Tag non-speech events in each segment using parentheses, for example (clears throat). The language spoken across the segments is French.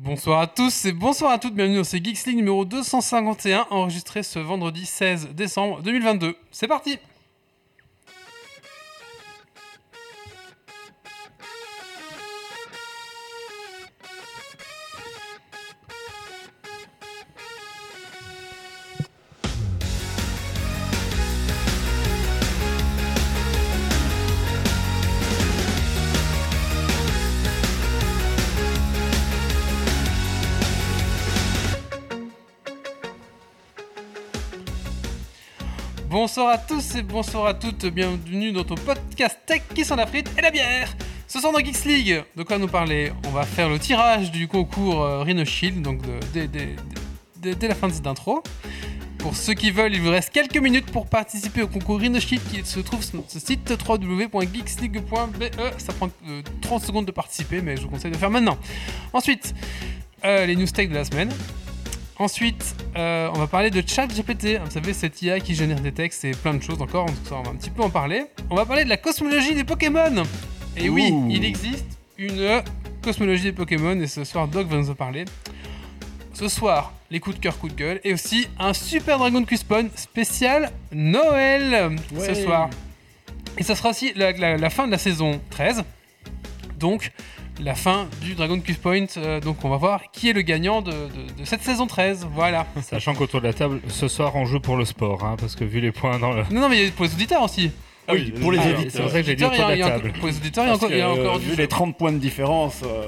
Bonsoir à tous et bonsoir à toutes, bienvenue dans ce Geeks League numéro 251, enregistré ce vendredi 16 décembre 2022. C'est parti Bonsoir à tous et bonsoir à toutes, bienvenue dans ton podcast Tech qui sent la frite et la bière Ce soir dans Geeks League, de quoi nous parler? On va faire le tirage du concours euh, Rhino Shield, donc dès- la fin de cette intro. Pour ceux qui veulent, il vous reste quelques minutes pour participer au concours Rhino Shield qui se trouve sur notre site www.geeksleague.be. Ça prend euh, 30 secondes de participer, mais je vous conseille de le faire maintenant. Ensuite, euh, les news tech de la semaine. Ensuite, euh, on va parler de ChatGPT. Vous savez, cette IA qui génère des textes et plein de choses encore. On va un petit peu en parler. On va parler de la cosmologie des Pokémon. Et oui, il existe une cosmologie des Pokémon et ce soir, Doc va nous en parler. Ce soir, les coups de cœur, coups de gueule et aussi un Super Dragon Quiz Point spécial Noël ce soir. Et ça sera aussi la, la- la fin de la saison 13. Donc, la fin du Dragon Quiz Point. Euh, donc, on va voir qui est le gagnant de, de- de cette saison 13. Voilà. Sachant qu'autour de la table, ce soir, on joue pour le sport, hein, parce que vu les points dans le. Non, non, mais il y a pour les auditeurs aussi. Ah oui, pour les auditeurs. C'est pour ça que j'ai dit autour de il y a- la table. Pour les auditeurs, il y a encore, il y a que, encore euh, du les 30 points de différence. euh,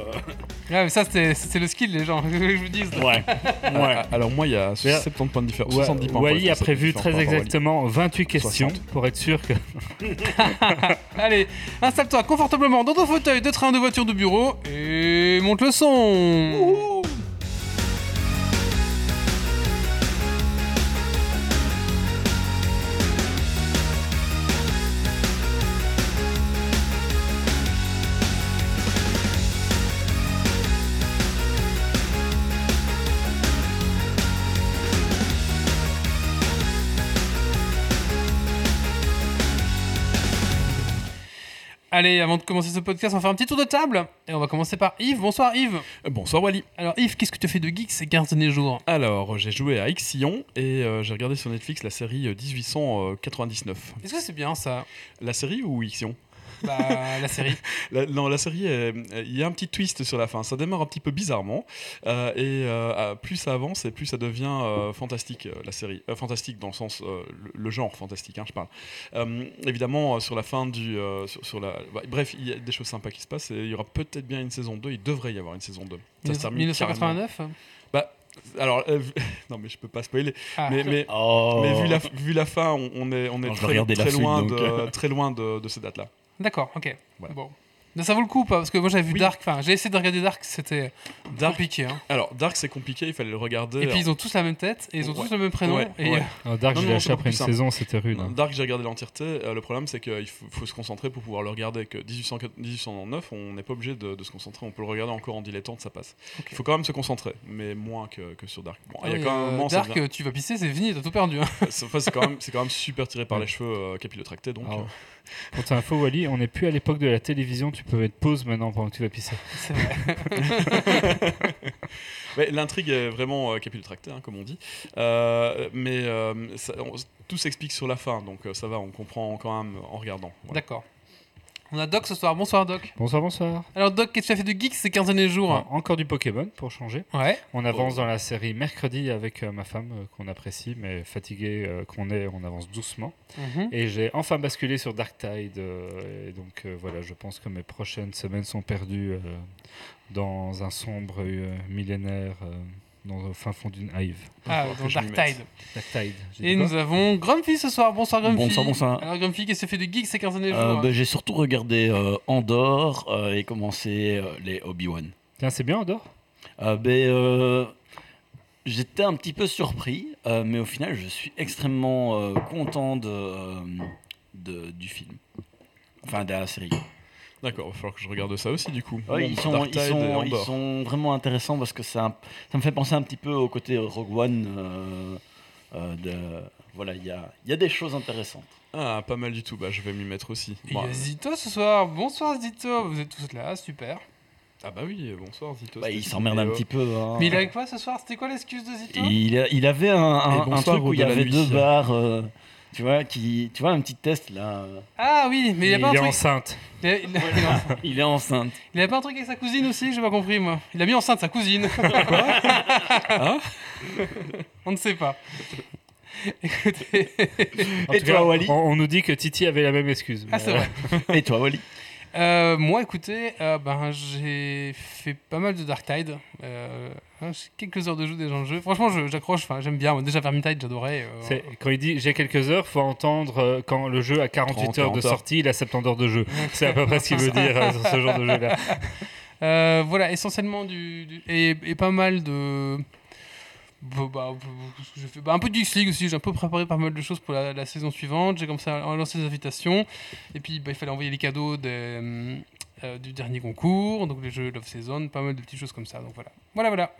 Ouais, mais ça, c'est le skill, les gens. que (laughs) je vous dise. Ouais. ouais. Alors moi il y a Mais- 70 points de différence. Wa- 70 points. Wally a prévu très exactement 28 questions 60. pour être sûr que. (laughs) (laughs) Allez, installe-toi confortablement dans ton fauteuil de train, de voiture, de bureau et monte le son. Allez, avant de commencer ce podcast, on va faire un petit tour de table. Et on va commencer par Yves. Bonsoir Yves. Euh, Bonsoir Wally. Alors Yves, qu'est-ce que tu fais de geek ces 15 derniers jours? Alors j'ai joué à Ixion et euh, j'ai regardé sur Netflix la série euh, 1899. Est-ce que c'est bien ça? La série ou Ixion? Bah, la série. (laughs) La- Non, la série, euh, euh, il y a un petit twist sur la fin. Ça démarre un petit peu bizarrement euh, et euh, plus ça avance et plus ça devient euh, fantastique euh, la série. Euh, fantastique dans le sens euh, le, le genre fantastique, hein, je parle. Euh, évidemment, euh, sur la fin du, euh, sur, sur la, bah, bref, il y a des choses sympas qui se passent et il y aura peut-être bien une saison 2. Il devrait y avoir une saison 2. Ça se termine carrément. 1989 Alors, euh, (laughs) non, mais je peux pas spoiler. Ah. Mais, mais, Oh. mais vu, la, vu la fin, on, on est, on est Non, très, loin de, très loin de, de ces dates-là. D'accord, ok. Voilà. Bon. Mais ça vaut le coup, pas? Parce que moi j'avais vu Oui. Dark, enfin j'ai essayé de regarder Dark, c'était Dark, compliqué. Hein. alors, Dark, c'est compliqué, il fallait le regarder. Et puis Alors, ils ont tous la même tête, et ils ont Ouais. tous le même prénom. Ouais, et ouais. Alors, Dark, j'ai lâché après une simple. saison, c'était rude. hein. Dark, j'ai regardé l'entièreté. Euh, le problème, c'est qu'il faut, faut se concentrer pour pouvoir le regarder. Que 1800 1809, on n'est pas obligé de, de se concentrer. On peut le regarder encore en dilettante, ça passe. Il faut quand même se concentrer, mais moins que, que sur Dark. Bon, Ah il y a oui, quand même euh, Dark, devient- tu vas pisser, c'est fini, t'as tout perdu. hein. (laughs) c'est enfin, c'est quand, même- c'est quand même super tiré par les cheveux, euh, capillotracté. Donc, euh, Pour ta info, Wally, on n'est plus à l'époque de la télévision, tu peux mettre pause maintenant pendant que tu vas pisser. C'est vrai. (laughs) Ouais, L'intrigue est vraiment euh, capillotractée, hein, comme on dit. Euh, mais euh, ça- on- tout s'explique sur la fin, donc euh, ça va, on comprend quand même en regardant. Voilà. D'accord. On a Doc ce soir, bonsoir Doc. Bonsoir, bonsoir. Alors Doc, qu'est-ce que tu as fait de geek ces 15 derniers jours encore du Pokémon pour changer. Ouais. On avance Oh. dans la série mercredi avec euh, ma femme euh, qu'on apprécie, mais fatigué euh, qu'on est, on avance doucement. Mhm. Et j'ai enfin basculé sur Dark Tide. euh, et donc euh, voilà, je pense que mes prochaines semaines sont perdues euh, dans un sombre euh, millénaire euh, dans le fin fond d'une hive. Ah, dans Dark. Tide. Dark Tide. Et nous avons Grumpy ce soir, bonsoir Grumpy. Bonsoir, bonsoir. Alors Grumpy, qu'est-ce que fait de geek ces 15 derniers Euh, jours bah, J'ai surtout regardé euh, Andorre euh, et commencé euh, les Obi-Wan. Tiens, c'est bien, Andorre Euh, ben, euh, J'étais un petit peu surpris, euh, mais au final, je suis extrêmement euh, content de, euh, de- du film. Enfin, de la série. D'accord, il va falloir que je regarde ça aussi du coup. Ouais, ils, sont, ils, ils vraiment intéressants parce que ça, ça me fait penser un petit peu au côté Rogue One. euh, euh, de, voilà, il y a, il y a des choses intéressantes. Ah, pas mal du tout, bah je vais m'y mettre aussi. Et il y Bon, a Zito ce soir, bonsoir Zito, vous êtes tous là, super. Ah bah oui, bonsoir Zito. Bah, il s'emmerde un petit peu. hein. Mais il avait quoi ce soir C'était quoi l'excuse de Zito? Il, a- il avait un, un- truc où il y avait deux barres. euh, tu vois, qui, tu vois, un petit test là. Ah oui, mais il il a pas un est truc. enceinte. Il a- il a- il (laughs) a- Il est enceinte. il avait pas un truc avec sa cousine aussi J'ai pas compris moi. Il a mis enceinte sa cousine. (laughs) (laughs) On ne sait pas. Écoutez. En Et tout toi, cas, Wally on, on nous dit que Titi avait la même excuse. Ah c'est vrai. Et toi, Wally Euh, moi, écoutez, euh, ben, j'ai fait pas mal de Dark Tide. Euh, hein, j'ai quelques heures de jeu déjà le jeu. Franchement, je- j'accroche. Enfin, j'aime bien. Moi, déjà Vermintide, j'adorais. euh, c'est- Quand il dit j'ai quelques heures, faut entendre euh, quand le jeu a 48 30, heures de 40 heures. sortie, il a 70 heures de jeu. (laughs) C'est à peu près ce qu'il veut dire euh, sur ce genre de jeu-là. Euh, voilà, essentiellement du, du- et, et pas mal de. Bah, bah, Bah, un peu de Geeks League aussi. J'ai un peu préparé pas mal de choses pour la, la saison suivante. J'ai commencé à lancer des invitations. Et puis, bah, il fallait envoyer les cadeaux hum, euh, du dernier concours. Donc, les jeux Love Season, pas mal de petites choses comme ça. Donc, voilà. Voilà, voilà.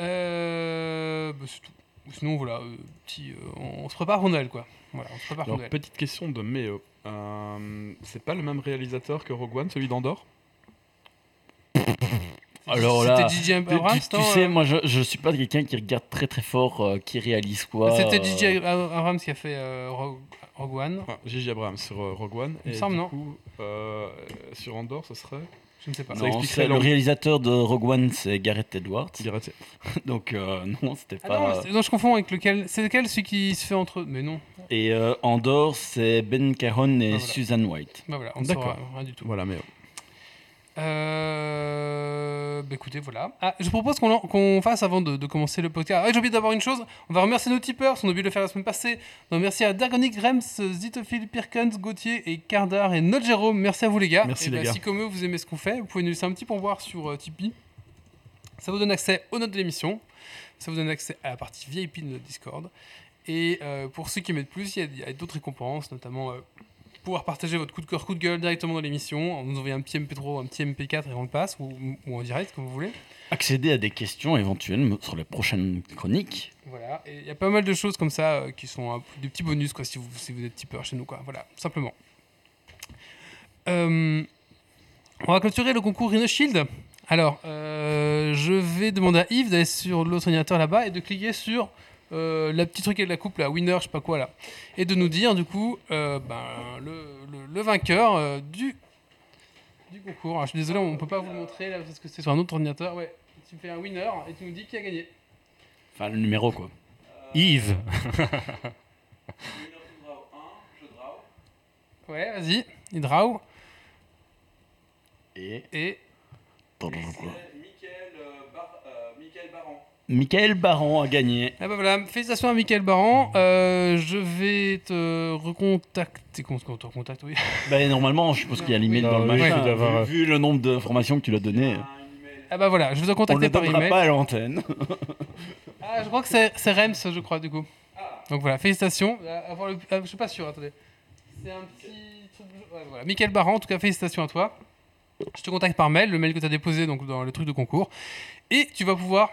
Euh, bah, c'est tout. Sinon, voilà, euh, petit, euh, on, on se prépare pour Noël, quoi. Voilà, on se prépare pour Alors, Noël. petite question de Méo. Euh, c'est pas le même réalisateur que Rogue One, celui d'Andorre? (laughs) Alors là, C'était DJ Tu, Abrams, tu- tu sais, euh moi je, je suis pas quelqu'un qui regarde très très fort, euh, qui réalise quoi. C'était euh, DJ Abrams qui a fait euh, Rogue, Rogue One. Enfin, J.J. Abrams sur Rogue One. Il me semble, du non coup, euh, sur Andorre, ce serait Je ne sais pas. Ça Non, le réalisateur de Rogue One, c'est Gareth Edwards. Gareth- (laughs) Donc euh, non, c'était Ah pas. non, je confonds avec lequel. C'est lequel celui qui se fait entre eux? Mais non. Et euh, Andorre, c'est Ben Caron et Ah, voilà. Susan White. Bah voilà, on ne D'accord. saura rien du tout. Voilà, Méo. Euh... Bah écoutez, voilà. Ah, je propose qu'on qu'on fasse avant de, de commencer le podcast. Ah, j'ai oublié d'avoir une chose. On va remercier nos tipeurs. On a oublié de le faire la semaine passée. Donc merci à Dargonic, Rems, Zitophile, Pirkens, Gauthier et Cardar et notre Jérôme. Merci à vous les gars. Merci, Et les bah, gars. Si comme eux vous aimez ce qu'on fait, vous pouvez nous laisser un petit pourboire sur euh, Tipeee. Ça vous donne accès aux notes de l'émission. Ça vous donne accès à la partie VIP de notre Discord. Et euh, pour ceux qui mettent plus, il y a- il y a, d'autres récompenses, notamment euh, pouvoir partager votre coup de cœur, coup de gueule directement dans l'émission, en nous envoyant un petit MP3 ou un petit MP4 et on le passe, ou, ou en direct, comme vous voulez. Accéder à des questions éventuelles sur les prochaines chroniques. Voilà, il y a pas mal de choses comme ça euh, qui sont un des petits bonus quoi, si, vous, si vous êtes tipeur chez nous. Quoi. Voilà, simplement. Euh, on va clôturer le concours Rhino Shield. Alors, euh, je vais demander à Yves d'aller sur l'autre ordinateur là-bas et de cliquer sur euh, la petite truc avec la coupe, la winner, je sais pas quoi là. Et de nous dire du coup euh, ben, le, le- le vainqueur euh, du, du concours. Alors, je suis désolé, on peut pas vous le montrer là parce que c'est sur un autre ordinateur. Ouais, tu fais un winner et tu nous dis qui a gagné. Enfin, le numéro quoi. Yves, (laughs) Ouais, vas-y, il draw. Et. Et Michael Baron a gagné. ah bah voilà, félicitations à Michael Baran. Euh, je vais te recontacter. Comment on te recontacte Oui. (laughs) Bah, normalement, je suppose qu'il y a l'email Oui, dans le oui, machin. avoir- vu, vu le nombre d'informations que tu l'as donné, Ah bah voilà, je vais te on ne contacter par email. pas à l'antenne. (laughs) Ah, je crois que c'est Rems, je crois, du coup. Donc voilà, félicitations. Euh, avoir le- ah, je suis pas sûr, attendez. C'est un petit truc. de- ouais, voilà. Michael Baran, en tout cas, félicitations à toi. Je te contacte par mail, le mail que tu as déposé donc, dans le truc de concours. Et tu vas pouvoir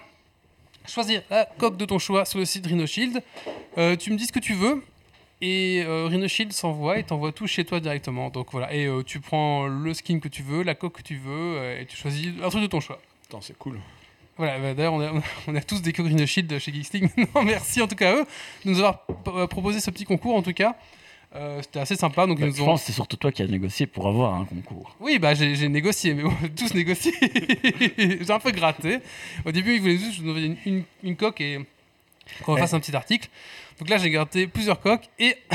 choisir la coque de ton choix sur le site Rhino Shield. Euh, tu me dis ce que tu veux. Et euh, Rhino Shield s'envoie et t'envoie tout chez toi directement. Donc voilà, et euh, tu prends le skin que tu veux, la coque que tu veux, euh, et tu choisis un truc de ton choix. Putain, c'est cool. Voilà, bah, d'ailleurs, on a, (laughs) on a tous des coques Rhino Shield chez Geeks League. (laughs) Non, merci en tout cas à eux de nous avoir euh, proposé ce petit concours en tout cas. Euh, C'était assez sympa. Donc ils Bah, nous je ont... pense que c'est surtout toi qui as négocié pour avoir un concours. Oui, bah j'ai j'ai négocié, mais bon, (laughs) tous négocié. (laughs) j'ai un peu gratté. Au début, ils voulaient juste que je nous une, une, une coque et qu'on Ouais. fasse un petit article. Donc là, j'ai gratté plusieurs coques et (laughs)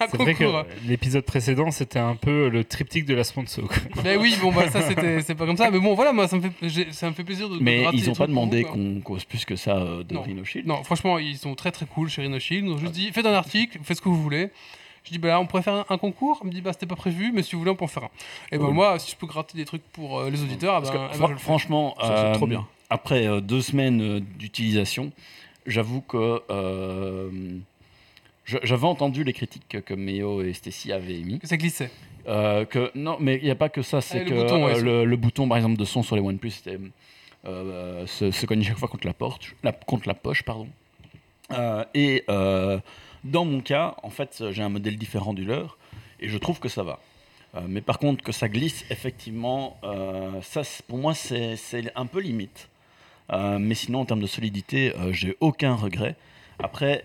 un c'est vrai que l'épisode précédent, c'était un peu le triptyque de la sponsor. Ben oui, bon, bah ça, c'était c'est pas comme ça. Mais bon, voilà, moi, ça me fait, ça me fait plaisir de. de Mais gratter ils n'ont pas demandé qu'on cause plus que ça euh, de Non. Rhino Shield. Non, franchement, ils sont très très cool chez Rhino Shield. Ils nous ont juste dit faites un article, faites ce que vous voulez. Je dis bah là, on pourrait faire un, un concours. Il me dit bah c'était pas prévu, mais si vous voulez, on peut en faire un. Et ben moi, si je peux gratter des trucs pour euh, les auditeurs, Parce que, ben, ah ben, le fais. franchement, Ça, euh, trop bien. après euh, deux semaines d'utilisation, j'avoue que j'avais entendu les critiques que, Méo et Stacy avaient émis. que ça glissait. Euh, que, non, mais il n'y a pas que ça, c'est Ah, le que bouton, ouais, ça. le, le bouton, par exemple, de son sur les OnePlus, euh, se, se cognait chaque fois contre la, porte, la, contre la poche. Pardon. Euh, et dans mon cas, en fait, j'ai un modèle différent du leur, et je trouve que ça va. Euh, mais par contre, que ça glisse, effectivement, euh, ça, pour moi, c'est un peu limite. Euh, mais sinon, en termes de solidité, j'ai aucun regret. Après,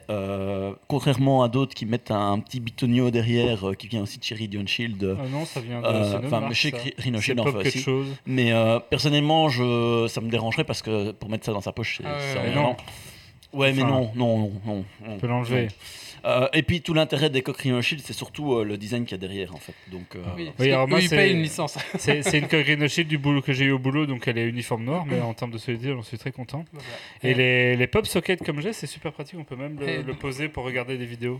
contrairement à d'autres qui mettent un, un petit bitonio derrière, qui vient aussi de chez Ridion Shield, Ah non, ça vient de. enfin, chez Rhino Shield, aussi. chose. Mais personnellement, je, ça me dérangerait parce que pour mettre ça dans sa poche, c'est Ah ouais, mais non, non, non. non, On peut l'enlever. Non. Euh, et puis tout l'intérêt des coques Rhino Shield, c'est surtout euh, le design qu'il y a derrière, en fait. Donc, euh, Oui, alors moi, payent une licence. (laughs) C'est une coquerine Shield du boulot que j'ai eu au boulot, donc elle est uniforme noire, mais en termes de solidité, j'en suis très content. Voilà. Et les, les pop sockets comme j'ai, c'est super pratique, on peut même Et- le, le poser pour regarder des vidéos.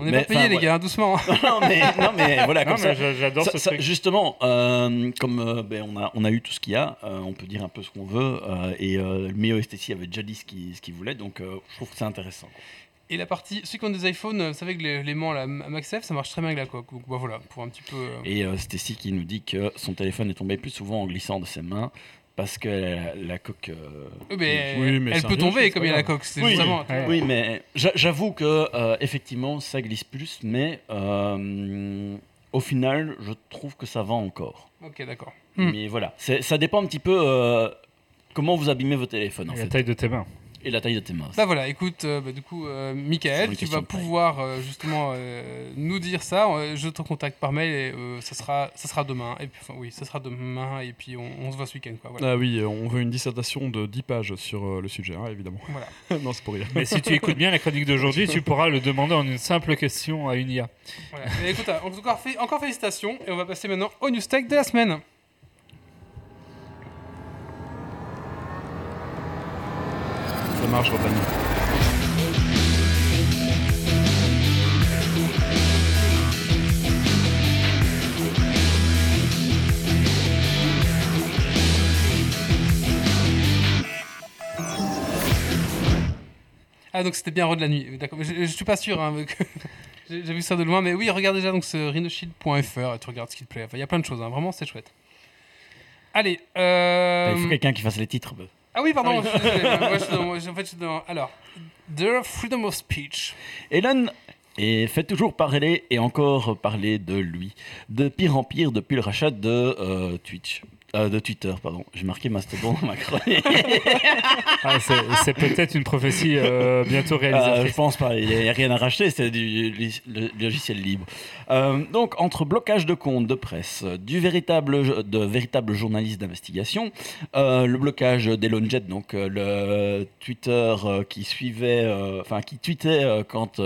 On n'est Mais, pas payé, les ouais. gars, hein, doucement. (laughs) non, mais, non, mais (laughs) voilà, Non, comme mais ça. j'a- j'adore Ça- ce ça- truc. justement, euh, comme euh, ben, on, a, on a eu tout ce qu'il y a, euh, on peut dire un peu ce qu'on veut, euh, et euh, le Mio STC avait déjà dit ce qu'il voulait, donc euh, je trouve que c'est intéressant. quoi. Et la partie, ceux qui ont des iPhones, euh, vous savez que les- l'aimant, la MagSafe, ça marche très bien avec la coque. Donc bah, voilà, pour un petit peu. euh, Et euh, Stacy qui nous dit que son téléphone est tombé plus souvent en glissant de ses mains parce que la, la coque. euh, oui, mais Oui, mais elle peut tomber comme il y a la coque. C'est Oui, justement. Ouais. Oui, mais j'a- j'avoue que euh, effectivement ça glisse plus, mais euh, au final, je trouve que ça va encore. Ok, d'accord. Hmm. Mais voilà, ça dépend un petit peu euh, comment vous abîmez vos téléphones en Et la fait, taille de tes mains. Et la taille de tes mains. Bah voilà, écoute, euh, bah, du coup, euh, Michael, tu vas pouvoir euh, justement euh, nous dire ça. Je te contacte par mail et euh, ça, sera, ça sera demain. Et puis, enfin, oui, ça sera demain et puis on, on se voit ce week-end. Quoi, voilà. Ah oui, on veut une dissertation de 10 pages sur euh, le sujet, hein, évidemment. Voilà. (laughs) non, c'est pour rire. Mais si tu écoutes bien la chronique d'aujourd'hui, tu pourras le demander en une simple question à une IA. Voilà. Et écoute, encore, fait- encore félicitations et on va passer maintenant au news tech de la semaine. Ça marche, Rotterdam. Ah donc c'était bien Rod de la nuit. D'accord. Je, je suis pas sûr. hein, que- (laughs) J'ai j'ai vu ça de loin, mais oui, regarde déjà donc ce rhinoshield.fr et tu regardes ce qu'il te plaît. Enfin, il y a plein de choses. hein, Vraiment, c'est chouette. Allez. euh, Il faut quelqu'un qui fasse les titres. bah. Ah oui, pardon. Ah oui. je suis désolé. Moi, je suis dans- moi, je- en fait, je suis dans- Alors, The Freedom of Speech. Elon et fait toujours parler et encore parler de lui. De pire en pire depuis le rachat de euh, Twitch. Euh, de Twitter, pardon. J'ai marqué Mastodon dans ma chronique. (laughs) Ah, c'est peut-être une prophétie euh, bientôt Euh, je réalisatrice. pense pas, il n'y a rien à racheter, c'est du le logiciel libre. Donc, entre blocage de comptes de presse, du véritable, de véritables journalistes d'investigation, le blocage d'Elon Jet, donc le Twitter qui suivait, enfin qui tweetait quand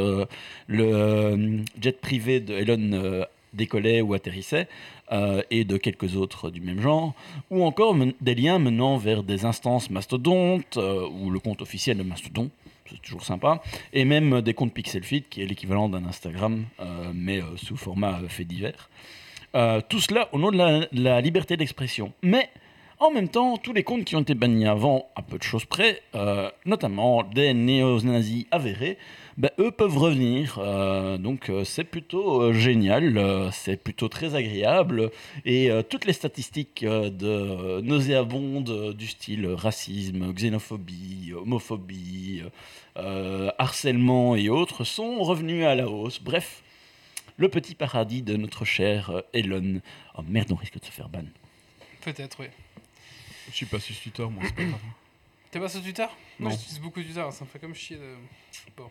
le jet privé de Elon décollait ou atterrissait, euh, et de quelques autres du même genre, ou encore des liens menant vers des instances mastodontes, euh, ou le compte officiel de Mastodon, c'est toujours sympa, et même des comptes Pixelfit, qui est l'équivalent d'un Instagram, euh, mais sous format fait divers. Tout cela au nom de la, la liberté d'expression. Mais en même temps, tous les comptes qui ont été bannis avant, à peu de choses près, notamment des néo-nazis avérés, ben, eux peuvent revenir. Euh, donc euh, c'est plutôt euh, génial, euh, c'est plutôt très agréable. Et euh, toutes les statistiques euh, de euh, nauséabondes euh, du style racisme, xénophobie, homophobie, euh, harcèlement et autres sont revenues à la hausse. Bref, le petit paradis de notre cher euh, Elon. Oh merde, on risque de se faire ban. Peut-être, oui. Je suis pas sur Twitter, moi, c'est pas grave. T'es pas sur Twitter Moi, Non. j'utilise beaucoup Twitter. Ça me fait comme chier de. Bon.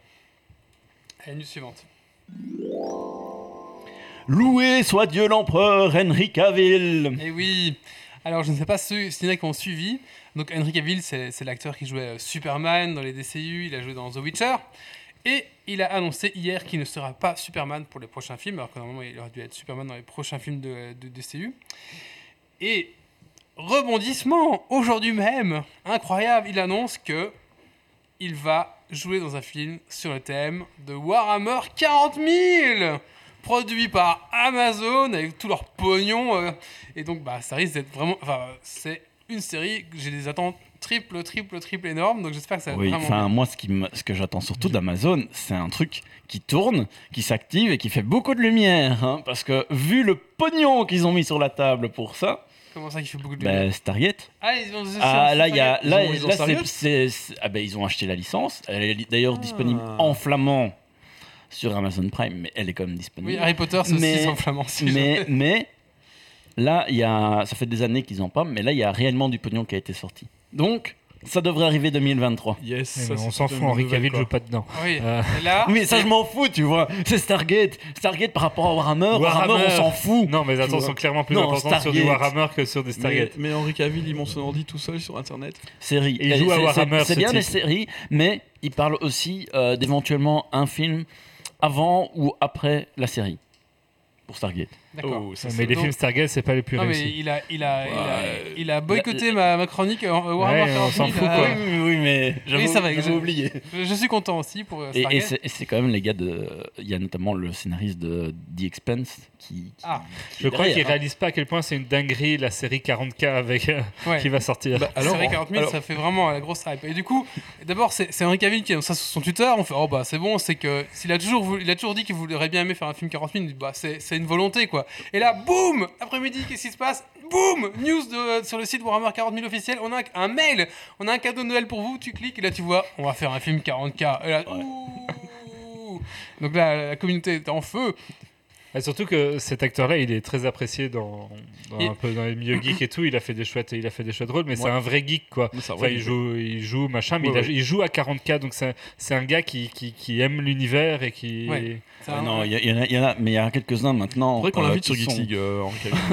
Allez, suivante. Loué soit Dieu l'empereur Henry Cavill. Et oui. Alors, je ne sais pas ceux, a qui ont suivi. Donc, Henry Cavill, c'est c'est l'acteur qui jouait euh, Superman dans les DCU. Il a joué dans The Witcher. Et il a annoncé hier qu'il ne sera pas Superman pour les prochains films, alors que normalement il aurait dû être Superman dans les prochains films de, de DCU. Et rebondissement, aujourd'hui même, incroyable, il annonce que il va jouer dans un film sur le thème de Warhammer 40 000 produit par Amazon avec tout leur pognon. euh, et donc, bah, ça risque d'être vraiment. Enfin, c'est une série que j'ai des attentes triple, triple, triple énormes. Donc, j'espère que ça va Oui, être vraiment. moi ce, qui me- ce que j'attends surtout d'Amazon, c'est un truc qui tourne, qui s'active et qui fait beaucoup de lumière. hein, parce que vu le pognon qu'ils ont mis sur la table pour ça, Comment ça, qui fait beaucoup de Target. Ah, ils ont Ah là, il y a, Ils là, ont- ils ont là, Target c'est- c'est- c'est- ah ben, ils ont acheté la licence. Elle est d'ailleurs Ah. disponible en flamand sur Amazon Prime, mais elle est quand même Oui, disponible. Harry Potter, c'est Mais- aussi sans flamand. si (laughs) mais, là, il y a, ça fait des années qu'ils en parlent, mais là, il y a réellement du pognon qui a été sorti. Donc, ça devrait arriver 2023. Yes, Eh, ça, mais on s'en fout, Henri Cavill joue pas dedans. Oui. Euh, là, (laughs) Oui, ça, je m'en fous, tu vois. C'est Stargate. Stargate par rapport à Warhammer. Warhammer, Warhammer. on s'en fout. Non, mais attends, sont clairement plus Non, importantes sur du. Warhammer que sur des Mais, Stargate. mais Henri Cavill, il monte son ordi tout seul sur internet. Série. Il joue à Warhammer, C'est c'est ce bien type. les séries, mais il parle aussi euh, d'éventuellement un film avant ou après la série pour Stargate. D'accord. Oh, ça, mais les donc- films Stargate, c'est pas les plus Non, mais réussis. il a, il a, il a, Ouais. il a boycotté ma, ma chronique euh, Warhammer Ouais, on 40 s'en 000, fout, euh, quoi. oui, oui, oui, mais j'avais ça va, j'avais je- oublié. Je, je suis content aussi pour euh, Et, et Stargate. c'est et c'est quand même les gars de. Il y a notamment le scénariste de The Expense qui. qui- Ah. qui Je crois derrière, hein. réalisent pas à quel point c'est une dinguerie la série 40K avec, euh, Ouais. qui va sortir. Bah, Alors, alors, série 40 000, alors- ça fait vraiment la grosse hype. Et du coup, d'abord, c'est c'est Henri Cavill qui a ça sur son Twitter. On fait, oh bah c'est bon, c'est que s'il a toujours, voulu- il a toujours dit qu'il voudrait bien aimer faire un film 40 000, bah c'est c'est une volonté quoi. Et là, boum, après-midi, qu'est-ce qui se passe? Boum, news de- sur le site Warhammer 40 000 officiel. On a un mail, on a un cadeau de Noël pour vous. Tu cliques et là tu vois, on va faire un film 40K. Et là, ouh. Donc là, la communauté est en feu. Et surtout que cet acteur-là, il est très apprécié dans, un peu dans les milieux geeks et tout. Il a fait des chouettes, il a fait des chouettes rôles, mais c'est un vrai geek quoi. Enfin, il joue, il joue machin, mais Ouais, il, a- ouais. il joue à 40K, donc c'est un gars qui, qui, qui aime l'univers et qui. Ouais. Non, il y, a- il y en a- mais il y en a quelques-uns maintenant. Faudrait qu'on euh, l'invite sur Geeks sont- League, euh.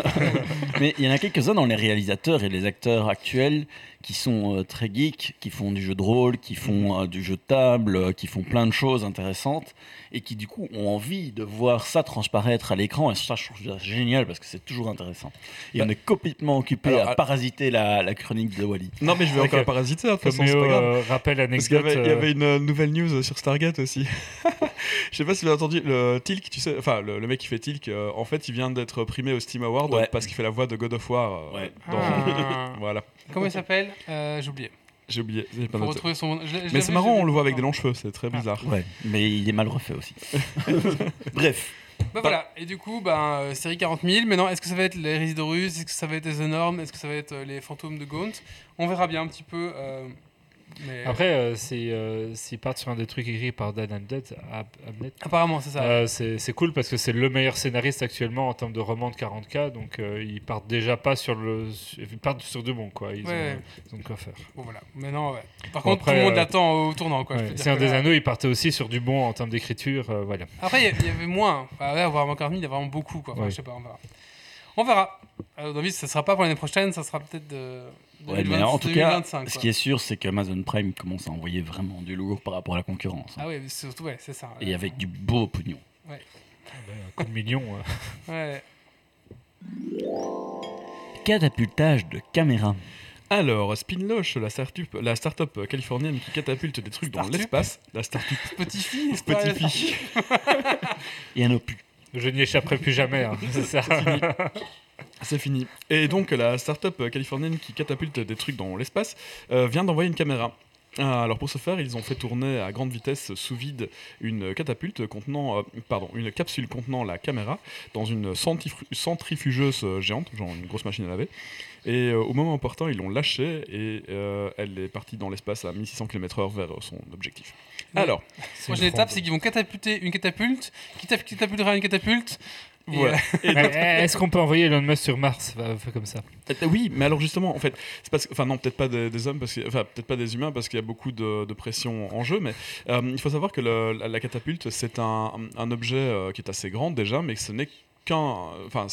(laughs) Mais il y en a quelques-uns dans les réalisateurs et les acteurs actuels qui sont euh, très geeks, qui font du jeu de rôle, qui font euh, du jeu de table, euh, qui font plein de choses intéressantes et qui du coup ont envie de voir ça transparaître à l'écran. Et ça, je trouve ça génial parce que c'est toujours intéressant. Et Bah, on est complètement occupé alors, à à- parasiter la, la chronique de Wally. Non, mais je vais encore parasiter, de toute façon, c'est pas grave. euh, rappelle Parce qu'il y anecdote. avait, il y avait une euh, nouvelle news sur Stargate aussi. (laughs) (laughs) Je sais pas si vous avez entendu, le Tilk, tu sais, enfin le, le mec qui fait Tilk, euh, en fait il vient d'être primé au Steam Award Ouais. parce qu'il fait la voix de God of War. euh, Ouais. dans- Ah. (laughs) voilà, Comment il s'appelle? Euh, J'ai oublié. j'ai oublié. j'ai pas Faut noté. retrouver son. je l'ai- je Mais c'est marrant, on le voit avec des longs cheveux, c'est très Ah. bizarre. Ouais, mais il est mal refait aussi. (laughs) Bref. Bah voilà, et du coup, ben, euh, série 40 000. Maintenant, est-ce que ça va être les Résidorus Est-ce que ça va être les Enormes Est-ce que ça va être euh, les fantômes de Gaunt? On verra bien un petit peu. euh, mais Après, euh, c'est, euh, s'ils partent sur un des trucs écrits par Dan Hamlet, Ab- Hamlet, apparemment, c'est ça. euh, c'est, c'est cool parce que c'est le meilleur scénariste actuellement en termes de roman de 40K, donc euh, ils partent déjà pas sur le, ils partent sur du bon quoi. Ils, Ouais. ont, ils ont de quoi faire. Bon, voilà. Maintenant, ouais. Par Bon, contre, après, tout le monde euh, l'attend au tournant. Quoi, Ouais. Seigneur que des là- Anneaux, ils partaient aussi sur du bon en termes d'écriture, euh, voilà. Après, il y avait moins. Enfin, Warhammer 40 000, il y a vraiment beaucoup. Quoi. Enfin, Ouais. Je sais pas, on verra. On verra. Alors, David, ça sera pas pour l'année prochaine, ça sera peut-être de. Ouais, 2020, mais en tout cas, 2025, ce qui est sûr, c'est qu'Amazon Prime commence à envoyer vraiment du lourd par rapport à la concurrence. hein. Ah ouais, mais surtout, ouais, c'est ça. Et avec du beau pognon. Un coup de million. euh. (laughs) Ouais. Catapultage de caméra. Alors, Spinloche, la start-up, la start-up californienne qui catapulte des trucs dans l'espace, la start-up Spotify Spotify, (laughs) Il y en a plus. Je n'y échapperai plus jamais, hein, c'est ça. (laughs) c'est fini. Et donc, la start-up californienne qui catapulte des trucs dans l'espace euh, vient d'envoyer une caméra. Ah, Alors pour ce faire, ils ont fait tourner à grande vitesse sous vide une catapulte contenant, euh, pardon, une capsule contenant la caméra dans une centrifugeuse géante, genre une grosse machine à laver. Et euh, au moment opportun, ils l'ont lâchée et euh, elle est partie dans l'espace à 1600 km/h vers son objectif. Alors, Prochaine étape, c'est qu'ils vont catapulter une catapulte, qui tap- catapultera une catapulte. voilà. euh, eh, Est-ce qu'on peut envoyer Elon Musk sur Mars comme ça. Euh, Oui, mais alors justement, en fait, c'est parce que, enfin non, peut-être pas des, des hommes, parce que, enfin peut-être pas des humains, parce qu'il y a beaucoup de, de pression en jeu, mais euh, il faut savoir que le- la, la catapulte, c'est un, un objet euh, qui est assez grand déjà, mais que ce n'est qu'un, enfin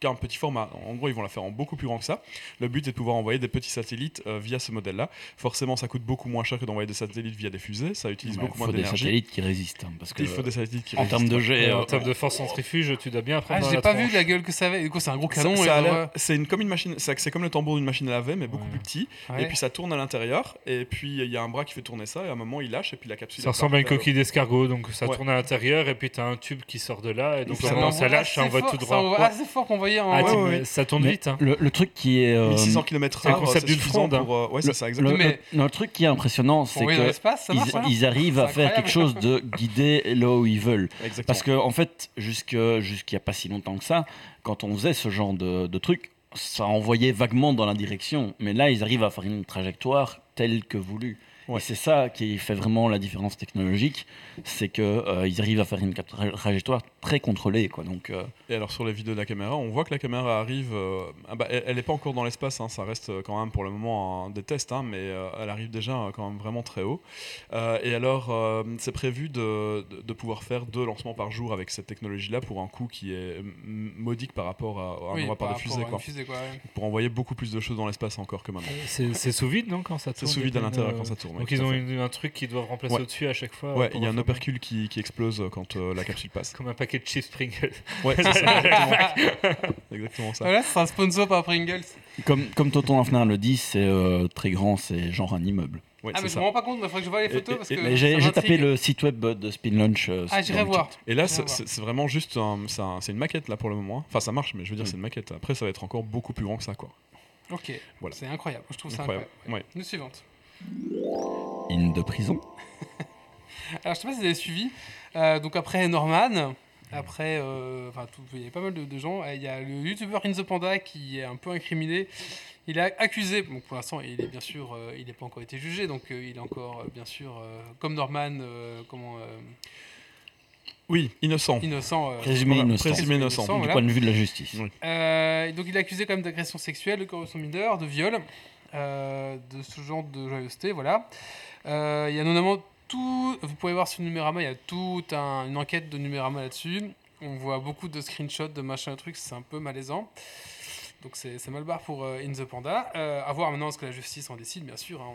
qu'un petit format. En gros, ils vont la faire en beaucoup plus grand que ça. Le but est de pouvoir envoyer des petits satellites euh, via ce modèle-là. Forcément, ça coûte beaucoup moins cher que d'envoyer des satellites via des fusées. Ça utilise Il beaucoup moins faut des d'énergie. satellites qui résistent. hein, parce que Il faut des satellites qui en termes de résistent. jet, Et euh, en termes de force centrifuge, tu dois bien Ah, apprendre. j'ai pas vu la gueule que ça avait. Du coup, c'est un gros canon. c'est une comme une machine, c'est comme le tambour d'une machine à laver, mais beaucoup Ouais. plus petit. Ouais. Et puis ça tourne à l'intérieur, et puis il y a un bras qui fait tourner ça, et à un moment il lâche, et puis la capsule. Ça ressemble à une coquille d'escargot, donc ça Ouais. tourne à l'intérieur et puis tu as un tube qui sort de là et donc ça moment où ça lâche, ça assez envoie fort- tout Ça droit. envoie Ouais. assez fort pour envoyer en. Ah, ouais, ça tourne Mais vite. Hein. le, le truc qui est. euh, 1600 km/h, c'est le concept d'une fronde, hein. pour. euh, ouais, le, c'est ça, le- exactement. Mais- le- le truc qui est impressionnant, c'est envoyer dans que l'espace, ça marche. ils, hein. ils arrivent à faire quelque chose de guider là où ils veulent. Exactement. Parce qu'en en fait, jusque- jusqu'il n'y a pas si longtemps que ça, quand on faisait ce genre de, de truc, ça envoyait vaguement dans la direction. Mais là, ils arrivent à faire une trajectoire telle que voulue. Ouais. Et c'est ça qui fait vraiment la différence technologique, c'est qu'ils euh, ils arrivent à faire une tra- trajectoire très contrôlée. Quoi. Donc, euh, Et alors sur les vidéos de la caméra, on voit que la caméra arrive. euh, ah bah, elle n'est pas encore dans l'espace, hein, ça reste quand même pour le moment des tests, hein, mais euh, elle arrive déjà euh, quand même vraiment très haut. Euh, et alors, euh, c'est prévu de, de- de pouvoir faire deux lancements par jour avec cette technologie-là pour un coût qui est modique par rapport à, à un Oui, par de fusée, quoi. une fusée, quoi, ouais. Pour envoyer beaucoup plus de choses dans l'espace encore que maintenant. C'est c'est sous vide, non, quand ça C'est tourne sous vide à l'intérieur euh, quand ça tourne. Donc ils ont une- un truc qui doivent remplacer Ouais. au-dessus à chaque fois. Ouais, il y a un opercule qui, qui explose quand euh, la capsule passe. Comme un paquet de chips Pringles. Ouais, c'est ça, exactement. (laughs) (laughs) exactement ça. Voilà, ce sera un sponsor par Pringles. comme, comme Tonton Lafner le dit, c'est euh, très grand, c'est genre un immeuble. Ouais, ah, c'est mais je me rends pas compte, il faudrait que je vois les photos et- parce que. J'ai j'ai tapé le site web de Spin Launch. euh, Ah, j'irai voir. Et là, c'est voir. c'est- c'est vraiment juste un- c'est un- c'est une maquette là pour le moment. Enfin, ça marche, mais je veux dire, Mm. c'est une maquette. Après, ça va être encore beaucoup plus grand que ça, quoi. Ok, Voilà. c'est incroyable. Je trouve ça Incroyable. incroyable. Une suivante. In de prison. (laughs) Alors, je sais pas si vous avez suivi. Euh, donc, après Norman, après. euh, il y a pas mal de, de gens. Euh, Il y a le youtubeur In the Panda qui est un peu incriminé. Il est accusé. Bon, pour l'instant, il est bien sûr. euh, il n'est pas encore été jugé. Donc, euh, il est encore, bien sûr, euh, comme Norman, euh, comment. euh, Oui, innocent. innocent. euh, Présumé voilà, innocent. présumé innocent. Du voilà. point de vue de la justice. Oui. Euh, donc il est accusé quand même d'agression sexuelle, de corruption mineure, de viol, euh, de ce genre de joyeuseté, voilà. Euh, Il y a notamment tout, vous pouvez voir sur Numérama, il y a toute un- une enquête de Numérama là-dessus. On voit beaucoup de screenshots, de machin, de trucs, c'est un peu malaisant. Donc c'est mal barre pour euh, In the Panda. À voir maintenant ce que la justice en décide, bien sûr. hein.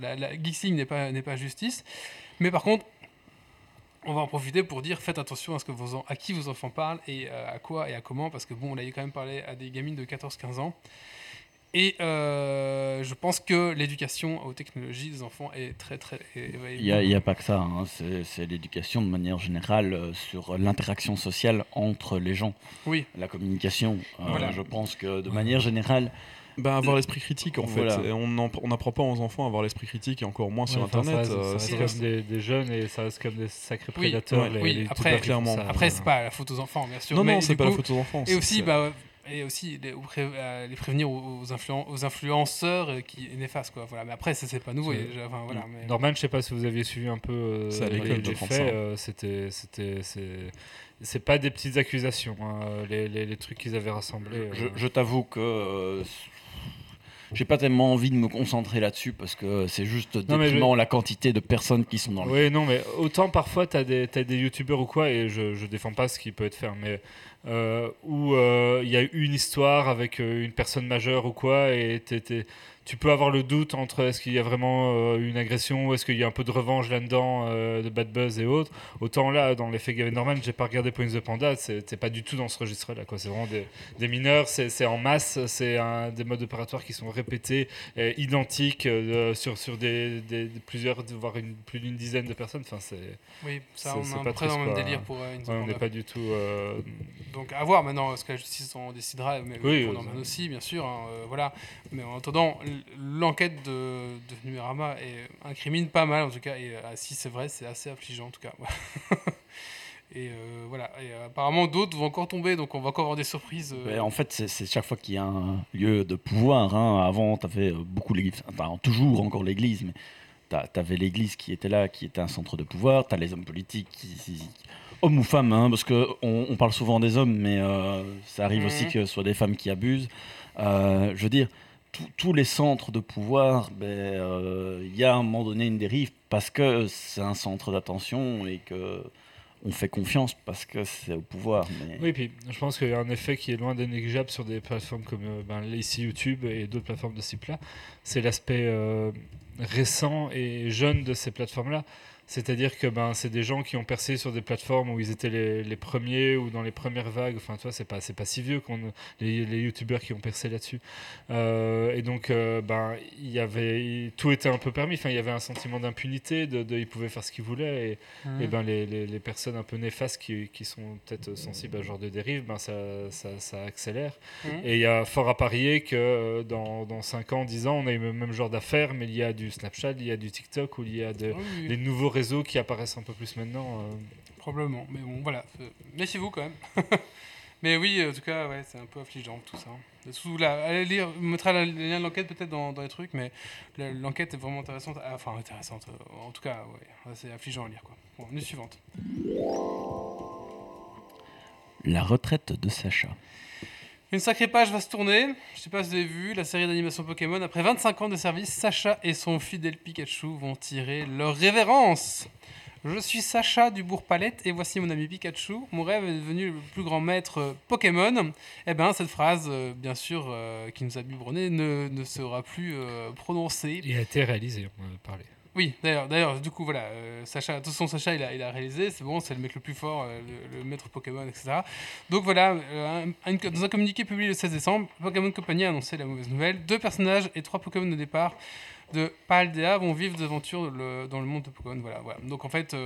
La, la n'est pas, justice. Mais par contre, on va en profiter pour dire faites attention à, ce que vos à qui vos enfants parlent et à quoi et à comment. Parce que bon, on a quand même parlé à des gamines de 14-15 ans. Et euh, je pense que l'éducation aux technologies des enfants est très très. Il n'y a, il y a pas que ça, hein. c'est c'est l'éducation de manière générale euh, sur l'interaction sociale entre les gens, Oui, la communication. Euh, Voilà. Je pense que de manière générale, Ben, avoir l'esprit critique, en fait. Voilà. Et on n'apprend pas aux enfants à avoir l'esprit critique et encore moins sur Ouais, Internet. Ça, reste comme des, des jeunes et ça reste comme des sacrés Oui, prédateurs. ouais, les- oui, les après, après c'est pas la faute aux enfants, bien sûr. Non, mais non, c'est pas la faute aux enfants. Et aussi, bah, et aussi les, euh, les prévenir aux, aux influen- aux influenceurs euh, qui est néfaste quoi. Voilà. Mais après, ça c'est pas nouveau. Enfin, voilà, mais- Norman, je sais pas si vous aviez suivi un peu euh, C'est à l'école les, faits. ça. euh, C'était, c'était, c'est, pas des petites accusations. hein, les, les- les trucs qu'ils avaient rassemblés. euh, je, je t'avoue que j'ai pas tellement envie de me concentrer là-dessus parce que c'est juste mais déprimant la quantité de personnes qui sont dans le. Oui, non, mais autant parfois tu as des, t'as des youtubeurs ou quoi, et je, je défends pas ce qui peut être fait, mais euh, où euh, il y a eu une histoire avec euh, une personne majeure ou quoi, et t'es- tu peux avoir le doute entre est-ce qu'il y a vraiment euh, une agression ou est-ce qu'il y a un peu de revanche là-dedans, euh, de bad buzz et autres. Autant là, dans l'effet Gavin Norman, j'ai pas regardé Point the Panda, c'est pas du tout dans ce registre-là, quoi. C'est vraiment des, des mineurs, c'est en masse, c'est des modes opératoires qui sont répétés, euh, identiques euh, sur, sur des, plusieurs, voire une, plus d'une dizaine de personnes. Enfin, c'est, oui, ça on est pas près dans le même délire pour euh, In the ouais, on n'est pas du tout. Donc à voir maintenant ce que la justice en décidera, mais Oui, pour Norman aussi, bien sûr. hein, voilà. Mais en attendant, l'enquête de, de Numérama incrimine pas mal en tout cas. Et euh, si c'est vrai, c'est assez affligeant en tout cas. (laughs) et euh, voilà. Et euh, apparemment d'autres vont encore tomber, donc on va encore avoir des surprises. euh, en fait, c'est- chaque fois qu'il y a un lieu de pouvoir. hein. Avant, tu avais beaucoup l'église, enfin, toujours encore l'église, mais tu avais l'église qui était là, qui était un centre de pouvoir. Tu as les hommes politiques, qui, hommes ou femmes, hein, parce qu'on on parle souvent des hommes, mais euh, ça arrive aussi que ce soit des femmes qui abusent. Euh, je veux dire, tous- les centres de pouvoir, ben, euh, il y a à un moment donné une dérive parce que c'est un centre d'attention et que on fait confiance parce que c'est au pouvoir. Oui, puis je pense qu'il y a un effet qui est loin d'être négligeable sur des plateformes comme euh, ben, ici YouTube et d'autres plateformes de ce type-là. C'est l'aspect euh, récent et jeune de ces plateformes-là. C'est-à-dire que ben, c'est des gens qui ont percé sur des plateformes où ils étaient les, les premiers ou dans les premières vagues. Enfin, toi, c'est pas, c'est pas si vieux qu'on les, les youtubeurs qui ont percé là-dessus. Euh, et donc, euh, ben, il y avait tout était un peu permis. Enfin, il y avait un sentiment d'impunité, de, de- ils pouvaient faire ce qu'ils voulaient. Et, et ben les, les, personnes un peu néfastes qui, qui sont peut-être sensibles à ce genre de dérive, ben ça, ça, ça accélère. Et il y a fort à parier que euh, dans, dans 5 ans, 10 ans, on a eu le même genre d'affaires, mais il y a du Snapchat, il y a du TikTok, ou il y a de, Oui, oui, les nouveaux réseaux qui apparaissent un peu plus maintenant. euh. Probablement. Mais bon, voilà. euh, Méfiez-vous quand même. (laughs) Mais oui, en tout cas, ouais, c'est un peu affligeant tout ça. Sous la, allez lire, on mettra le lien de l'enquête peut-être dans, dans les trucs, mais l'enquête est vraiment intéressante. Ah, Enfin, intéressante. euh, En tout cas, ouais, c'est affligeant à lire quoi. Bon, news suivante. La retraite de Sacha. Une sacrée page va se tourner. Je sais pas si vous avez vu la série d'animation Pokémon. Après 25 ans de service, Sacha et son fidèle Pikachu vont tirer leur révérence. Je suis Sacha du Bourg Palette et voici mon ami Pikachu. Mon rêve est devenu le plus grand maître euh, Pokémon. Eh bien, cette phrase, euh, bien sûr, euh, qui nous a biberonné, ne, ne sera plus prononcée. Il a été réalisé, on en a parlé. Oui, d'ailleurs, d'ailleurs, du coup, voilà, euh, Sacha, de toute façon, Sacha, il a, réalisé, c'est bon, c'est le mec le plus fort, euh, le, maître Pokémon, etc. Donc voilà, euh, dans un communiqué publié le 16 décembre, Pokémon Company a annoncé la mauvaise nouvelle. Deux personnages et trois Pokémon de départ de Paldea vont vivre le- dans le monde de Pokémon. Donc en fait,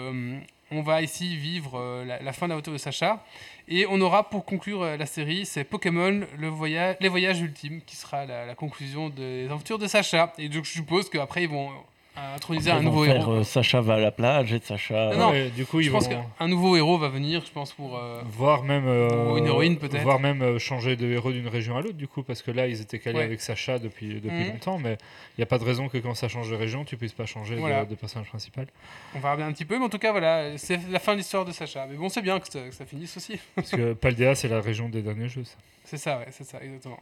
on va ici vivre la, la fin de l'aventure de Sacha. Et on aura pour conclure la série, c'est Pokémon, le voyage, les voyages ultimes, qui sera la, la conclusion des aventures de Sacha. Et donc je suppose qu'après, ils vont euh, introduire un Ils vont nouveau faire, héros. euh, Sacha va à la plage et Sacha. Non, non. Ouais, du coup, je ils pense vont qu'un nouveau héros va venir, je pense, pour. euh, voir même euh, Ou une héroïne, peut-être. voir même euh, changer de héros d'une région à l'autre du coup parce que là ils étaient calés Ouais. avec Sacha depuis depuis Mhm. longtemps mais il n'y a pas de raison que quand ça change de région tu puisses pas changer de- Voilà. de, personnage principal on verra bien un petit peu, mais en tout cas, voilà, c'est la fin de l'histoire de Sacha. Mais bon, c'est bien que ça, que ça finisse aussi. (laughs) parce que Paldea c'est la région des derniers jeux ça. c'est ça, ouais, c'est ça, exactement.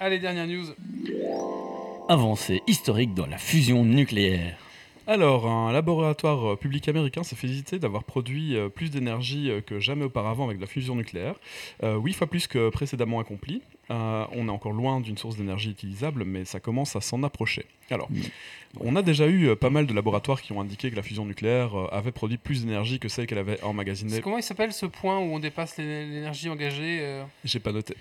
Allez, dernière news. Avancée historique dans la fusion nucléaire. Alors, un laboratoire euh, public américain s'est félicité d'avoir produit euh, plus d'énergie euh, que jamais auparavant avec de la fusion nucléaire, euh, huit fois plus que précédemment accompli. Euh, on est encore loin d'une source d'énergie utilisable, mais ça commence à s'en approcher. Alors, Mm. on a déjà eu pas mal de laboratoires qui ont indiqué que la fusion nucléaire avait produit plus d'énergie que celle qu'elle avait emmagasinée. Comment il s'appelle ce point où on dépasse l'é- l'énergie engagée euh, J'ai pas noté.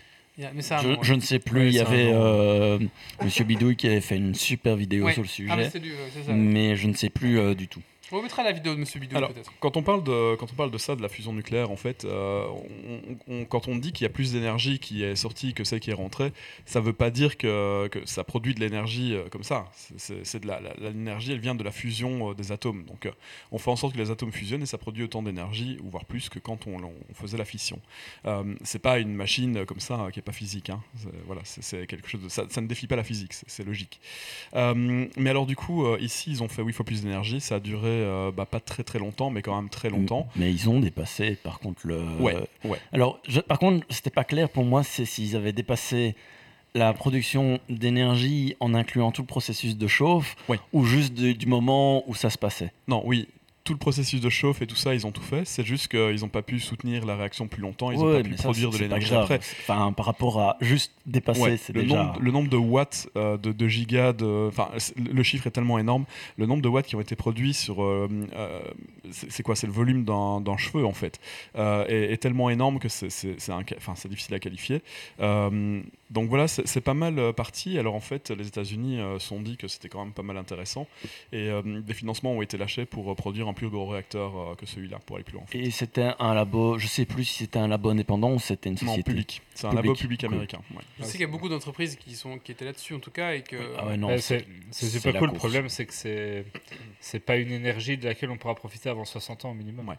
Mais un Je, ne sais plus, Ouais, il y avait euh, Monsieur Bidouille qui avait fait une super vidéo Ouais. sur le Ah, sujet, mais je ne sais plus euh, du tout. On mettra la vidéo de Monsieur Bidou peut-être. Quand on parle de quand on parle de ça, de la fusion nucléaire, en fait, euh, on- on- quand on dit qu'il y a plus d'énergie qui est sortie que celle qui est rentrée, ça veut pas dire que, que ça produit de l'énergie euh, comme ça. C'est- de l'énergie, elle vient de la fusion euh, des atomes. Donc, on fait en sorte que les atomes fusionnent et ça produit autant d'énergie, ou voire plus que quand on, on faisait la fission. Euh, c'est pas une machine comme ça euh, qui est pas physique. hein. Voilà, c'est- quelque chose de ça, ça ne défie pas la physique, c'est logique. Euh, mais alors du coup, ici, ils ont fait 8 fois plus d'énergie. Ça a duré euh, bah, pas très très longtemps, mais quand même très longtemps. Mais ils ont dépassé, par contre, le. Ouais, ouais. Alors, je- par contre, c'était pas clair pour moi, c'est s'ils avaient dépassé la production d'énergie en incluant tout le processus de chauffe, ou juste du moment où ça se passait. Non, oui, tout le processus de chauffe et tout ça, ils ont tout fait. C'est juste qu'ils n'ont pas pu soutenir la réaction plus longtemps. Ils n'ont Ouais, pas pu ça, produire de l'énergie après. Enfin, par rapport à juste dépasser, Ouais, c'est le, déjà. nombre, le nombre de watts, euh, de, de gigas, de, le chiffre est tellement énorme. Le nombre de watts qui ont été produits sur, euh, euh, c'est quoi? C'est le volume d'un cheveu en fait, est, est tellement énorme que c'est difficile à qualifier. Donc voilà, c'est pas mal parti. Alors en fait, les États-Unis se sont dit que c'était quand même pas mal intéressant et des financements ont été lâchés pour produire un plus gros réacteur euh, que celui-là pour aller plus loin. en fait. Et c'était un labo, je sais plus si c'était un labo indépendant ou c'était une Non, société. public. C'est un Public, labo public cool. américain. ouais. Je sais qu'il y a beaucoup d'entreprises qui, sont, qui étaient là-dessus en tout cas et que. Ah ouais, non, Ouais, c'est- c'est c'est c'est super cool le problème c'est que c'est c'est pas une énergie de laquelle on pourra profiter avant 60 ans au minimum Ouais.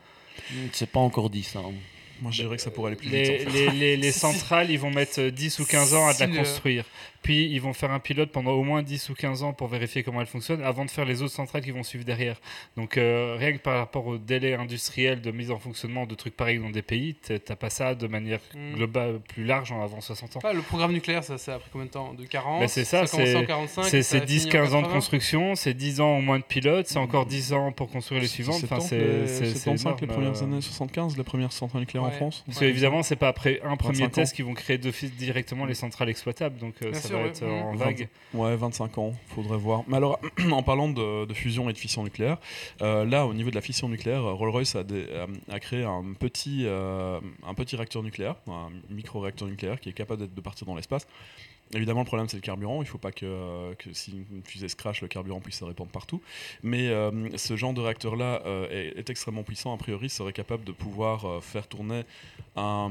c'est pas encore dit ça. hein. Moi, je dirais que ça pourrait aller plus vite. les, en fait. les, les- (laughs) les Si- centrales, ils vont mettre euh, 10 ou 15 ans à de la construire. Puis, ils vont faire un pilote pendant au moins 10 ou 15 ans pour vérifier comment elle fonctionne avant de faire les autres centrales qui vont suivre derrière. Donc, euh, rien que par rapport au délai industriel de mise en fonctionnement de trucs pareils dans des pays, t'as pas ça de manière Hmm. globale plus large en avant 60 ans. Le programme nucléaire, ça, ça a pris combien de temps? De 40 Bah, c'est ça, c'est- en 45 C'est et ça c'est a fini en 10-15 ans de 80. construction, c'est 10 ans au moins de pilotes, c'est encore 10 ans pour construire les suivantes. C'est Enfin, que c'est les- c'est- c'est c'est 75 les premières euh. années 75, les premières centrales nucléaires en Ouais. France. Parce Ouais. qu'évidemment, c'est pas après un premier 25 ans. test qu'ils vont créer d'office directement les centrales exploitables, donc euh, ça sûr, va ouais. être euh, en vague. Ouais, 25 ans, faudrait voir. Mais alors, (clears throat) en parlant de, de fusion et de fission nucléaire, euh, là, au niveau de la fission nucléaire, Rolls-Royce a, euh, a créé un petit, euh, un petit réacteur nucléaire, un micro-réacteur nucléaire qui est capable de partir dans l'espace. Évidemment, le problème, c'est le carburant. Il ne faut pas que, euh, que si une fusée se crache, le carburant puisse se répandre partout. Mais euh, ce genre de réacteur-là euh, est, est extrêmement puissant. A priori, serait capable de pouvoir euh, faire tourner un,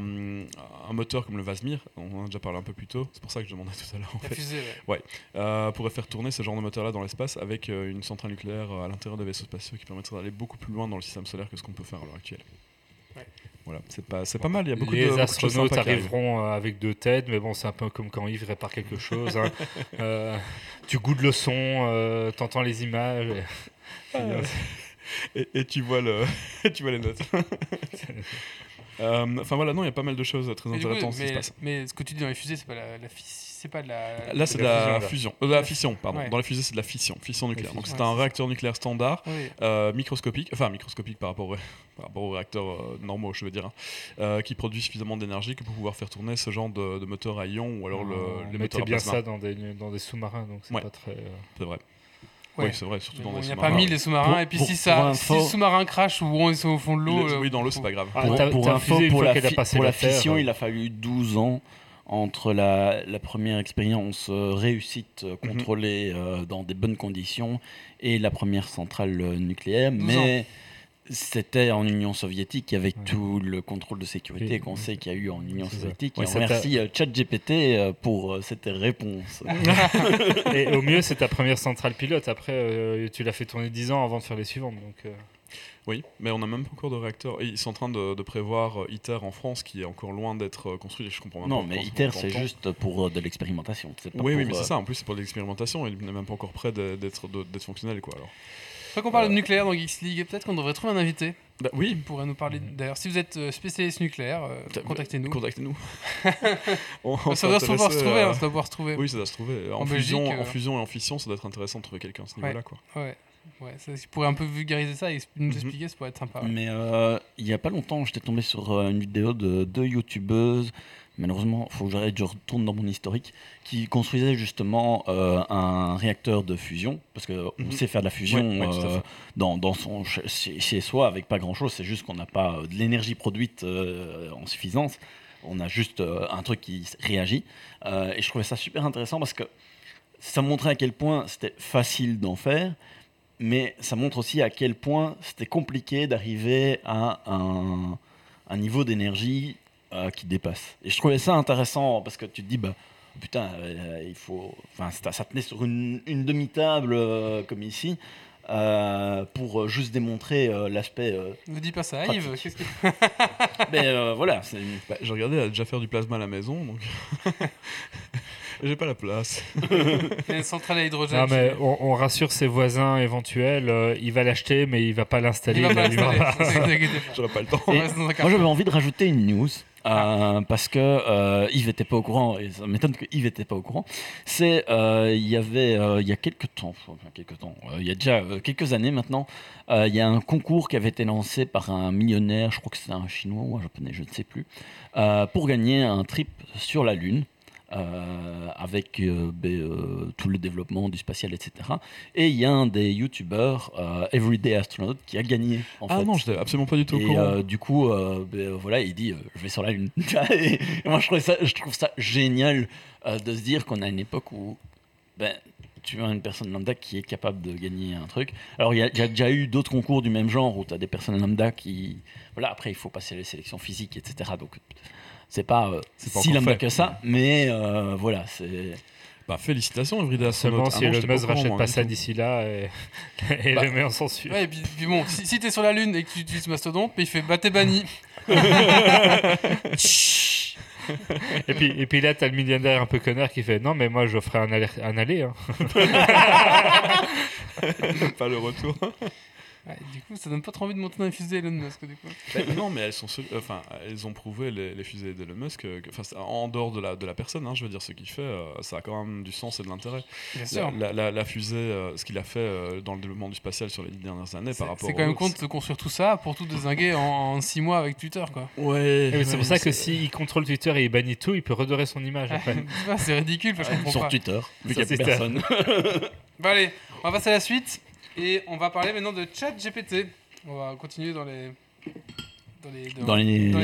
un moteur comme le Vasmir. On en a déjà parlé un peu plus tôt. C'est pour ça que je demandais (laughs) tout à l'heure. En La fait fusée, ouais. euh, pourrait faire tourner ce genre de moteur-là dans l'espace avec une centrale nucléaire à l'intérieur des vaisseaux spatiaux qui permettrait d'aller beaucoup plus loin dans le système solaire que ce qu'on peut faire à l'heure actuelle. Voilà, c'est pas, c'est pas mal. Il y a beaucoup de les de astronautes arriveront euh, avec deux têtes, mais bon, c'est un peu comme quand Yves répare quelque chose. hein. (laughs) Euh, tu goûtes le son, euh, t'entends les images. et- (laughs) et, et tu vois le, (laughs) tu vois les notes. Euh, Enfin voilà, non, il y a pas mal de choses très coup, intéressantes qui se mais, passent. mais ce que tu dis dans les fusées, c'est pas la, la fis- c'est pas de la. Là, c'est de de la la fusion, fusion, euh, de la fission, pardon. Ouais. Dans les fusées, c'est de la fission, fission nucléaire. fission, Donc c'est ouais, un réacteur nucléaire standard, Oui. euh, microscopique, enfin microscopique par rapport, au, (laughs) par rapport aux réacteurs euh, normaux, je veux dire, hein, euh, qui produit suffisamment d'énergie que pour pouvoir faire tourner ce genre de, de moteur à ion ou alors le, on les moteurs à bien plasma. ça dans des, dans des sous-marins, donc c'est Ouais. pas très. euh, C'est vrai. Ouais. Oui, c'est vrai, surtout dans bon, des Il n'y a sous-marins. pas mille des sous-marins, et puis si, ça, info- si le sous-marin crash ou on est au fond de l'eau. Le- oui, dans l'eau, c'est pas grave. Ah, Pour, pour fusée, pour la, la la fission, il a fallu 12 ans entre la, la première expérience euh, réussite euh, Mhm. contrôlée euh, dans des bonnes conditions et la première centrale nucléaire. 12 Mais c'était en Union soviétique avec Ouais. tout le contrôle de sécurité qu'on sait qu'il y a eu en Union soviétique. Ouais, et on remercie ChatGPT pour cette réponse. (laughs) Et au mieux, c'est ta première centrale pilote. Après, euh, tu l'as fait tourner 10 ans avant de faire les suivantes. Donc, euh, Oui, mais on n'a même pas encore de réacteur. Et ils sont en train de, de prévoir euh, ITER en France, qui est encore loin d'être euh, construit. Je comprends même non, pas mais ITER, on c'est juste pour euh, de l'expérimentation. Oui, oui, mais euh, c'est ça. En plus, c'est pour de l'expérimentation. Il n'est même pas encore prêt d'être fonctionnel, quoi. Alors. Après qu'on parle de nucléaire dans Geeks League, peut-être qu'on devrait trouver un invité Bah, qui oui, pourrait nous parler. Mhm. D'ailleurs, si vous êtes spécialiste nucléaire, euh, contactez-nous. contactez-nous. (laughs) (laughs) on, on Ça doit se pouvoir se trouver, euh, hein, ça doit pouvoir se trouver. Oui, ça doit se trouver. En, En fusion, Belgique, euh, en fusion et en fission, ça doit être intéressant de trouver quelqu'un à ce Ouais. niveau-là, quoi. Ouais, ouais, ça, si tu pourrais un peu vulgariser ça et nous Mhm. expliquer, ça pourrait être sympa. ouais. Mais euh, il y a pas longtemps, j'étais tombé sur euh, une vidéo de deux youtubeuses. Malheureusement, il faut que j'arrête, je retourne dans mon historique, qui construisaient justement euh, un réacteur de fusion, parce qu'on Mhm. sait faire de la fusion Ouais, ouais, euh, dans, dans son, chez, chez soi avec pas grand-chose, c'est juste qu'on n'a pas de l'énergie produite en suffisance, on a juste un truc qui réagit. Et je trouvais ça super intéressant parce que ça montrait à quel point c'était facile d'en faire, mais ça montre aussi à quel point c'était compliqué d'arriver à un, un niveau d'énergie euh, qui dépasse. Et je trouvais ça intéressant parce que tu te dis, bah, putain, euh, il faut. Enfin, ça, ça tenait sur une, une demi-table euh, comme ici. euh, pour juste démontrer euh, l'aspect. euh, Ne dis pas ça, Pratique. Yves. Qu'est-ce que... (laughs) mais euh, voilà, Bah, J'ai regardé à déjà faire du plasma à la maison, donc. (laughs) J'ai pas la place. Il y a une centrale à hydrogène. non, mais on, on rassure ses voisins éventuels. euh, il va l'acheter, mais il va pas l'installer. Il va pas l'allumera l'installer. Ne vous inquiétez pas. J'aurais pas le temps. On Et reste dans un Moi, j'avais envie de rajouter une news. euh, parce que euh, Yves était pas au courant et ça m'étonne que Yves était pas au courant. C'est euh, il y avait euh, il y a quelques temps, enfin quelques temps, euh, il y a déjà euh, quelques années maintenant, euh, il y a un concours qui avait été lancé par un millionnaire, je crois que c'était un chinois ou un japonais, je ne sais plus, euh, pour gagner un trip sur la lune. Euh, avec euh, ben, euh, tout le développement du spatial, etc. Et il y a un des youtubeurs, Everyday Astronaut, qui a gagné. En Ah fait. non, j'étais absolument pas du tout au courant. du coup, ben, voilà, il dit je vais sur la lune. (laughs) et moi, je trouve ça, je trouve ça génial de se dire qu'on a une époque où ben, tu as une personne lambda qui est capable de gagner un truc. Alors, il y, a- il y a déjà eu d'autres concours du même genre où tu as des personnes lambda qui. Voilà, après, il faut passer les sélections physiques, etc. Donc, c'est pas, euh, C'est pas si lambda que ça, mais euh, voilà, c'est. Bah, félicitations, Astronaut. Seulement si Elon Musk rachète moi, pas ça d'ici là et, (laughs) et Bah, le met en censure. Ouais, et puis, puis bon, si, si t'es sur la lune et que tu utilises Mastodonte, mais il fait bah t'es banni. (laughs) Et puis, et puis là, t'as le millionnaire un peu connard qui fait Non, mais moi, je ferai un, aller, un aller. hein. (laughs) pas le retour. Ouais, du coup, ça donne pas trop envie de monter dans les fusées Elon Musk, du coup. Mais non, mais elles sont, soli- enfin, elles ont prouvé les, les fusées d'Elon Musk. euh, que- Enfin, en dehors de la de la personne, hein, je veux dire, ce qu'il fait, euh, ça a quand même du sens et de l'intérêt. Bien La, sûr. la, la- la fusée, euh, ce qu'il a fait euh, dans le développement du spatial sur les dix dernières années par rapport. c'est quand même con de construire tout ça pour tout désinguer en 6 mois avec Twitter, quoi. Ouais. C'est pour ça que s'il contrôle Twitter et il bannit tout, il peut redorer son image après. (laughs) C'est ridicule, parce que je comprends Sur pas. Twitter, vu qu'il n'y a personne. Bon, allez, on va passer à la suite et on va parler maintenant de ChatGPT. On va continuer dans les. Dans les. Dans les, dans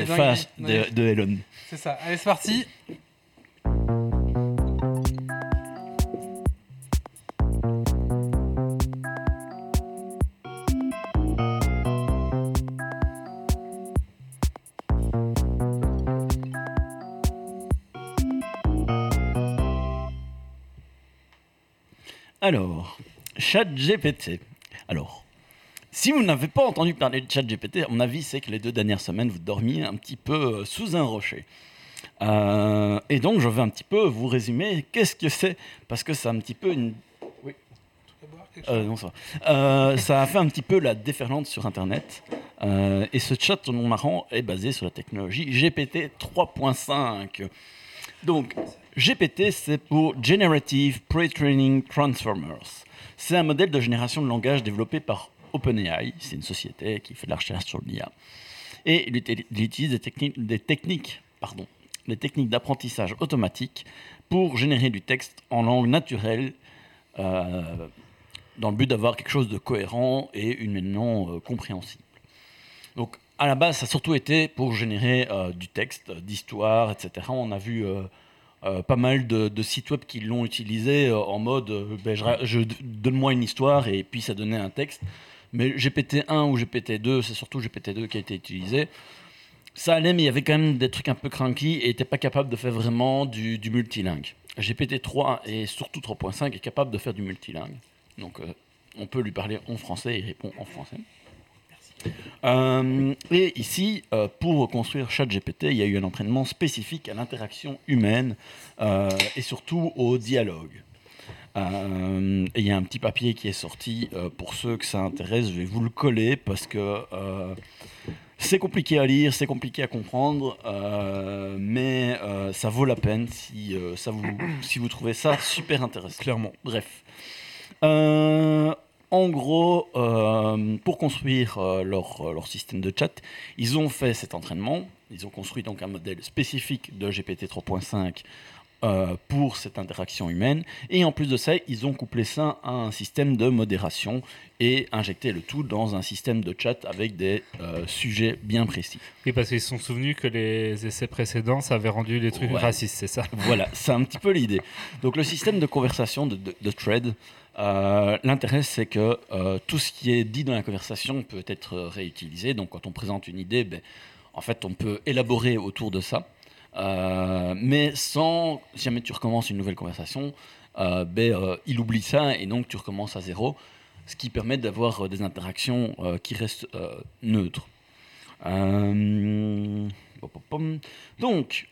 les de Elon. C'est ça. Allez, c'est parti. Alors, ChatGPT. Alors, Si vous n'avez pas entendu parler de ChatGPT, à mon avis, c'est que les deux dernières semaines, vous dormiez un petit peu euh, sous un rocher. Euh, et donc, je vais un petit peu vous résumer qu'est-ce que c'est, parce que c'est un petit peu une euh, non, ça. Euh, ça a fait un petit peu la déferlante sur Internet. Euh, et ce chat non marrant est basé sur la technologie GPT 3.5. Donc, GPT, c'est pour Generative Pre-Training Transformers. C'est un modèle de génération de langage développé par OpenAI. C'est une société qui fait de la recherche sur l'IA. Et il uti- il utilise des techniques, des techniques, pardon, des techniques d'apprentissage automatique pour générer du texte en langue naturelle euh, dans le but d'avoir quelque chose de cohérent et humainement euh, compréhensible. Donc, à la base, ça a surtout été pour générer euh, du texte, euh, d'histoire, etc. On a vu euh, pas mal de, sites web qui l'ont utilisé euh, en mode euh, ben, je donne-moi une histoire et puis ça donnait un texte. Mais GPT-1 ou GPT-2, c'est surtout GPT-2 qui a été utilisé. Ça allait, mais il y avait quand même des trucs un peu cranky et n'était pas capable de faire vraiment du, multilingue. GPT-3 et surtout 3.5 est capable de faire du multilingue. Donc, on peut lui parler en français et il répond en français. Euh, et ici, euh, pour construire ChatGPT, il y a eu un entraînement spécifique à l'interaction humaine euh, et surtout au dialogue. Euh, il y a un petit papier qui est sorti pour ceux que ça intéresse. Je vais vous le coller parce que c'est compliqué à lire, c'est compliqué à comprendre, mais ça vaut la peine si, ça vous, si vous trouvez ça super intéressant. Clairement. Bref. En gros, euh, pour construire euh, leur, euh, leur système de chat, ils ont fait cet entraînement. Ils ont construit donc un modèle spécifique de GPT 3.5 euh, pour cette interaction humaine. Et en plus de ça, ils ont couplé ça à un système de modération et injecté le tout dans un système de chat avec des euh, sujets bien précis. Oui, parce qu'ils se sont souvenus que les essais précédents, ça avait rendu les trucs Ouais. racistes, c'est ça? Voilà, c'est un petit peu l'idée. Donc le système de conversation de, de, de thread, euh, l'intérêt c'est que tout ce qui est dit dans la conversation peut être réutilisé. Donc quand on présente une idée, ben, en fait on peut élaborer autour de ça. Euh, mais sans, si jamais tu recommences une nouvelle conversation, euh, ben, euh, il oublie ça et donc tu recommences à zéro, ce qui permet d'avoir des interactions qui restent neutres. Donc,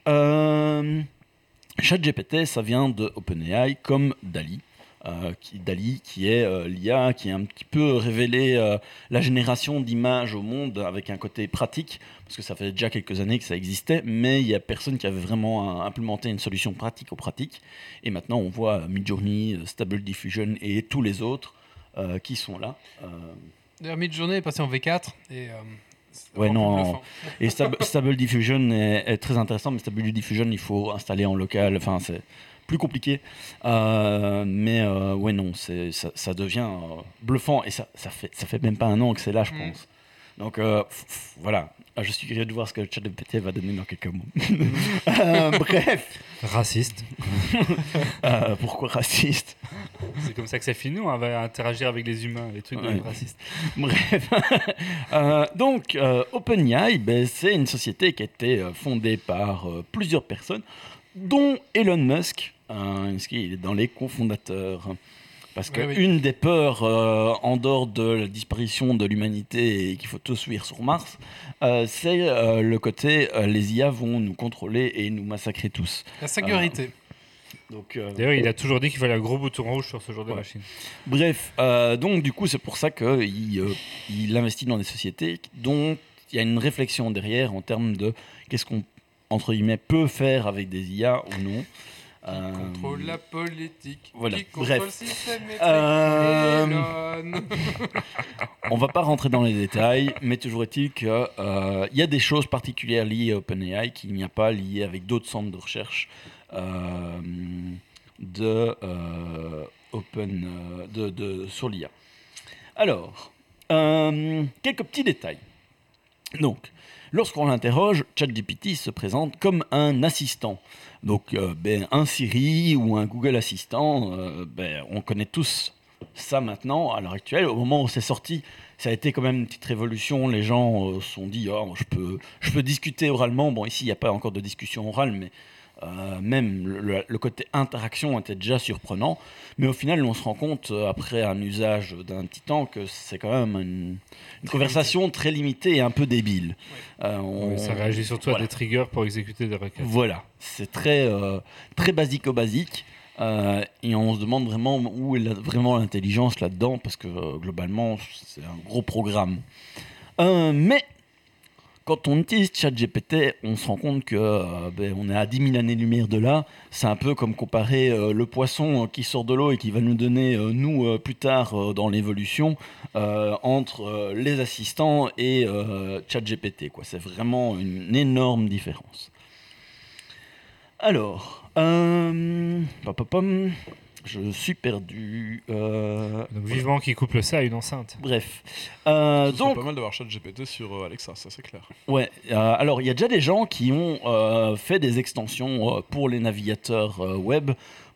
ChatGPT, ça vient de OpenAI comme DALI. Euh, qui, DALI, qui est euh, l'IA qui a un petit peu révélé euh, la génération d'images au monde avec un côté pratique, parce que ça fait déjà quelques années que ça existait, mais il n'y a personne qui avait vraiment implémenté une solution pratique aux pratiques. Et maintenant, on voit Midjourney, Stable Diffusion et tous les autres qui sont là. D'ailleurs, Midjourney est passé en V4 et. Ouais, non. (laughs) Et Stable, Stable Diffusion est, est très intéressant, mais Stable Diffusion, il faut installer en local. Enfin, c'est plus compliqué. Euh, mais euh, ouais, non, ça, ça devient euh, bluffant. Et ça, ça, fait, ça fait même pas un an que c'est là, je Mm. pense. Donc euh, voilà. Ah, Je suis curieux de voir ce que le ChatGPT va donner dans quelques mots. (laughs) Euh, bref, Raciste. (laughs) Euh, pourquoi raciste? C'est comme ça que ça finit, on va interagir avec les humains, les trucs Ouais. de racistes. (laughs) Bref. Euh, donc, euh, OpenAI, ben, c'est une société qui a été fondée par euh, plusieurs personnes, dont Elon Musk, euh, qui est dans les cofondateurs. Parce Oui, oui. qu'une des peurs, euh, en dehors de la disparition de l'humanité et qu'il faut tous fuir sur Mars, euh, c'est euh, le côté euh, les IA vont nous contrôler et nous massacrer tous. La sécurité. Euh, D'ailleurs, il a toujours dit qu'il fallait un gros bouton rouge sur ce genre de Ouais. machine. Bref, euh, donc du coup, c'est pour ça qu'il euh, il investit dans des sociétés dont il y a une réflexion derrière en termes de qu'est-ce qu'on, entre guillemets, peut faire avec des IA ou non. Euh, Contrôle la politique. voilà. Qui contrôle Bref. le système. Euh. (laughs) On va pas rentrer dans les détails, mais toujours est-il qu'il y a des choses particulières liées à OpenAI qu'il n'y a pas liées avec d'autres centres de recherche euh, de, euh, open, euh, de, de, sur l'IA. Alors, euh, quelques petits détails. Donc, lorsqu'on l'interroge, ChatGPT se présente comme un assistant. Donc, euh, ben, un Siri ou un Google Assistant, euh, ben, on connaît tous ça maintenant, à l'heure actuelle. Au moment où c'est sorti, ça a été quand même une petite révolution. Les gens euh, se sont dit, oh, je, peux, je peux discuter oralement. Bon, ici, il n'y a pas encore de discussion orale, mais Euh, même le, le côté interaction était déjà surprenant. Mais au final, on se rend compte, euh, après un usage d'un petit temps, que c'est quand même une, une conversation très limitée et un peu débile. Euh, on- ça réagit surtout à des triggers pour exécuter des requêtes. Voilà, c'est très, euh, très basico-basique. euh, et on se demande vraiment où est la- vraiment l'intelligence là-dedans, parce que euh, globalement, c'est un gros programme. Euh, mais quand on utilise ChatGPT, on se rend compte que euh, ben, est à 10 000 années-lumière de là. C'est un peu comme comparer euh, le poisson euh, qui sort de l'eau et qui va nous donner, nous, plus tard dans l'évolution, entre les assistants et ChatGPT. C'est vraiment une énorme différence. Alors, pam, pam, je suis perdu. euh, Donc vivement qu'ils couplent ça à une enceinte. bref. Euh, Ce donc, pas mal d'avoir chat GPT sur euh, Alexa, ça c'est clair. Ouais, euh, alors il y a déjà des gens qui ont euh, fait des extensions euh, pour les navigateurs euh, web,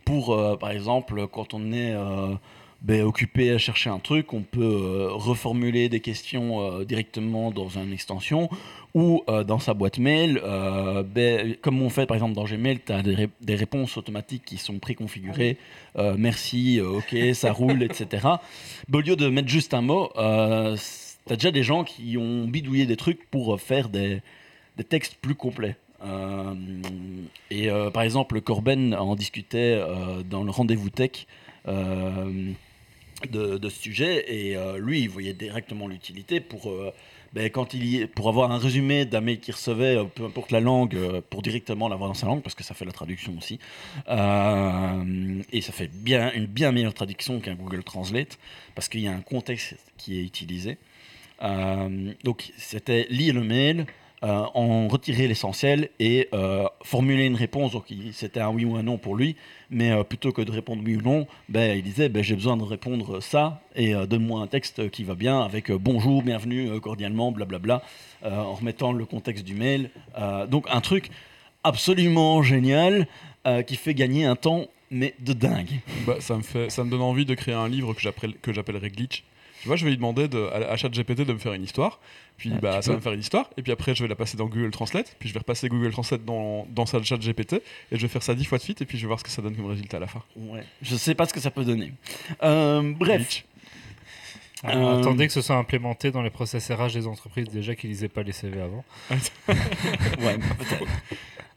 pour euh, par exemple quand on est euh, ben, occupé à chercher un truc, on peut euh, reformuler des questions euh, directement dans une extension ou euh, dans sa boîte mail. ben, comme on fait par exemple dans Gmail, tu as des, ré- des réponses automatiques qui sont préconfigurées. Merci, ok, ça (laughs) roule, etc. Ben, au lieu de mettre juste un mot, euh, T'as déjà des gens qui ont bidouillé des trucs pour faire des, des textes plus complets. Euh, et euh, par exemple, Corben en discutait euh, dans le rendez-vous tech de, ce sujet, et euh, lui, il voyait directement l'utilité pour, euh, ben, quand il y- pour avoir un résumé d'un mail qu'il recevait, euh, peu importe la langue, pour directement l'avoir dans sa langue, parce que ça fait la traduction aussi. Et ça fait bien, une bien meilleure traduction qu'un Google Translate, parce qu'il y a un contexte qui est utilisé. Donc c'était lire le mail, euh, en retirer l'essentiel et euh, formuler une réponse. Donc c'était un oui ou un non pour lui, mais euh, plutôt que de répondre oui ou non, ben, il disait ben, j'ai besoin de répondre ça et euh, donne-moi un texte qui va bien avec euh, bonjour, bienvenue, euh, cordialement, blablabla, euh, en remettant le contexte du mail. Euh, donc un truc absolument génial euh, qui fait gagner un temps mais de dingue. Bah, ça, me fait, ça me donne envie de créer un livre que j'appelle- que j'appellerais Glitch. Tu vois, je vais lui demander de, à, à ChatGPT de me faire une histoire. Puis Ah, bah, ça va me faire une histoire. Et puis après, je vais la passer dans Google Translate. Puis je vais repasser Google Translate dans, dans sa ChatGPT. Et je vais faire ça dix fois de suite. Et puis je vais voir ce que ça donne comme résultat à la fin. Ouais. Je sais pas ce que ça peut donner. Euh, bref. Glitch. Alors, Euh, Attendez que ce soit implémenté dans les process RH des entreprises déjà qui lisaient pas les CV avant. (laughs) Ouais, peut-être.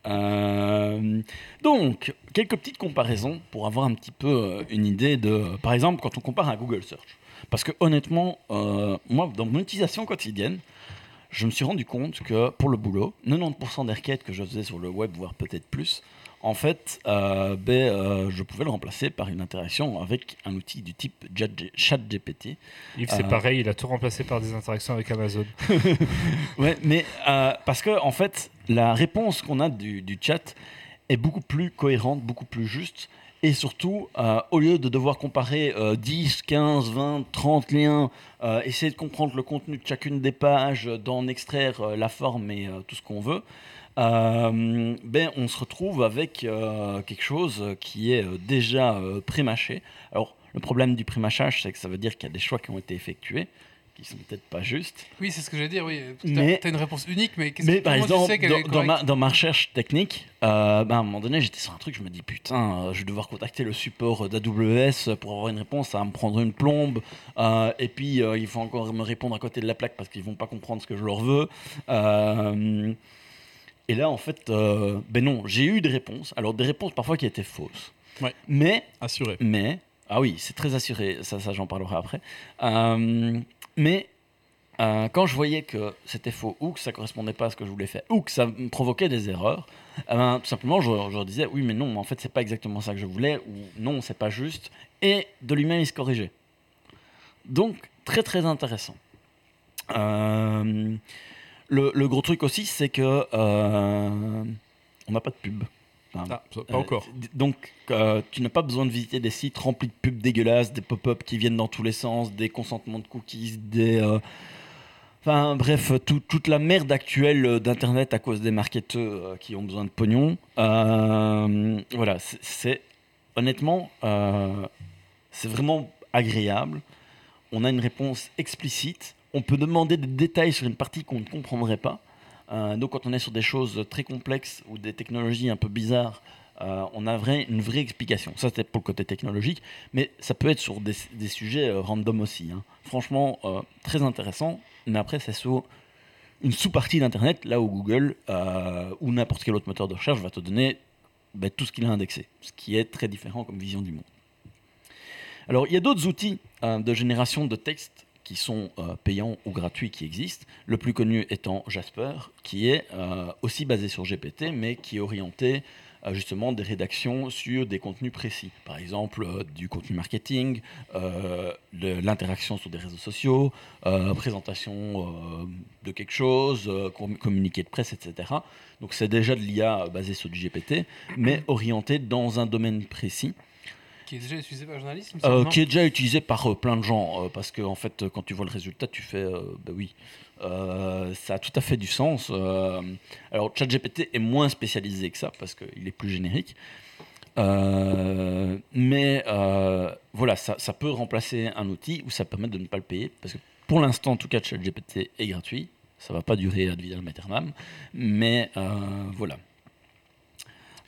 Euh, donc, quelques petites comparaisons pour avoir un petit peu euh, une idée de, par exemple, quand on compare à Google Search. Parce que honnêtement, euh, moi, dans mon utilisation quotidienne, je me suis rendu compte que pour le boulot, 90% des requêtes que je faisais sur le web, voire peut-être plus, en fait, euh, ben, euh, je pouvais le remplacer par une interaction avec un outil du type ChatGPT. Yves, c'est Euh. pareil, il a tout remplacé par des interactions avec Amazon. (laughs) Ouais, mais parce que en fait, la réponse qu'on a du, du chat est beaucoup plus cohérente, beaucoup plus juste. Et surtout, euh, au lieu de devoir comparer euh, 10, 15, 20, 30 liens, euh, essayer de comprendre le contenu de chacune des pages, euh, d'en extraire la forme et tout ce qu'on veut, ben, on se retrouve avec quelque chose qui est déjà pré-mâché. Alors, le problème du pré-mâchage, c'est que ça veut dire qu'il y a des choix qui ont été effectués, qui sont peut-être pas justes. Oui, c'est ce que j'allais dire, oui. Tu Mais- as, une réponse unique, mais qu'est-ce que par comment tu exemple, sais qu'elle dans, est dans ma, dans ma recherche technique, euh, ben, à un moment donné, j'étais sur un truc, je me dis putain, euh, je vais devoir contacter le support d'AWS pour avoir une réponse, ça va me prendre une plombe, euh, et puis euh, il faut encore me répondre à côté de la plaque parce qu'ils vont pas comprendre ce que je leur veux. Et là, en fait, ben non, j'ai eu des réponses, alors des réponses parfois qui étaient fausses. Ouais. Mais Assuré. mais, ah oui, c'est très assuré, ça, ça j'en parlerai après. Euh, mais euh, quand je voyais que c'était faux ou que ça correspondait pas à ce que je voulais faire ou que ça me provoquait des erreurs, eh ben, tout simplement je, leur disais oui mais non, en fait c'est pas exactement ça que je voulais ou non c'est pas juste et de lui-même il se corrigeait. Donc très très intéressant. Euh, le, le gros truc aussi c'est que euh, on n'a pas de pub. Enfin, Ah, pas euh, encore. Donc, euh, tu n'as pas besoin de visiter des sites remplis de pubs dégueulasses, des pop-up qui viennent dans tous les sens, des consentements de cookies, des. euh, Enfin, bref, tout- toute la merde actuelle d'Internet à cause des marketeurs qui ont besoin de pognon. Voilà, c'est-. Honnêtement, c'est vraiment agréable. On a une réponse explicite. On peut demander des détails sur une partie qu'on ne comprendrait pas. Euh, donc quand on est sur des choses très complexes ou des technologies un peu bizarres, euh, on a une vraie explication. Ça, c'était pour le côté technologique, mais ça peut être sur des, sujets euh, random aussi. hein. Franchement, euh, très intéressant, mais après, c'est sur une sous-partie d'Internet, là où Google euh, ou n'importe quel autre moteur de recherche va te donner ben, tout ce qu'il a indexé, ce qui est très différent comme vision du monde. Alors, il y a d'autres outils euh, de génération de texte qui sont euh, payants ou gratuits qui existent. Le plus connu étant Jasper, qui est euh, aussi basé sur GPT, mais qui est orienté euh, justement des rédactions sur des contenus précis. Par exemple, du contenu marketing, l'interaction sur des réseaux sociaux, présentation de quelque chose, com- communiqué de presse, etc. Donc c'est déjà de l'IA basé sur du GPT, mais orienté dans un domaine précis. Qui est déjà utilisé par les journalistes, Euh, qui est déjà utilisé par euh, plein de gens, euh, parce que en fait, quand tu vois le résultat, tu fais, bah oui, ça a tout à fait du sens. alors, ChatGPT est moins spécialisé que ça, parce qu'il est plus générique. Mais voilà, ça, ça peut remplacer un outil ou ça permet de ne pas le payer, parce que pour l'instant, en tout cas, ChatGPT est gratuit. Ça va pas durer ad vitam aeternam, mais voilà.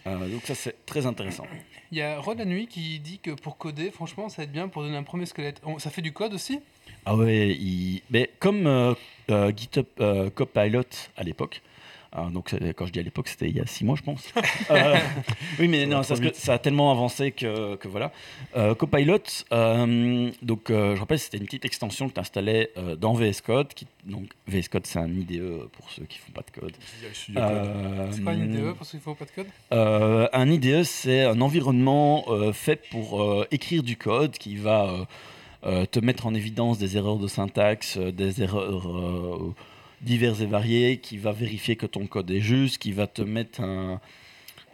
Euh, donc ça, c'est très intéressant. Il y a Rod la nuit qui dit que pour coder, franchement, ça être bien pour donner un premier squelette. Ça fait du code aussi? Ah ouais, mais comme euh, euh, GitHub euh, Copilot à l'époque, euh, donc c'est- quand je dis à l'époque, c'était il y a six mois, je pense. Euh, (laughs) oui, mais non, ça a tellement avancé que, que voilà. Euh, Copilot, euh, donc euh, je rappelle, c'était une petite extension que tu installais euh, dans VS Code. Qui, donc VS Code, c'est un IDE pour ceux qui font pas de code. Euh, C'est pas une IDE pour ceux qui font pas de code? Euh, un IDE, c'est un environnement euh, fait pour euh, écrire du code qui va euh, euh, te mettre en évidence des erreurs de syntaxe, euh, des erreurs diverses et variées, qui va vérifier que ton code est juste, qui va te mettre un-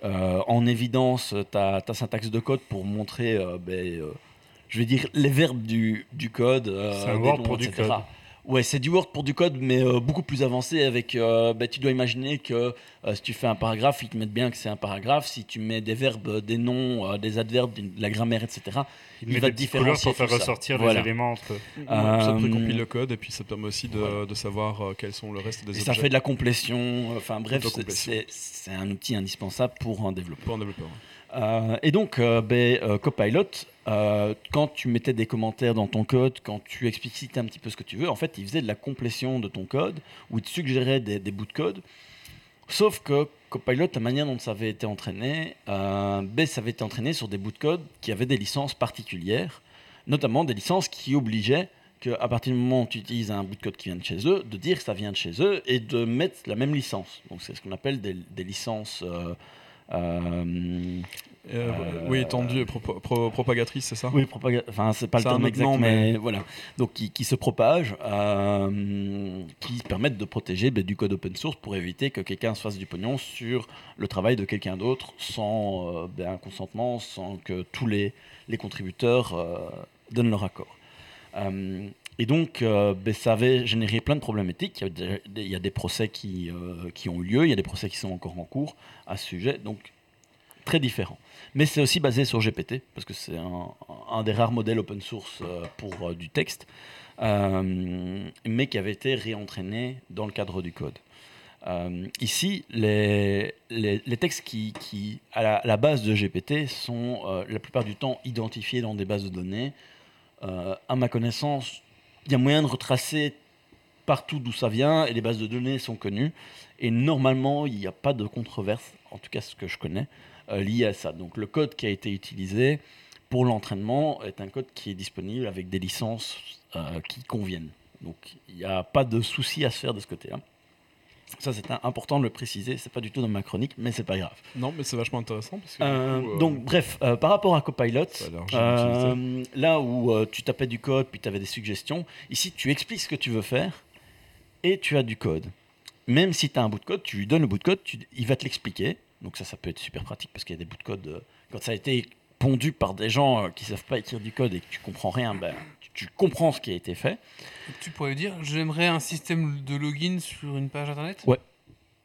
euh, en évidence ta, ta syntaxe de code pour montrer, euh, ben, euh, je vais dire, les verbes du, du code. C'est un des Word noms, pour du code. Ouais, c'est du Word pour du code, mais euh, beaucoup plus avancé. Avec, euh, ben, tu dois imaginer que euh, si tu fais un paragraphe, ils te mettent bien que c'est un paragraphe. Si tu mets des verbes, des noms, euh, des adverbes, de la grammaire, etc. Il, Il met va des petites couleurs différencier pour faire ressortir Voilà. les éléments entre. Ouais, ça Euh, précompile le code et puis ça permet aussi de, savoir euh, quels sont le reste des Et objets ça fait de la complétion. Enfin bref, c'est- un outil indispensable pour un développeur. pour un développeur. ouais. Euh, et donc, euh, euh, Copilot, euh, quand tu mettais des commentaires dans ton code, quand tu explicitais un petit peu ce que tu veux, en fait, il faisait de la complétion de ton code ou il te suggérait des, bouts de code. Sauf que Copilot, la manière dont ça avait été entraîné, euh, ben, ça avait été entraîné sur des bouts de code qui avaient des licences particulières, notamment des licences qui obligeaient qu'à partir du moment où tu utilises un bout de code qui vient de chez eux, de dire que ça vient de chez eux et de mettre la même licence. Donc c'est ce qu'on appelle des, des licences euh, euh, Euh, Euh, oui, étendu, pro- pro- propagatrice, c'est ça? Oui, propaga- enfin c'est pas le terme exact, mais... mais- voilà. Donc qui, qui se propagent, euh, qui permettent de protéger ben, du code open source pour éviter que quelqu'un se fasse du pognon sur le travail de quelqu'un d'autre sans euh, ben, un consentement, sans que tous les, les contributeurs euh, donnent leur accord. Euh, et donc, euh, ben, ça avait généré plein de problématiques. Il y a des, des- il y a des procès qui, euh, qui ont eu lieu, il y a des procès qui sont encore en cours à ce sujet. Donc, très différent. Mais c'est aussi basé sur GPT, parce que c'est un, des rares modèles open source euh, pour euh, du texte, euh, mais qui avait été réentraîné dans le cadre du code. Ici, les, textes qui, à, la, base de GPT, sont la plupart du temps identifiés dans des bases de données. Euh, à ma connaissance, il y a moyen de retracer partout d'où ça vient et les bases de données sont connues. Et normalement, il n'y a pas de controverse, en tout cas ce que je connais, euh, lié à ça. Donc le code qui a été utilisé pour l'entraînement est un code qui est disponible avec des licences euh, qui conviennent. Donc il n'y a pas de souci à se faire de ce côté-là. Ça, c'est important de le préciser. C'est pas du tout dans ma chronique, mais c'est pas grave. Non, mais c'est vachement intéressant. Parce que, du Euh, coup, euh, donc, bref, euh, par rapport à Copilot, là où tu tapais du code puis tu avais des suggestions, ici tu expliques ce que tu veux faire et tu as du code. Même si tu as un bout de code, tu lui donnes le bout de code, tu- il va te l'expliquer. Donc ça, ça peut être super pratique parce qu'il y a des bouts de code, euh, quand ça a été pondu par des gens euh, qui savent pas écrire du code et que tu comprends rien, ben, tu, tu comprends ce qui a été fait. Tu pourrais dire j'aimerais un système de login sur une page internet? Ouais.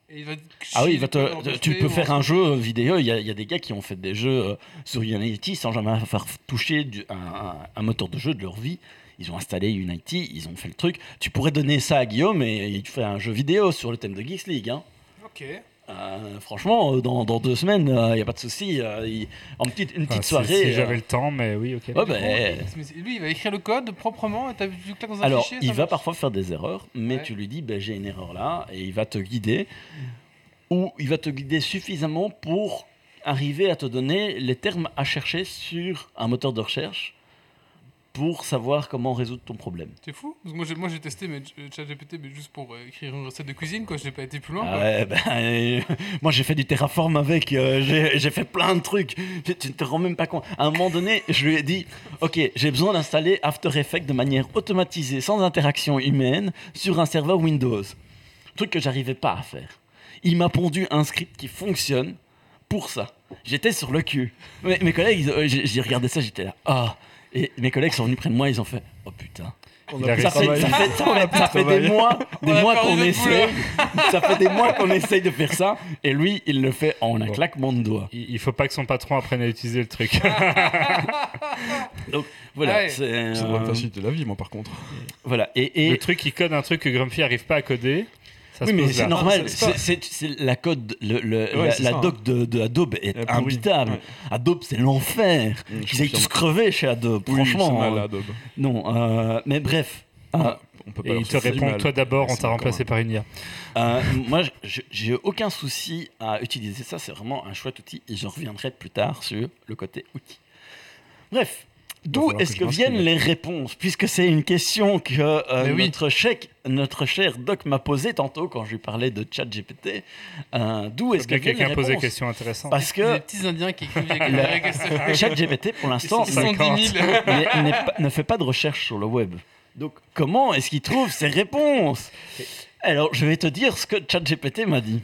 Et il va te Ah oui, il va te- tu peux faire en- un jeu vidéo. Il y, a, il y a des gars qui ont fait des jeux euh, sur Unity sans jamais faire toucher du- un, un- un moteur de jeu de leur vie. Ils ont installé Unity, ils ont fait le truc. Tu pourrais donner ça à Guillaume et il fait un jeu vidéo sur le thème de Geeks League. Hein. Ok. Euh, franchement, euh, dans, dans deux semaines, il n'y a pas de souci. euh, en petite, une petite soirée. Si, euh, j'avais le temps, mais oui, ok. ouais, bah, c'est- lui, il va écrire le code proprement et vu que là dans un Alors, fichier, il va marche. parfois faire des erreurs, mais Ouais. tu lui dis, ben, j'ai une erreur là, et il va te guider, ou il va te guider suffisamment pour arriver à te donner les termes à chercher sur un moteur de recherche pour savoir comment résoudre ton problème. C'est fou? Parce que moi, j'ai, moi, j'ai testé mais, euh, ChatGPT mais juste pour euh, écrire une recette de cuisine, quoi. Je n'ai pas été plus loin. Ah ouais, ben, euh, (laughs) moi j'ai fait du terraform avec, euh, j'ai j'ai fait plein de trucs, tu, ne te rends même pas compte. À un moment donné, je lui ai dit, ok, j'ai besoin d'installer After Effects de manière automatisée, sans interaction humaine, sur un serveur Windows. Truc que j'arrivais pas à faire. Il m'a pondu un script qui fonctionne pour ça. J'étais sur le cul. Mes, mes collègues, j'ai regardé ça, j'étais là, ah. Et mes collègues sont venus près de moi, ils ont fait, oh putain. On a Ça de fait, travail. ça fait- ça fait- ça fait des mois, des mois qu'on essaye. ça fait des mois qu'on essaye de faire ça, et lui, il le fait en un Bon. claquement de doigts. Il, il faut pas que son patron apprenne à utiliser le truc. (laughs) Voilà, Ouais. c'est, euh, me faciliter la vie, moi, par contre. voilà. Et, et- le truc, il code un truc que Grumpy arrive pas à coder. Ça oui, mais c'est normal. C'est la code, le, le- Ouais, la, ça, doc de, de Adobe est pourrie. imbitable. Ouais. Adobe, c'est l'enfer. Mm, Ils aillent tous crever chez Adobe. Oui, Franchement, mal, euh, Adobe. non. euh, mais bref. euh, On peut pas Et il te répond, toi d'abord, on t'a remplacé par une IA. Euh, (laughs) moi, j'ai aucun souci à utiliser ça. C'est vraiment un chouette outil et je reviendrai plus tard sur le côté outil. Bref, d'où est-ce que viennent les réponses Puisque c'est une question que euh, oui. notre, chèque, notre cher Doc m'a posée tantôt quand je lui parlais de ChatGPT. Euh, d'où est-ce que viennent les quelqu'un pose des réponses? questions intéressantes. Parce que petits indiens qui écrivent Le-. ChatGPT, pour l'instant, sont, ils sont 50. 10 000. n'est- n'est pas- ne fait pas de recherche sur le web. Donc, comment est-ce qu'il trouve ses réponses? Alors, je vais te dire ce que ChatGPT m'a dit.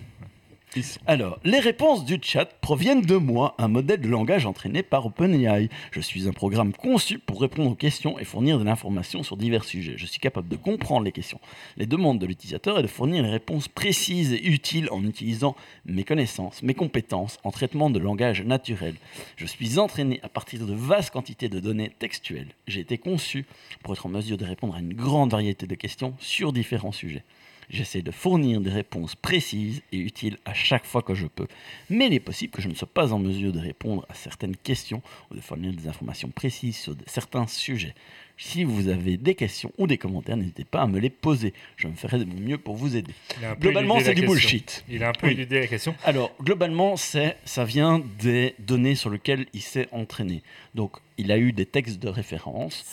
Alors, les réponses du chat proviennent de moi, un modèle de langage entraîné par OpenAI. Je suis un programme conçu pour répondre aux questions et fournir de l'information sur divers sujets. Je suis capable de comprendre les questions, les demandes de l'utilisateur et de fournir les réponses précises et utiles en utilisant mes connaissances, mes compétences en traitement de langage naturel. Je suis entraîné à partir de vastes quantités de données textuelles. J'ai été conçu pour être en mesure de répondre à une grande variété de questions sur différents sujets. J'essaie de fournir des réponses précises et utiles à chaque fois que je peux. Mais il est possible que je ne sois pas en mesure de répondre à certaines questions ou de fournir des informations précises sur de- certains sujets. Si vous avez des questions ou des commentaires, n'hésitez pas à me les poser. Je me ferai de mon mieux pour vous aider. Globalement, c'est du question. bullshit. Il a un peu Oui. éludé la question. Alors, globalement, c'est, ça vient des données sur lesquelles il s'est entraîné. Donc, il a eu des textes de référence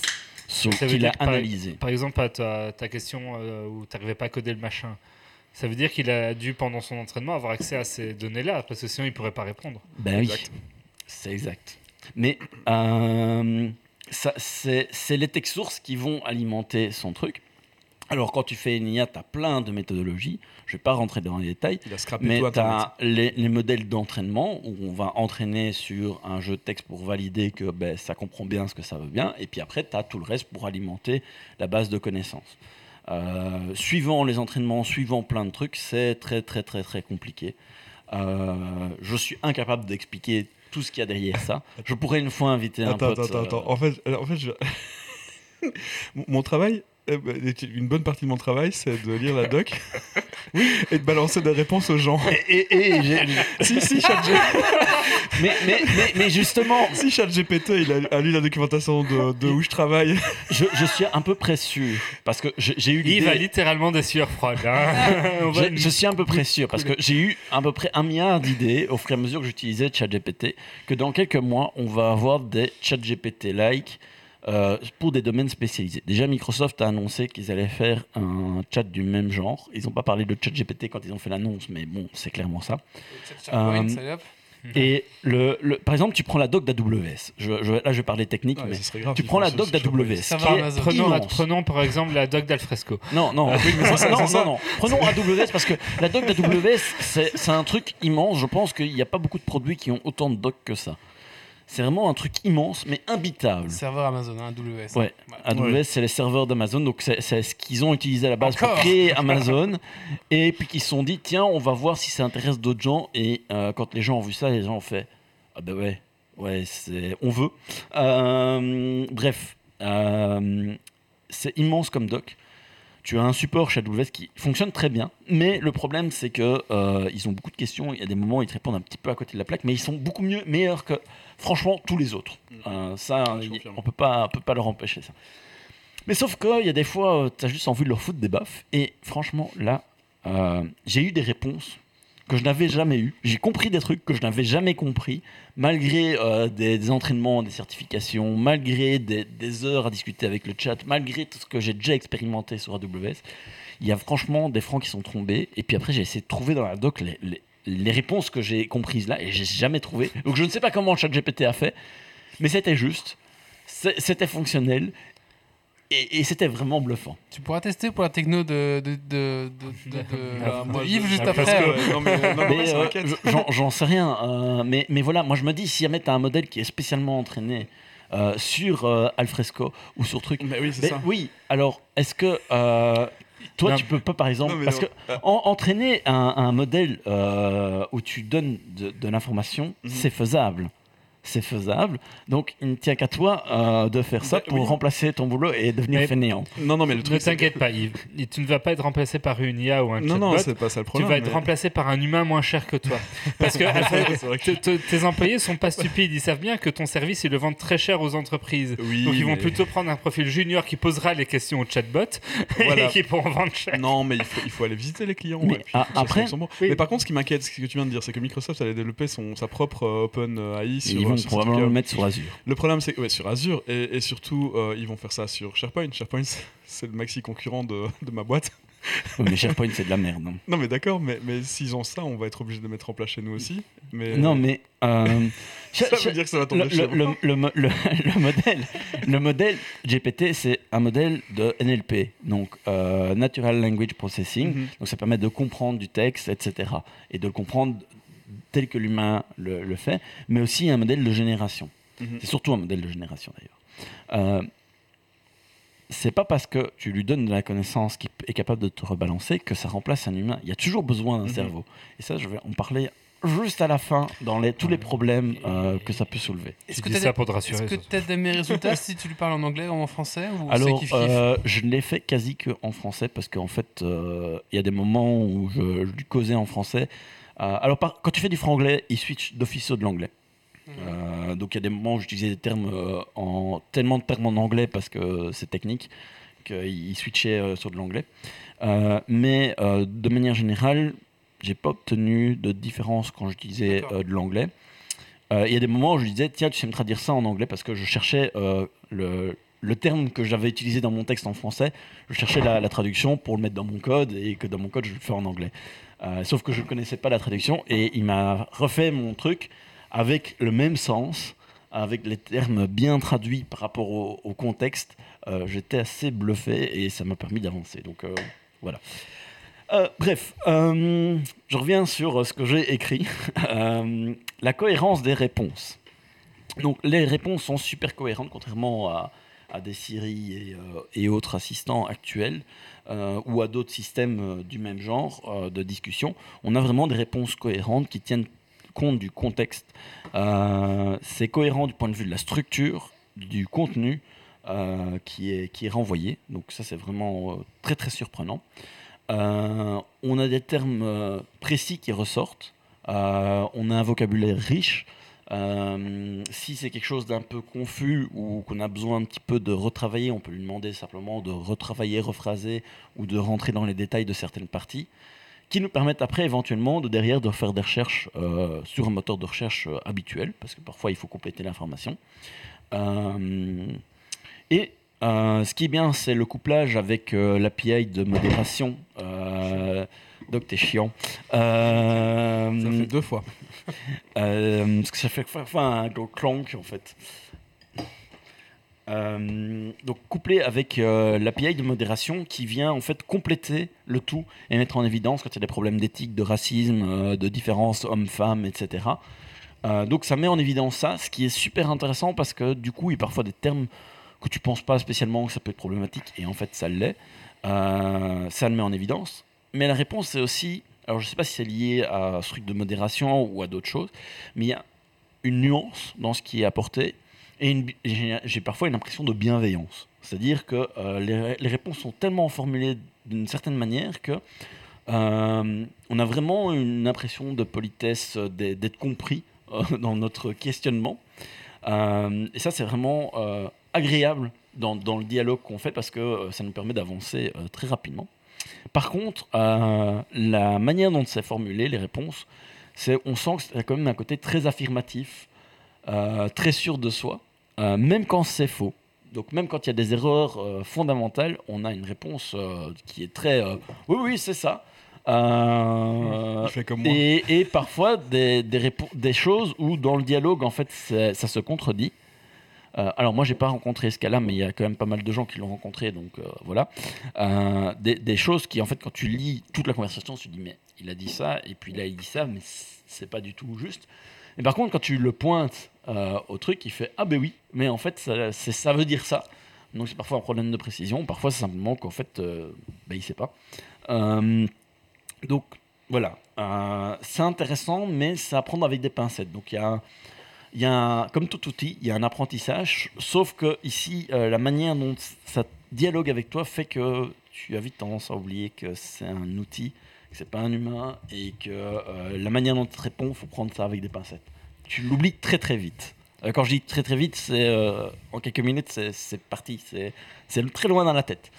sur veut qu'il a par- analysé. Par exemple, à ta, ta question euh, où tu n'arrivais pas à coder le machin, ça veut dire qu'il a dû, pendant son entraînement, avoir accès à ces données-là, parce que sinon, il pourrait pas répondre. Ben Exact. oui, c'est exact. Mais euh, ça, c'est, c'est les textes sources qui vont alimenter son truc. Alors, quand tu fais une IA, tu as plein de méthodologies. Je vais pas rentrer dans les détails. Il a scrappé Mais tu as les, les modèles d'entraînement où on va entraîner sur un jeu de texte pour valider que ben, ça comprend bien ce que ça veut bien. Et puis après, tu as tout le reste pour alimenter la base de connaissances. Euh, suivant les entraînements, suivant plein de trucs, c'est très très très très compliqué. Euh, je suis incapable d'expliquer tout ce qu'il y a derrière ça. Je pourrais une fois inviter un Attends, pote. attends, euh, attends. En fait, en fait je... (laughs) mon, travail, une bonne partie de mon travail, c'est de lire la doc (laughs) et de balancer des réponses aux gens. Et, et- et j'ai- si, si, ChatG- (laughs) mais, mais, mais, mais justement, si ChatGPT, il a, a lu la documentation de, de où je travaille. je, je suis à peu près sûr parce que j'ai j'ai eu Il va littéralement des sueurs froides. hein. (laughs) Je, je suis à peu près sûr, parce que j'ai eu à peu près un milliard d'idées au fur et à mesure que j'utilisais ChatGPT, que dans quelques mois, on va avoir des ChatGPT-like euh, pour des domaines spécialisés. Déjà, Microsoft a annoncé qu'ils allaient faire un chat du même genre. Ils n'ont pas parlé de ChatGPT quand ils ont fait l'annonce, mais bon, c'est clairement ça. Euh. Et le, le- par exemple, tu prends la doc d'AWS. Je, je- là, je vais parler technique, Ouais, mais grave tu prends la doc d'AWS. Prenons, immense. prenons par exemple la doc d'Alfresco. Non, non, ça, (laughs) ça, non, c'est ça. non, non. Prenons AWS parce que la doc d'AWS, c'est c'est un truc immense. Je pense qu'il n'y a pas beaucoup de produits qui ont autant de doc que ça. C'est vraiment un truc immense, mais imbitable. Serveur Amazon, hein, AWS. Ouais. AWS, c'est les serveurs d'Amazon, donc c'est ce qu'ils ont utilisé à la base pour créer (laughs) Amazon. et puis qu'ils se sont dit, tiens, on va voir si ça intéresse d'autres gens. Et euh, quand les gens ont vu ça, les gens ont fait, ah ben ouais, ouais, c'est, on veut. Euh, bref, euh, c'est immense comme doc. Tu as un support chez AWS qui fonctionne très bien, mais le problème c'est que euh, ils ont beaucoup de questions. Il y a des moments où ils te répondent un petit peu à côté de la plaque, mais ils sont beaucoup mieux, meilleurs que franchement tous les autres. Euh, ça, y- confirme. on peut pas, on peut pas leur empêcher ça. Mais sauf qu'il y a des fois, tu as juste envie de leur foutre des baffes. Et franchement, là, euh, j'ai eu des réponses que je n'avais jamais eues. J'ai compris des trucs que je n'avais jamais compris, malgré euh, des, des entraînements, des certifications, malgré des, des heures à discuter avec le chat, malgré tout ce que j'ai déjà expérimenté sur AWS. Il y a franchement des francs qui sont tombés. Et puis après, j'ai essayé de trouver dans la doc les, les- les réponses que j'ai comprises là, et j'ai jamais trouvé. Donc je ne sais pas comment ChatGPT a fait, mais c'était juste, c'était fonctionnel. Et, et c'était vraiment bluffant. Tu pourras tester pour la techno de, de, de, de, de- de- Ah, de moi, je- Yves juste après. euh, j'en- sais rien. euh, mais, mais voilà, moi je me dis, si jamais tu as un modèle qui est spécialement entraîné euh, sur euh, Alfresco ou sur truc. Mais oui, c'est ça. oui, alors est-ce que euh, toi Non. tu peux pas par exemple. Non, parce non. que en- entraîner un, un modèle euh, où tu donnes de, de l'information, Mhm. c'est faisable. C'est faisable. Donc il ne tient qu'à toi euh, de faire ça Bah, pour oui. remplacer ton boulot et devenir Mais- fainéant. Non, non, mais le Ne truc. que- t'inquiète pas, Yves. Tu ne vas pas être remplacé par une IA ou un Non, chatbot. non, c'est pas ça le tu problème. vas être remplacé par un humain moins cher que toi. (laughs) Parce que (laughs) tes employés sont pas stupides. Ils savent bien que ton service, ils le vendent très cher aux entreprises. Oui, Donc ils vont mais- plutôt prendre un profil junior qui posera les questions au chatbot (laughs) Voilà. et qui pourront vendre cher. Non, mais il faut, il faut aller visiter les clients. Mais puis après- c'est bon. Oui. Mais par contre, ce qui m'inquiète, ce que tu viens de dire, c'est que Microsoft allait développer son, sa propre euh, Open AI Et sur ce le mettre sur Azure. Le problème, c'est que ouais, sur Azure, et, et surtout, euh, ils vont faire ça sur SharePoint. SharePoint, (laughs) c'est- le maxi concurrent de, de ma boîte. Oui, mais SharePoint c'est de la merde. hein. (laughs) Non, mais d'accord, mais, mais s'ils ont ça, on va être obligé de mettre en place chez nous aussi. Mais Non, mais. euh, (laughs) ça veut dire que ça va le, tomber chez le- moi. le- le mo- le- le modèle, le modèle GPT, c'est un modèle de NLP, donc euh, Natural Language Processing. Mhm. Donc ça permet de comprendre du texte, etc. Et de le comprendre tel que l'humain le, le fait, mais aussi un modèle de génération. Mhm. C'est surtout un modèle de génération d'ailleurs. Euh, c'est pas parce que tu lui donnes de la connaissance qui est capable de te rebalancer que ça remplace un humain. Il y a toujours besoin d'un Mhm. cerveau. Et ça, je vais en parler juste à la fin dans les, tous les problèmes euh, que ça peut soulever. Est-ce que tu as des meilleurs (laughs) résultats si tu lui parles en anglais ou en français ou Alors, kiff kiff euh, je l'ai fait quasi que en français parce qu'en fait, euh, il y a des moments où je, je lui causais en français. Euh, alors, par- quand tu fais du franglais, il switch d'office sur de l'anglais. Euh, donc, il y a des moments où j'utilisais des termes euh, en tellement de termes en anglais parce que c'est technique qu'il switchait euh, sur de l'anglais. Mais de manière générale, j'ai pas obtenu de différence quand j'utilisais de l'anglais. Il y a des moments où je disais, tiens, tu sais me traduire ça en anglais parce que je cherchais le, le terme que j'avais utilisé dans mon texte en français, je cherchais la, la traduction pour le mettre dans mon code et que dans mon code, je le fais en anglais. Euh, sauf que je ne connaissais pas la traduction et il m'a refait mon truc avec le même sens, avec les termes bien traduits par rapport au, contexte. Euh, J'étais assez bluffé et ça m'a permis d'avancer. Donc euh, voilà. Bref, je reviens sur ce que j'ai écrit. (laughs) La cohérence des réponses. Donc les réponses sont super cohérentes, contrairement à, à des Siri et, et autres assistants actuels euh, ou à d'autres systèmes euh, du même genre euh, de discussion. On a vraiment des réponses cohérentes qui tiennent compte du contexte. Euh, C'est cohérent du point de vue de la structure, du contenu qui, est, qui est renvoyé. Donc ça c'est vraiment très très surprenant. On a des termes précis qui ressortent. On a un vocabulaire riche. Euh, si c'est quelque chose d'un peu confus ou qu'on a besoin un petit peu de retravailler, on peut lui demander simplement de retravailler, rephraser ou de rentrer dans les détails de certaines parties, qui nous permettent après éventuellement de derrière de faire des recherches euh, sur un moteur de recherche euh, habituel, parce que parfois il faut compléter l'information. Et ce qui est bien, c'est le couplage avec l'API de modération. Donc t'es chiant. Euh, Ça fait deux fois. (laughs) euh, parce que ça fait enfin un gros clonk en fait. Euh, donc couplé avec euh, l'API de modération qui vient en fait compléter le tout et mettre en évidence quand il y a des problèmes d'éthique, de racisme, euh, de différence homme-femme, etc. Donc ça met en évidence ça, ce qui est super intéressant parce que du coup il y a parfois des termes que tu penses pas spécialement que ça peut être problématique et en fait ça l'est. Ça le met en évidence. Mais la réponse c'est aussi, alors je sais pas si c'est lié à ce truc de modération ou à d'autres choses, mais il y a une nuance dans ce qui est apporté et j'ai parfois une impression de bienveillance. C'est-à-dire que euh, les, réponses sont tellement formulées d'une certaine manière que euh, on a vraiment une impression de politesse, euh, d'être compris (laughs) dans notre questionnement. Et ça, c'est vraiment agréable dans, le dialogue qu'on fait parce que ça nous permet d'avancer très rapidement. Par contre, euh, la manière dont c'est formulé, les réponses, c'est, on sent que c'est quand même un côté très affirmatif, euh, très sûr de soi, euh, même quand c'est faux. Donc même quand il y a des erreurs fondamentales, on a une réponse qui est très oui oui c'est ça. Comme moi. et, et parfois des, des, choses où dans le dialogue en fait ça se contredit. Euh, alors moi j'ai pas rencontré ce cas-là, mais il y a quand même pas mal de gens qui l'ont rencontré, donc euh, voilà. Euh, des, choses qui en fait quand tu lis toute la conversation, tu te dis mais il a dit ça et puis là il dit ça, mais c'est pas du tout juste. Et par contre quand tu le pointes au truc, il fait ah ben oui, mais en fait ça, ça veut dire ça. Donc c'est parfois un problème de précision, parfois c'est simplement qu'en fait ben, il sait pas. Donc voilà, c'est intéressant, mais c'est à prendre avec des pincettes. Donc il y a, il y a comme tout outil, il y a un apprentissage, sauf que ici, euh, la manière dont ça dialogue avec toi fait que tu as vite tendance à oublier que c'est un outil, que c'est pas un humain, et que euh, la manière dont tu réponds, faut prendre ça avec des pincettes. Tu l'oublies très très vite. Euh, Quand je dis très très vite, c'est en quelques minutes, c'est parti, c'est très loin dans la tête.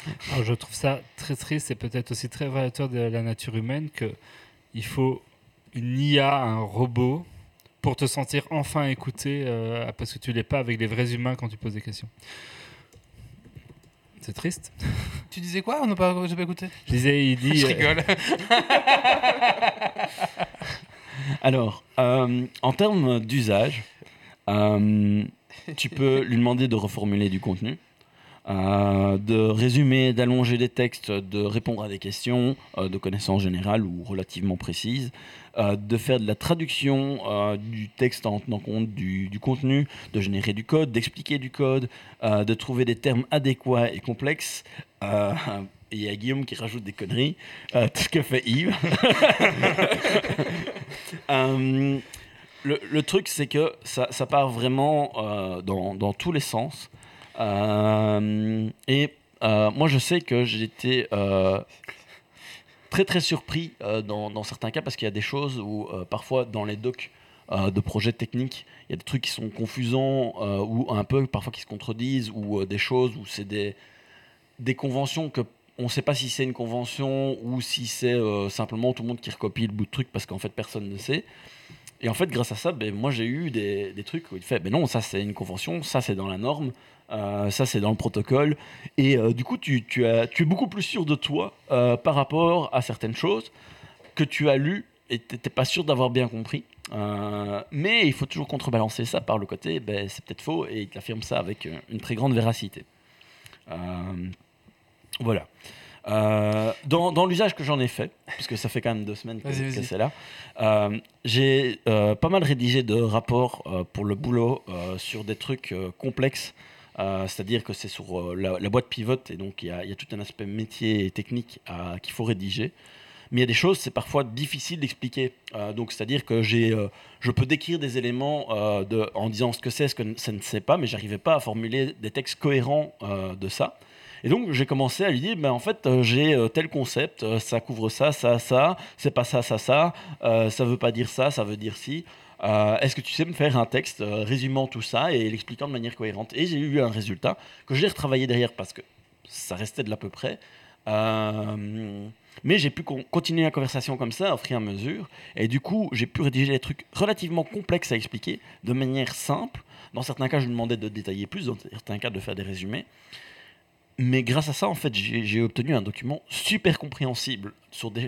Je trouve ça très triste et peut-être aussi très révélateur de la nature humaine que il faut une IA, un robot, pour te sentir enfin écouté euh, parce que tu l'es pas avec les vrais humains quand tu poses des questions. C'est triste. Tu disais quoi On n'a pas, j'ai pas écouté? Je disais, il dit. Je euh, rigole. (laughs) Alors, euh, en termes d'usage, euh, tu peux lui demander de reformuler du contenu, euh, de résumer, d'allonger des textes, de répondre à des questions de connaissances générales ou relativement précises, euh, de faire de la traduction euh, du texte en tenant compte du, du contenu, de générer du code, d'expliquer du code, euh, de trouver des termes adéquats et complexes. Il y a Guillaume qui rajoute des conneries, tout ce que fait Yves. (laughs) Le, le truc, c'est que ça, ça part vraiment dans, dans tous les sens. Et moi, je sais que j'étais très très surpris euh, dans, certains cas parce qu'il y a des choses où euh, parfois dans les docs euh, de projets techniques, il y a des trucs qui sont confusants ou un peu parfois qui se contredisent ou des choses où c'est des, des conventions que on ne sait pas si c'est une convention ou si c'est simplement tout le monde qui recopie le bout de truc parce qu'en fait personne ne sait. Et en fait, grâce à ça, ben, moi j'ai eu des, trucs où il fait, ben non, ça c'est une convention, ça c'est dans la norme, euh, ça c'est dans le protocole. Et euh, du coup, tu, es beaucoup plus sûr de toi euh, par rapport à certaines choses que tu as lues et tu n'étais pas sûr d'avoir bien compris. Mais il faut toujours contrebalancer ça par le côté, ben, c'est peut-être faux, et il t'affirme ça avec une très grande véracité. Voilà. Euh, dans dans l'usage que j'en ai fait, puisque ça fait quand même deux semaines que, que c'est là, euh, j'ai euh, pas mal rédigé de rapports pour le boulot sur des trucs complexes. C'est-à-dire que c'est sur la, la boîte pivote et donc il y, a- il y a tout un aspect métier et technique qu'il faut rédiger. Mais il y a des choses, c'est parfois difficile d'expliquer. Donc, c'est-à-dire que j'ai, je peux décrire des éléments de, en disant ce que c'est, ce que ça ne sait pas, mais j'arrivais pas à formuler des textes cohérents de ça. Et donc, j'ai commencé à lui dire, ben, en fait, euh, j'ai euh, tel concept, euh, ça couvre ça, ça, ça, c'est pas ça, ça, ça, euh, ça veut pas dire ça, ça veut dire si. Euh, Est-ce que tu sais me faire un texte résumant tout ça et l'expliquant de manière cohérente? Et j'ai eu un résultat que j'ai retravaillé derrière parce que ça restait de l'à peu près. Euh, mais j'ai pu con- continuer la conversation comme ça, au fur et à mesure. Et du coup, j'ai pu rédiger des trucs relativement complexes à expliquer de manière simple. Dans certains cas, je lui demandais de détailler plus, dans certains cas, de faire des résumés. Mais grâce à ça, en fait, j'ai obtenu un document super compréhensible sur des,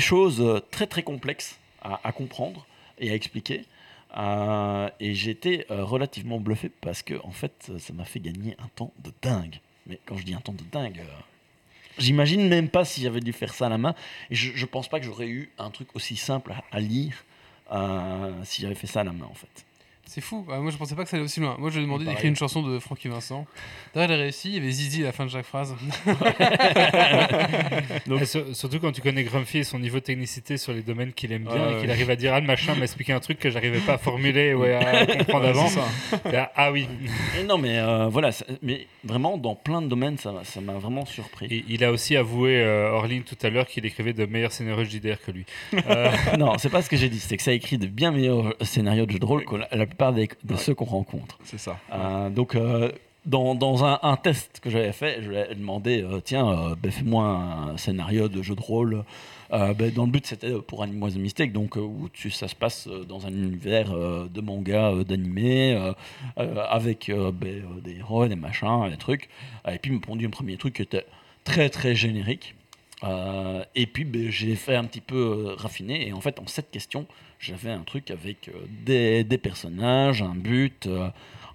choses très très complexes à, comprendre et à expliquer. Euh, et j'étais euh, relativement bluffé parce que, en fait, ça m'a fait gagner un temps de dingue. Mais quand je dis un temps de dingue, euh, j'imagine même pas si j'avais dû faire ça à la main. Et je, je pense pas que j'aurais eu un truc aussi simple à, à lire euh, si j'avais fait ça à la main, en fait. C'est fou. Ah, moi, je pensais pas que ça allait aussi loin. Moi, je lui ai demandé d'écrire une chanson de Francky Vincent. D'ailleurs, il a réussi. Il y avait Zizi à la fin de chaque phrase. (laughs) Et sur- surtout quand tu connais Grumpy et son niveau de technicité sur les domaines qu'il aime bien Ouais, et qu'il arrive à dire ah le machin m'a expliqué un truc que j'arrivais pas à formuler ou à (laughs) comprendre avant. Là, ah oui. Et non, mais euh, voilà, ça- mais vraiment, dans plein de domaines, ça m'a- ça vraiment surpris. Et il a aussi avoué euh, Orline tout à l'heure qu'il écrivait de meilleurs scénarios de JDR que lui. (laughs) Euh, non, c'est pas ce que j'ai dit, c'est que ça écrit de bien meilleurs scénarios de jeux de rôle que la, la plupart des- de ceux qu'on rencontre. C'est ça. Euh, donc, euh, dans, dans un, un test que j'avais fait, je lui ai demandé euh, tiens, ben, fais-moi un scénario de jeu de rôle. Euh, ben, dans le but, c'était pour Animal the Mistake, donc euh, où tu, ça se passe dans un univers euh, de manga, d'animé, avec ben, des héros, des machins, des trucs. Et puis, il me pondu un premier truc qui était très très générique. Et puis, j'ai fait un petit peu raffiner. Et en fait, en cette question, j'avais un truc avec euh, des, des personnages, un but, euh,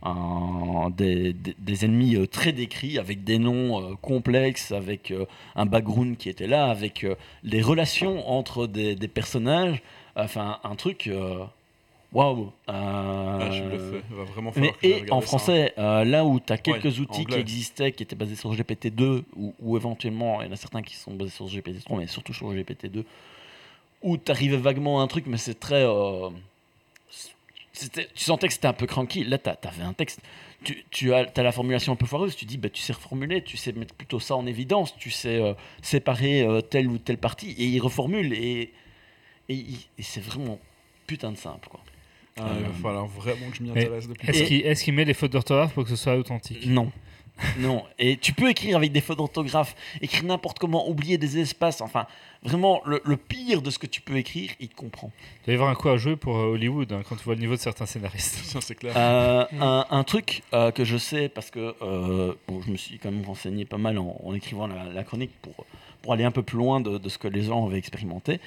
un- des, des- des ennemis euh, très décrits, avec des noms complexes, avec un background qui était là, avec les relations entre des, personnages. Enfin, un truc. Waouh! Ah, je. Il va vraiment mais, et en ça. français, euh, là où tu as quelques Ouais, outils qui existaient, qui étaient basés sur GPT-2, ou, ou éventuellement, il y en a certains qui sont basés sur GPT-3, mais surtout sur GPT-2, où tu arrivais vaguement à un truc, mais c'est très. euh, c'était- tu sentais que c'était un peu cranky. Là, tu avais un texte. Tu, tu as, as la formulation un peu foireuse. Tu dis, bah, tu sais reformuler, tu sais mettre plutôt ça en évidence, tu sais euh, séparer euh, telle ou telle partie, et il reformule. Et, et, c'est vraiment putain de simple. Quoi. Ah, il va falloir vraiment que je m'y intéresse qu'il est-ce qu'il met les fautes d'orthographe pour que ce soit authentique? Non. Non. Et tu peux écrire avec des fautes d'orthographe, écrire n'importe comment, oublier des espaces. Enfin, vraiment, le, le pire de ce que tu peux écrire, il te comprend. Il doit y avoir un coup à jouer pour euh, Hollywood hein, quand tu vois le niveau de certains scénaristes. (laughs) C'est clair. Euh, un, un truc euh, que je sais, parce que euh, bon, je me suis quand même renseigné pas mal en, en écrivant la, la chronique pour, pour aller un peu plus loin de, de ce que les gens avaient expérimenté.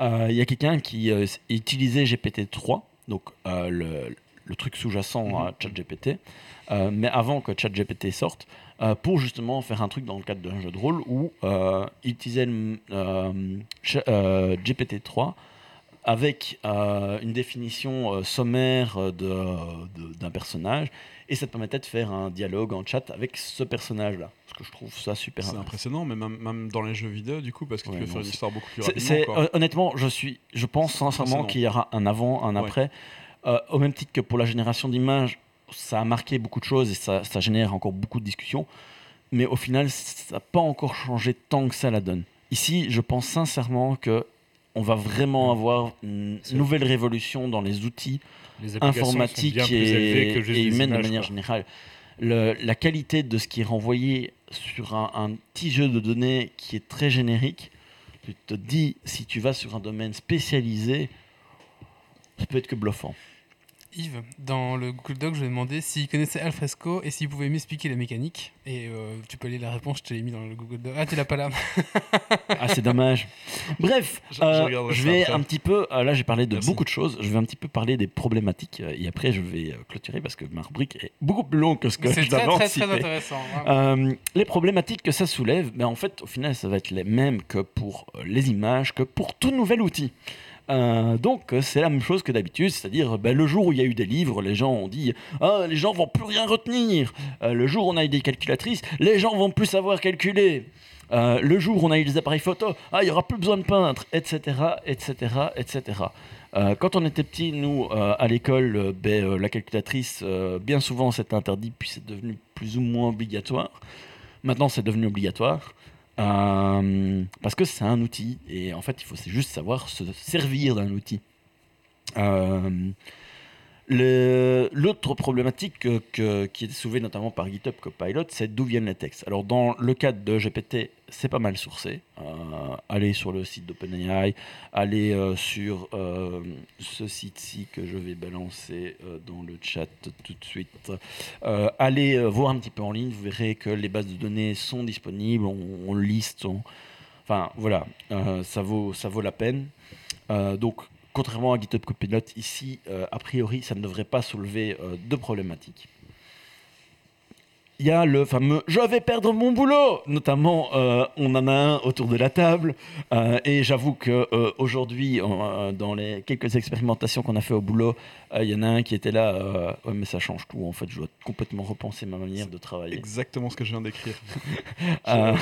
Euh, Il y a quelqu'un qui euh, utilisait GPT-3, donc euh, le, le truc sous-jacent à ChatGPT, euh, mais avant que ChatGPT sorte, euh, pour justement faire un truc dans le cadre d'un jeu de rôle où euh, il utilisait le, euh, Ch- euh, GPT-3 avec une définition sommaire d'un personnage et ça te permettait de faire un dialogue en chat avec ce personnage-là. Parce que je trouve ça super C'est impressionnant, mais même, même dans les jeux vidéo, du coup, parce que Ouais, tu peux non, faire une histoire beaucoup plus rapidement. quoi. honnêtement, je suis, je pense sincèrement qu'il y aura un avant, un Ouais. après. Euh, au même titre que pour la génération d'images, ça a marqué beaucoup de choses et ça, ça génère encore beaucoup de discussions. Mais au final, ça n'a pas encore changé tant que ça la donne. Ici, je pense sincèrement que on va vraiment avoir une nouvelle révolution dans les outils Les applications sont informatique bien plus et, et des humaine de manière quoi. générale. Le- la qualité de ce qui est renvoyé sur un, un petit jeu de données qui est très générique, tu te dis, si tu vas sur un domaine spécialisé, ça peut être que bluffant. Yves, dans le Google Doc, je lui ai demandé s'il connaissait Alfresco et s'il pouvait m'expliquer la mécanique. Et euh, tu peux aller la réponse, je te l'ai mis dans le Google Doc. Ah, tu l'as pas là. (laughs) Ah, c'est dommage. Bref, Je- je euh, je vais après. un petit peu. euh, là, j'ai parlé de Merci. beaucoup de choses. Je vais un petit peu parler des problématiques. euh, et après, je vais euh, clôturer parce que ma rubrique est beaucoup plus longue que ce que C'est je très, l'avais très, très anticipé. intéressant. Euh, les problématiques que ça soulève, ben en fait, au final, ça va être les mêmes que pour les images, que pour tout nouvel outil. Euh, donc, c'est la même chose que d'habitude, c'est-à-dire ben, le jour où il y a eu des livres, les gens ont dit ah, les gens vont plus rien retenir. Euh, le jour où on a eu des calculatrices, les gens vont plus savoir calculer. Euh, le jour où on a eu des appareils photo, ah, il y aura plus besoin de peintre, etc., etc., etc. Quand on était petit, nous, à l'école, ben, la calculatrice, bien souvent, c'était interdit, puis c'est devenu plus ou moins obligatoire. Maintenant, c'est devenu obligatoire. Euh, parce que c'est un outil. Et en fait, il faut juste savoir se servir d'un outil. Euh, L'autre problématique que- que- qui est soulevée notamment par GitHub Copilot, c'est d'où viennent les textes. Alors, dans le cadre de GPT, c'est pas mal sourcé. Euh, allez sur le site d'OpenAI, allez euh, sur euh, ce site-ci que je vais balancer dans le chat tout de suite. Allez voir un petit peu en ligne, vous verrez que les bases de données sont disponibles, on, liste, enfin voilà, ça, vaut, ça vaut la peine. Donc, contrairement à GitHub Copilot, ici, euh, a priori, ça ne devrait pas soulever euh, de problématiques. Il y a le fameux je vais perdre mon boulot. Notamment, euh, on en a un autour de la table. euh, et j'avoue que euh, aujourd'hui, euh, dans les quelques expérimentations qu'on a fait au boulot, il y en a un qui était là. ouais, mais ça change tout. En fait, je dois complètement repenser ma manière de travailler. Exactement ce que je viens d'écrire. (laughs)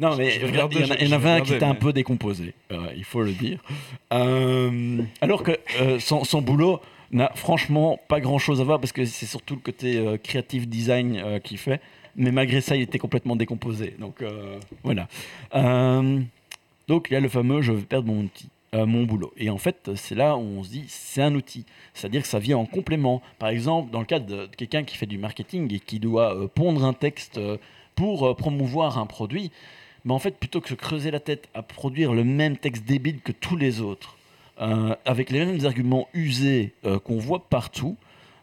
Non, mais il y en avait un qui était un peu décomposé, il faut le dire. Alors que son, son boulot n'a franchement pas grand chose à voir parce que c'est surtout le côté euh, creative design euh, qu'il fait. Mais malgré ça, il était complètement décomposé. Donc euh, voilà. Euh, donc il y a le fameux je vais perdre mon outil. mon boulot. Et en fait, c'est là où on se dit, c'est un outil. C'est-à-dire que ça vient en complément. Par exemple, dans le cas de quelqu'un qui fait du marketing et qui doit pondre un texte pour promouvoir un produit, mais en fait, plutôt que se creuser la tête à produire le même texte débile que tous les autres, euh, avec les mêmes arguments usés euh, qu'on voit partout,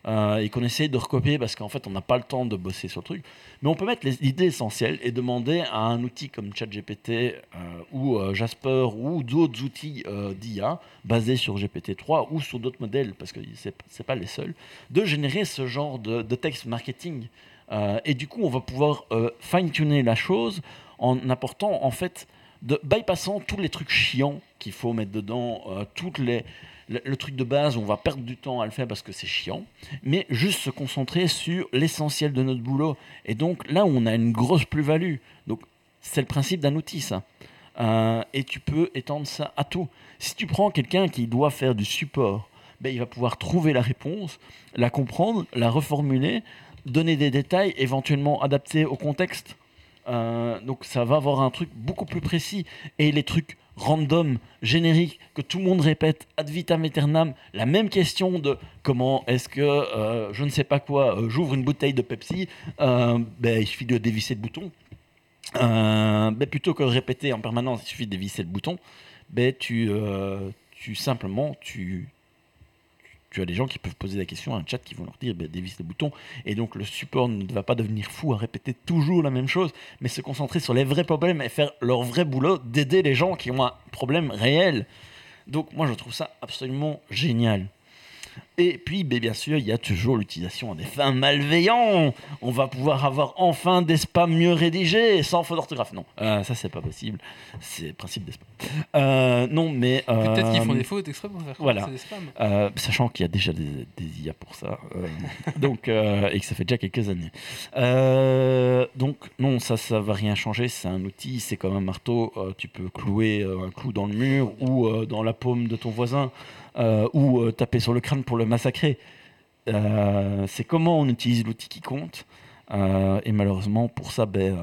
euh, et qu'on essaye de recopier parce qu'en fait, on n'a pas le temps de bosser sur le truc, mais on peut mettre les idées essentielles et demander à un outil comme ChatGPT ou Jasper ou d'autres outils d'IA basés sur GPT-3 ou sur d'autres modèles, parce que ce n'est pas les seuls, de générer ce genre de, texte marketing. Et du coup, on va pouvoir fine-tuner la chose en apportant, en fait, de bypassant tous les trucs chiants qu'il faut mettre dedans, euh, toutes les, le, truc de base où on va perdre du temps à le faire parce que c'est chiant, mais juste se concentrer sur l'essentiel de notre boulot. Et donc là on a une grosse plus-value. Donc c'est le principe d'un outil, ça. Euh, et tu peux étendre ça à tout. Si tu prends quelqu'un qui doit faire du support, ben, il va pouvoir trouver la réponse, la comprendre, la reformuler, donner des détails, éventuellement adaptés au contexte. Euh, donc ça va avoir un truc beaucoup plus précis. Et les trucs random, génériques, que tout le monde répète ad vitam aeternam, la même question de comment est-ce que, euh, je ne sais pas quoi, euh, j'ouvre une bouteille de Pepsi, ben, il suffit de dévisser le bouton. Ben, plutôt que de répéter en permanence, il suffit de dévisser le bouton, ben, tu, tu simplement, tu, tu as des gens qui peuvent poser la question à un chat qui vont leur dire ben, dévisse le bouton. Et donc le support ne va pas devenir fou à répéter toujours la même chose, mais se concentrer sur les vrais problèmes et faire leur vrai boulot d'aider les gens qui ont un problème réel. Donc moi je trouve ça absolument génial. Et puis, ben, bien sûr, il y a toujours l'utilisation à des fins malveillantes. On va pouvoir avoir enfin des spams mieux rédigés, sans faute d'orthographe. Non, euh, ça, c'est pas possible. C'est le principe des spams. Euh, non, mais. Peut-être qu'ils font euh, des fautes exprès pour faire voilà. des spams. sachant qu'il y a déjà des, des IA pour ça, (laughs) donc et que ça fait déjà quelques années. Donc non, ça, ça va rien changer. C'est un outil, c'est comme un marteau. tu peux clouer un clou dans le mur ou dans la paume de ton voisin euh, ou euh, taper sur le crâne pour le massacrer. Euh, c'est comment on utilise l'outil qui compte. Euh, et malheureusement, pour ça, ben,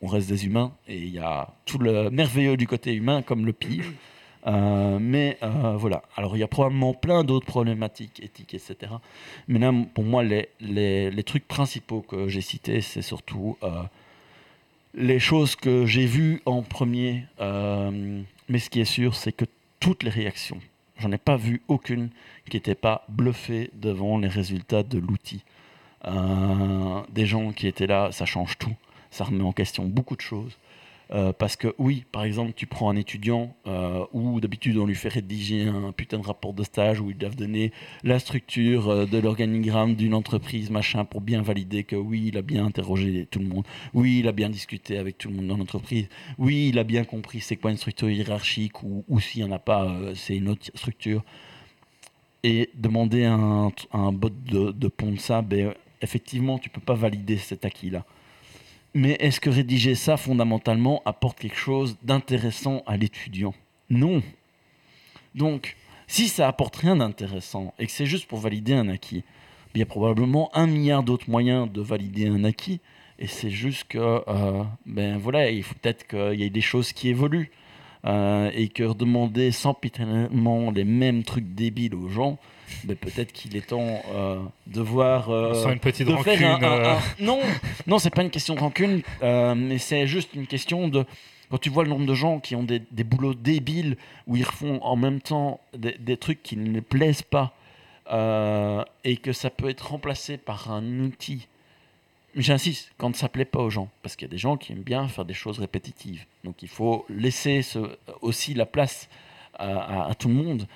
on reste des humains et il y a tout le merveilleux du côté humain comme le pire. Mais voilà, alors il y a probablement plein d'autres problématiques éthiques, etc. Mais là, pour moi, les, trucs principaux que j'ai cités, c'est surtout les choses que j'ai vues en premier. Mais ce qui est sûr, c'est que toutes les réactions, j'en ai pas vu aucune qui n'était pas bluffée devant les résultats de l'outil. Euh, des gens qui étaient là, ça change tout, ça remet en question beaucoup de choses. Euh, parce que oui, par exemple, tu prends un étudiant euh, où d'habitude on lui fait rédiger un putain de rapport de stage où ils doivent donner la structure euh, de l'organigramme d'une entreprise, machin, pour bien valider que oui, il a bien interrogé tout le monde, oui, il a bien discuté avec tout le monde dans l'entreprise, oui, il a bien compris c'est quoi une structure hiérarchique ou, ou s'il n'y en a pas, c'est une autre structure. Et demander à un, bot de, de ben, effectivement, tu peux pas valider cet acquis-là. Mais est-ce que rédiger ça fondamentalement apporte quelque chose d'intéressant à l'étudiant? Non. Donc, si ça apporte rien d'intéressant et que c'est juste pour valider un acquis, il y a probablement un milliard d'autres moyens de valider un acquis. Et c'est juste que, euh, ben voilà, il faut peut-être qu'il y ait des choses qui évoluent. Euh, et que demander sempiternellement les mêmes trucs débiles aux gens, ben peut-être qu'il est temps euh, de voir. euh, Sans une petite de rancune. faire un- un- un- (laughs) Non, non, c'est pas une question de rancune, mais c'est juste une question de. Quand tu vois le nombre de gens qui ont des, des boulots débiles où ils refont en même temps des, des trucs qui ne les plaisent pas euh, et que ça peut être remplacé par un outil. J'insiste, quand ça plaît pas aux gens, parce qu'il y a des gens qui aiment bien faire des choses répétitives. Donc il faut laisser aussi la place à, tout le monde.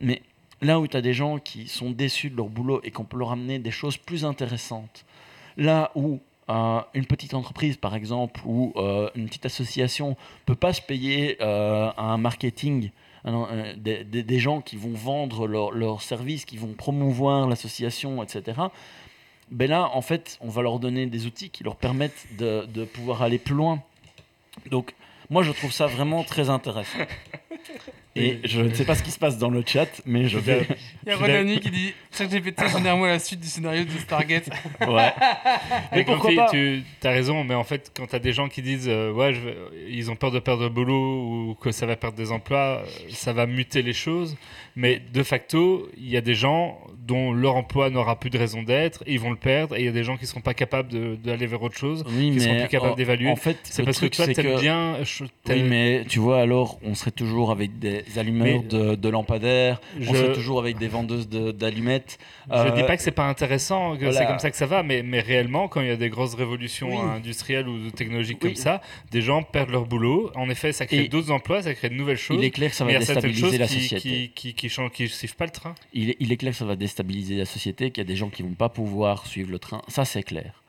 Mais là où tu as des gens qui sont déçus de leur boulot et qu'on peut leur amener des choses plus intéressantes, là où euh, une petite entreprise, par exemple, ou euh, une petite association peut pas se payer euh, un marketing, des, gens qui vont vendre leurs leurs services, qui vont promouvoir l'association, etc. Ben là, en fait, on va leur donner des outils qui leur permettent de, de pouvoir aller plus loin. Donc, moi, je trouve ça vraiment très intéressant. Et je ne sais pas ce qui se passe dans le chat, mais je vais. Il y a Rodani qui dit ChatGPT génère-moi la suite du scénario de Stargate. Ouais. Mais Mais pourquoi pas tu as raison, mais en fait, quand tu as des gens qui disent euh, ouais, je vais- ils ont peur de perdre le boulot ou que ça va perdre des emplois, euh, ça va muter les choses. Mais de facto, il y a des gens dont leur emploi n'aura plus de raison d'être, et ils vont le perdre, et il y a des gens qui ne seront pas capables d'aller vers autre chose. Oui, qui seront mais plus capables d'évaluer. En fait, C'est parce que toi, t'aimes que- bien. Oui, mais tu vois, alors, on serait toujours avec des allumeurs de, de lampadaires, on serait toujours avec des vendeuses de- d'allumettes. Je Euh, dis pas que c'est pas intéressant, que voilà. c'est comme ça que ça va, mais, mais réellement, quand il y a des grosses révolutions Oui. industrielles ou technologiques Oui. comme ça, des gens perdent leur boulot. En effet, ça crée d'autres emplois, ça crée de nouvelles choses. Il est clair que ça va déstabiliser la société. qui, qui, qui, qui suivent pas le train. Il, est, clair que ça va déstabiliser la société, qu'il y a des gens qui vont pas pouvoir suivre le train. Ça, c'est clair.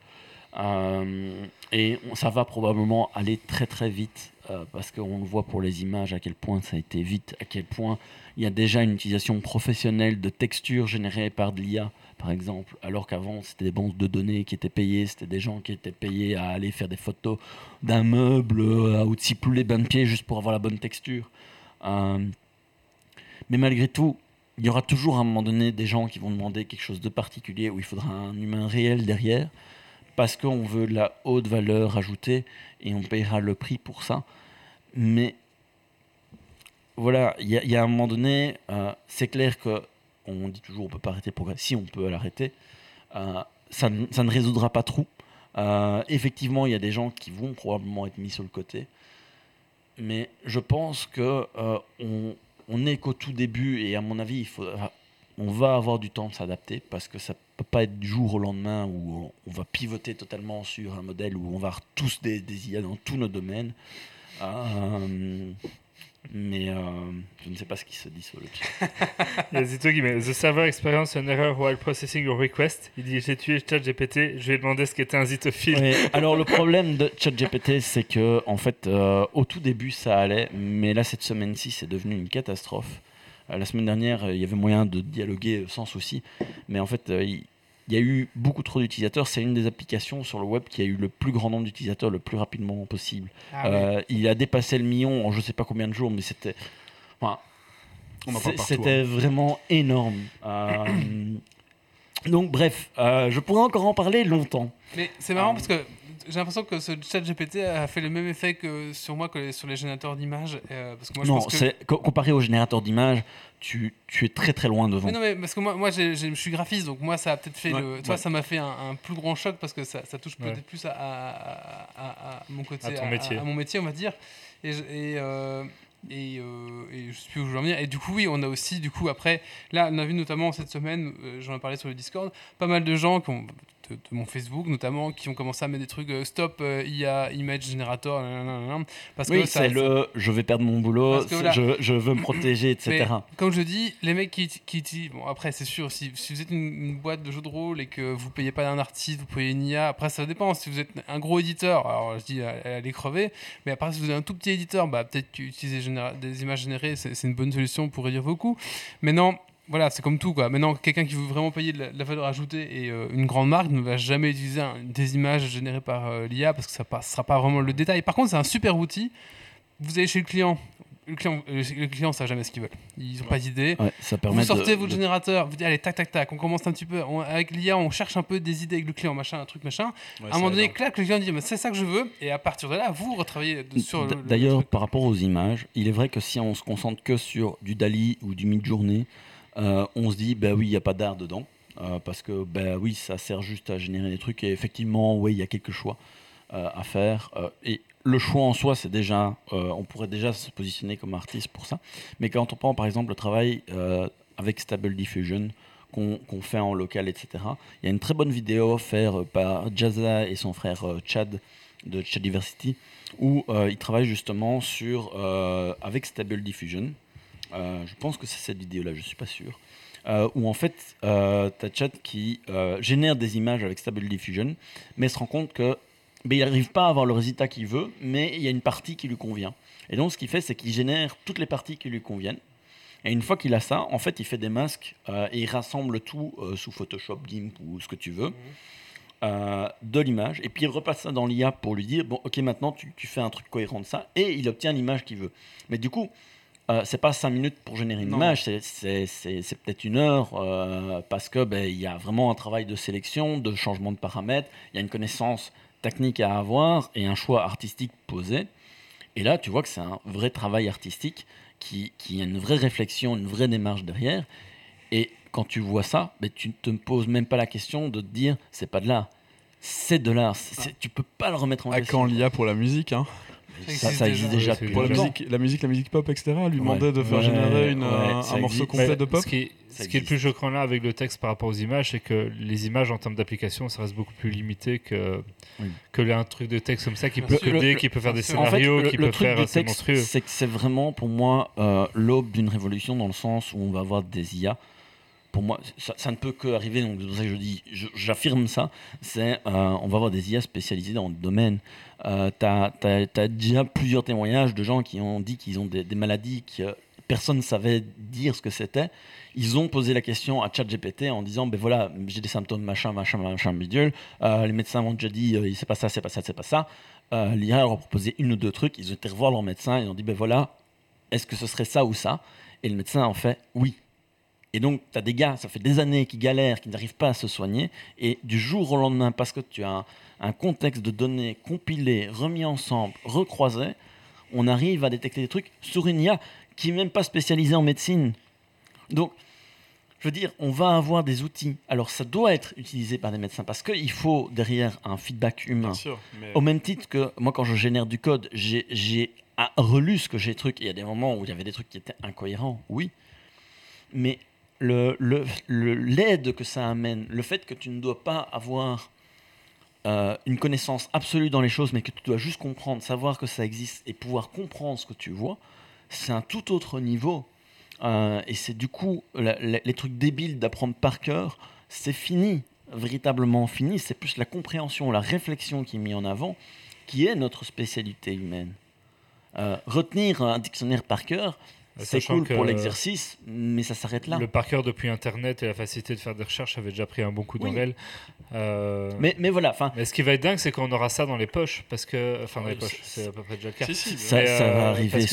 Euh, et ça va probablement aller très très vite, euh, parce qu'on le voit pour les images à quel point ça a été vite, à quel point il y a déjà une utilisation professionnelle de textures générées par de l'IA, par exemple, alors qu'avant c'était des banques de données qui étaient payées, c'était des gens qui étaient payés à aller faire des photos d'un meuble, euh, à outils plus les bains de pied juste pour avoir la bonne texture. Mais malgré tout, il y aura toujours à un moment donné des gens qui vont demander quelque chose de particulier où il faudra un humain réel derrière parce qu'on veut de la haute valeur ajoutée et on payera le prix pour ça. Mais voilà, il y, a- un moment donné, euh, c'est clair que on dit toujours on peut pas arrêter le progrès. Si on peut l'arrêter, euh, ça, ne- ça ne résoudra pas tout. Euh, effectivement, il y a des gens qui vont probablement être mis sur le côté. Mais je pense que euh, on, on n'est qu'au tout début et à mon avis, on va avoir du temps de s'adapter parce que ça peut pas être du jour au lendemain où on, va pivoter totalement sur un modèle où on va tous des, des IA dans tous nos domaines. Euh, mais euh, je ne sais pas ce qui se dit sur le chat. (laughs) Il y a Zito qui met The server experience an error while processing your request. Il dit J'ai tué ChatGPT, je lui ai demandé ce qu'était un zitophile. (laughs) Alors le problème de ChatGPT, c'est que en fait, euh, au tout début, ça allait, mais là cette semaine-ci, c'est devenu une catastrophe. Euh, la semaine dernière, il y avait moyen de dialoguer sans souci, mais en fait, il il y a eu beaucoup trop d'utilisateurs. C'est une des applications sur le web qui a eu le plus grand nombre d'utilisateurs le plus rapidement possible. Ah. Euh, il a dépassé le million en je sais pas combien de jours, mais c'était. enfin, C'était vraiment énorme. Euh, donc, bref, euh, je pourrais encore en parler longtemps. Mais c'est marrant parce que j'ai l'impression que ce chat GPT a fait le même effet que sur moi que sur les générateurs d'images. euh, parce que moi, je non, pense que... comparé au générateur d'images, tu, tu es très très loin devant. Mais non, mais parce que moi, je suis graphiste, donc moi, ça a peut-être fait Ouais, le. Toi, ouais. ça m'a fait un, un plus grand choc parce que ça, ça touche Ouais. peut-être plus à, à- à- à- à mon côté, À ton métier. à mon métier, on va dire. Et, je- et, euh, et, euh, et je sais plus où je veux en venir. Et du coup, oui, on a aussi, du coup, après, là, on a vu notamment cette semaine, euh, j'en ai parlé sur le Discord, pas mal de gens qui ont, de, de mon Facebook notamment, qui ont commencé à mettre des trucs euh, stop euh, IA image generator, nanana, parce oui, que ça, c'est le je vais perdre mon boulot, Parce que voilà. je, je veux me protéger, (coughs) etc. mais, comme je dis, les mecs qui, qui utilisent- Bon, après, c'est sûr, si, si vous êtes une, une boîte de jeux de rôle et que vous payez pas un artiste, vous payez une IA, après, ça dépend. Si vous êtes un gros éditeur, alors je dis, allez crever. Mais après, si vous êtes un tout petit éditeur, bah, peut-être qu'utiliser généra- des images générées, c'est c'est une bonne solution pour réduire vos coûts. Maintenant, voilà, c'est comme tout. Quoi. Maintenant, quelqu'un qui veut vraiment payer de la, de la valeur ajoutée et euh, une grande marque ne va jamais utiliser un- des images générées par euh, l'IA parce que ça ne sera pas vraiment le détail. Par contre, c'est un super outil. Vous allez chez le client. Le client, euh, le client ne sait jamais ce qu'ils veulent. Ils n'ont pas d'idée. Ouais, ça permet Vous sortez de- votre de- générateur, vous dites allez tac tac tac, on commence un petit peu on- avec l'IA, on cherche un peu des idées avec le client, machin, un truc machin. Ouais, à un moment donné, clac, le client dit mais c'est ça que je veux, et à partir de là, vous retravaillez sur D'ailleurs, par rapport aux images, il est vrai que si on se concentre que sur du Dali ou du Midjourney, euh, on se dit, bah oui, il n'y a pas d'art dedans. euh, parce que, bah oui, ça sert juste à générer des trucs. Et effectivement, oui, il y a quelques choix euh, à faire. et le choix en soi, c'est déjà, on pourrait déjà se positionner comme artiste pour ça. Mais quand on prend par exemple le travail avec Stable Diffusion, qu'on fait en local, etc., il y a une très bonne vidéo faite par Jazza et son frère Chad de Chad Diversity où euh, il travaille justement sur avec Stable Diffusion. Euh, je pense que c'est cette vidéo-là, je suis pas sûr. euh, où en fait, euh, tu as Chat qui euh, génère des images avec Stable Diffusion, mais se rend compte que ben, il n'arrive pas à avoir le résultat qu'il veut, mais il y a une partie qui lui convient. Et donc, ce qu'il fait, c'est qu'il génère toutes les parties qui lui conviennent. Et une fois qu'il a ça, en fait, il fait des masques et il rassemble tout sous Photoshop, GIMP ou ce que tu veux euh, de l'image. Et puis il repasse ça dans l'IA pour lui dire bon, ok, maintenant tu, tu fais un truc cohérent de ça. Et il obtient l'image qu'il veut. Mais du coup, euh, c'est pas 5 minutes pour générer une Non. image, c'est- peut-être une heure euh, parce que ben, il y a vraiment un travail de sélection, de changement de paramètres, il y a une connaissance technique à avoir et un choix artistique posé. Et là, tu vois que c'est un vrai travail artistique qui, qui a une vraie réflexion, une vraie démarche derrière. Et quand tu vois ça, ben, tu ne te poses même pas la question de te dire c'est pas de l'art. C'est de l'art. C'est- Tu peux pas le remettre en À question. quand l'IA pour la musique hein Ça, ça existe déjà depuis Pour la musique, la musique, la musique pop, etc. Lui Ouais. demandait de faire Ouais, générer une, ouais, un, un morceau complet de pop. Ce qui, est, Ça ce qui est le plus choquant là avec le texte par rapport aux images, c'est que les images en termes d'application, ça reste beaucoup plus limité que, Oui. que un truc de texte comme ça qui peut coder, qui peut faire des En fait, scénarios, le, qui le peut truc faire. C'est texte, monstrueux. c'est que c'est vraiment pour moi euh, l'aube d'une révolution dans le sens où on va avoir des IA. Pour moi, ça, ça ne peut que arriver. Donc c'est pour ça que je dis, j'affirme ça. C'est, euh, on va avoir des IA spécialisées dans le domaine. Euh, t'as- t'as déjà plusieurs témoignages de gens qui ont dit qu'ils ont des, des maladies que personne ne savait dire ce que c'était. Ils ont posé la question à ChatGPT en disant, ben voilà, j'ai des symptômes machin, machin, machin, bidule. Euh, les médecins m'ont déjà dit, euh, c'est pas ça, c'est pas ça, c'est pas ça. Euh, L'IA leur a proposé une ou deux trucs. Ils ont été revoir leur médecin et ils ont dit, ben voilà, est-ce que ce serait ça ou ça? Et le médecin en fait oui. Et donc, tu as des gars, ça fait des années qui galèrent, qui n'arrivent pas à se soigner, et du jour au lendemain, parce que tu as un, un contexte de données compilé, remis ensemble, recroisé, on arrive à détecter des trucs sur une IA qui n'est même pas spécialisée en médecine. Donc, je veux dire, on va avoir des outils. Alors, ça doit être utilisé par des médecins, parce qu'il faut derrière un feedback humain. Bien sûr. Mais... Au même titre que moi, quand je génère du code, j'ai- relu ce que j'ai truc. Il y a des moments où il y avait des trucs qui étaient incohérents, oui. Mais l'aide que ça amène, le fait que tu ne dois pas avoir euh, une connaissance absolue dans les choses, mais que tu dois juste comprendre, savoir que ça existe et pouvoir comprendre ce que tu vois, c'est un tout autre niveau. Euh, et c'est du coup, les trucs débiles d'apprendre par cœur, c'est fini, véritablement fini. C'est plus la compréhension, la réflexion qui est mise en avant, qui est notre spécialité humaine. Euh, retenir un dictionnaire par cœur, c'est Sachant cool pour l'exercice, mais ça s'arrête là. Le par cœur depuis Internet et la facilité de faire des recherches avait déjà pris un bon coup Oui. Euh, Mais, mais voilà, mais ce qui va être dingue, c'est qu'on aura ça dans les poches, parce que, enfin dans les poches, c'est- à peu près déjà le cas. Si, si, Ça- ça va euh, arriver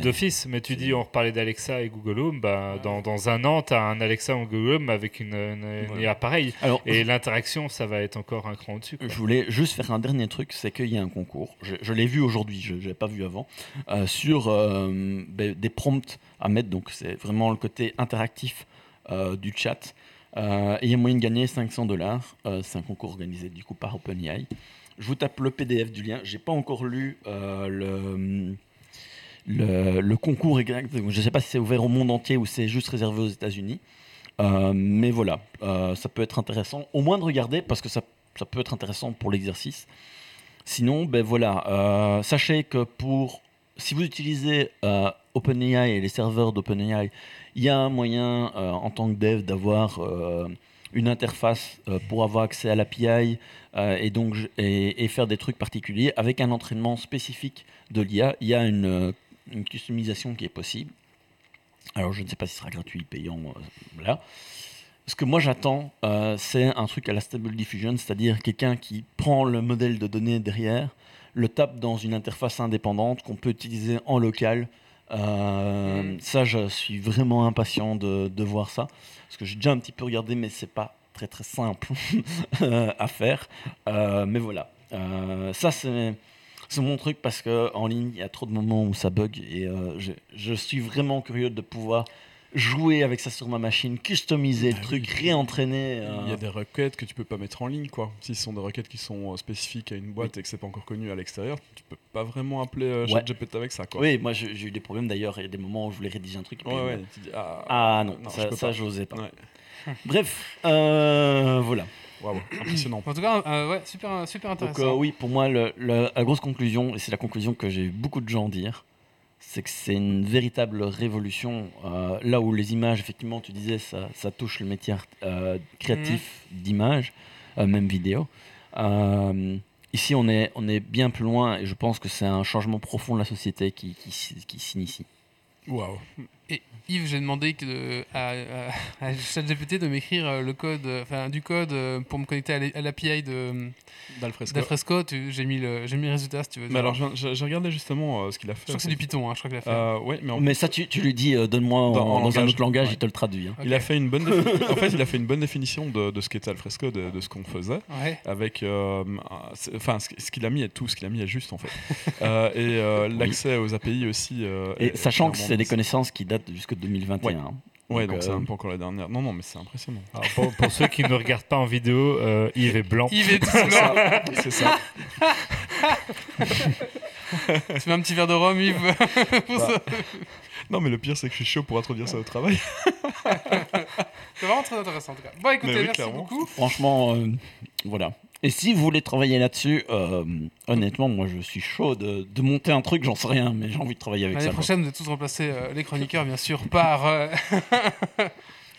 D'office, mais tu dis, on reparlait d'Alexa et Google Home, bah, dans, dans un an, tu as un Alexa ou Google Home avec une, une, une Ouais. IA pareille. alors, Et l'interaction, ça va être encore un cran au-dessus. Je voulais juste faire un dernier truc, c'est qu'il y a un concours. Je, je l'ai vu aujourd'hui, je ne l'avais pas vu avant, euh, sur euh, ben, des prompts à mettre. Donc c'est vraiment le côté interactif euh, du chat. Euh, il y a moyen de gagner 500 dollars. c'est un concours organisé du coup par OpenAI. Je vous tape le PDF du lien. J'ai pas encore lu euh, le, concours exact. Je ne sais pas si c'est ouvert au monde entier ou c'est juste réservé aux États-Unis. Euh, mais voilà, euh, ça peut être intéressant, au moins de regarder, parce que ça, ça peut être intéressant pour l'exercice. Sinon, ben voilà, euh, sachez que pour si vous utilisez euh, OpenAI et les serveurs d'OpenAI, il y a un moyen euh, en tant que dev d'avoir euh, une interface euh, pour avoir accès à l'API et donc et, faire des trucs particuliers avec un entraînement spécifique de l'IA. Il y a une, customisation qui est possible. Alors je ne sais pas si ce sera gratuit, payant, voilà. Ce que moi j'attends, c'est un truc à la Stable Diffusion, c'est-à-dire quelqu'un qui prend le modèle de données derrière, le tape dans une interface indépendante qu'on peut utiliser en local. Euh. Ça, je suis vraiment impatient de, voir ça, parce que j'ai déjà un petit peu regardé, mais c'est pas très très simple (laughs) euh, à faire. Euh, mais voilà, ça c'est mon truc parce que en ligne il y a trop de moments où ça bug et je suis vraiment curieux de pouvoir jouer avec ça sur ma machine, customiser le Ah truc, oui. réentraîner. euh, Il y a des requêtes que tu peux pas mettre en ligne, quoi. Si ce sont des requêtes qui sont euh, spécifiques à une boîte et que c'est pas encore connu à l'extérieur, tu peux pas vraiment appeler euh, Ouais. ChatGPT avec ça, quoi. Oui, moi j'ai eu des problèmes d'ailleurs. Il y a des moments où je voulais rédiger un truc. et puis, Ouais, euh, ouais. Tu dis, ah, Ah non, ça, ça pas. j'osais pas. Ouais. (laughs) Bref, euh, voilà. Waouh, impressionnant. En tout cas, euh, ouais, super, super Donc intéressant. euh, oui, pour moi, le- le- la grosse conclusion, et c'est la conclusion que j'ai eu beaucoup de gens dire, c'est que c'est une véritable révolution. Euh, là où les images, effectivement, tu disais, ça, ça touche le métier euh, créatif d'image, euh, même vidéo. Euh, ici, on est, on est bien plus loin et je pense que c'est un changement profond de la société qui, qui, qui s'initie. Waouh. Yves, j'ai demandé que à, à, à ChatGPT de m'écrire euh, le code, euh, enfin du code euh, pour me connecter à l'A- à l'API de D'Alfresco. J'ai mis le, j'ai mis le résultat si tu veux. Mais alors, j'ai- regardé justement euh, ce qu'il a fait. je crois que c'est du Python. Hein, je crois qu'il a fait. Euh, ouais, mais en Mais ça, tu, tu lui dis, euh, donne-moi en- Dans- un autre langage, Ouais. il te le traduit. hein. Il a fait une bonne défi- (laughs) en fait, il a fait une bonne définition de, de ce qu'était Alfresco, de, de ce qu'on faisait. Ouais. Avec, enfin, ce ce qu'il a mis est tout, ce qu'il a mis est juste en fait. Euh, et euh, l'accès aux API aussi. euh, Et est- sachant est que c'est des connaissances qui jusque 2021. hein. Ouais, Donc, c'est euh, même pas encore la dernière. Non, non, mais c'est impressionnant. Alors, pour, pour ceux qui ne regardent pas en vidéo, euh, Yves est blanc. Yves est (laughs) tout blanc. ça. C'est ça. (laughs) Tu mets un petit verre de rhum, Yves. (laughs) pour ça. Non, mais le pire, c'est que je suis chaud pour introduire ça au travail. C'est vraiment très intéressant en tout cas. Bon, écoutez, oui, merci clairement. beaucoup. Franchement, euh, voilà. Et si vous voulez travailler là-dessus, euh, honnêtement, moi je suis chaud de, de monter un truc, j'en sais rien, mais j'ai envie de travailler avec L'année ça. quoi. prochaine, vous êtes tous remplacés, euh, les chroniqueurs, bien sûr, par. euh, (laughs)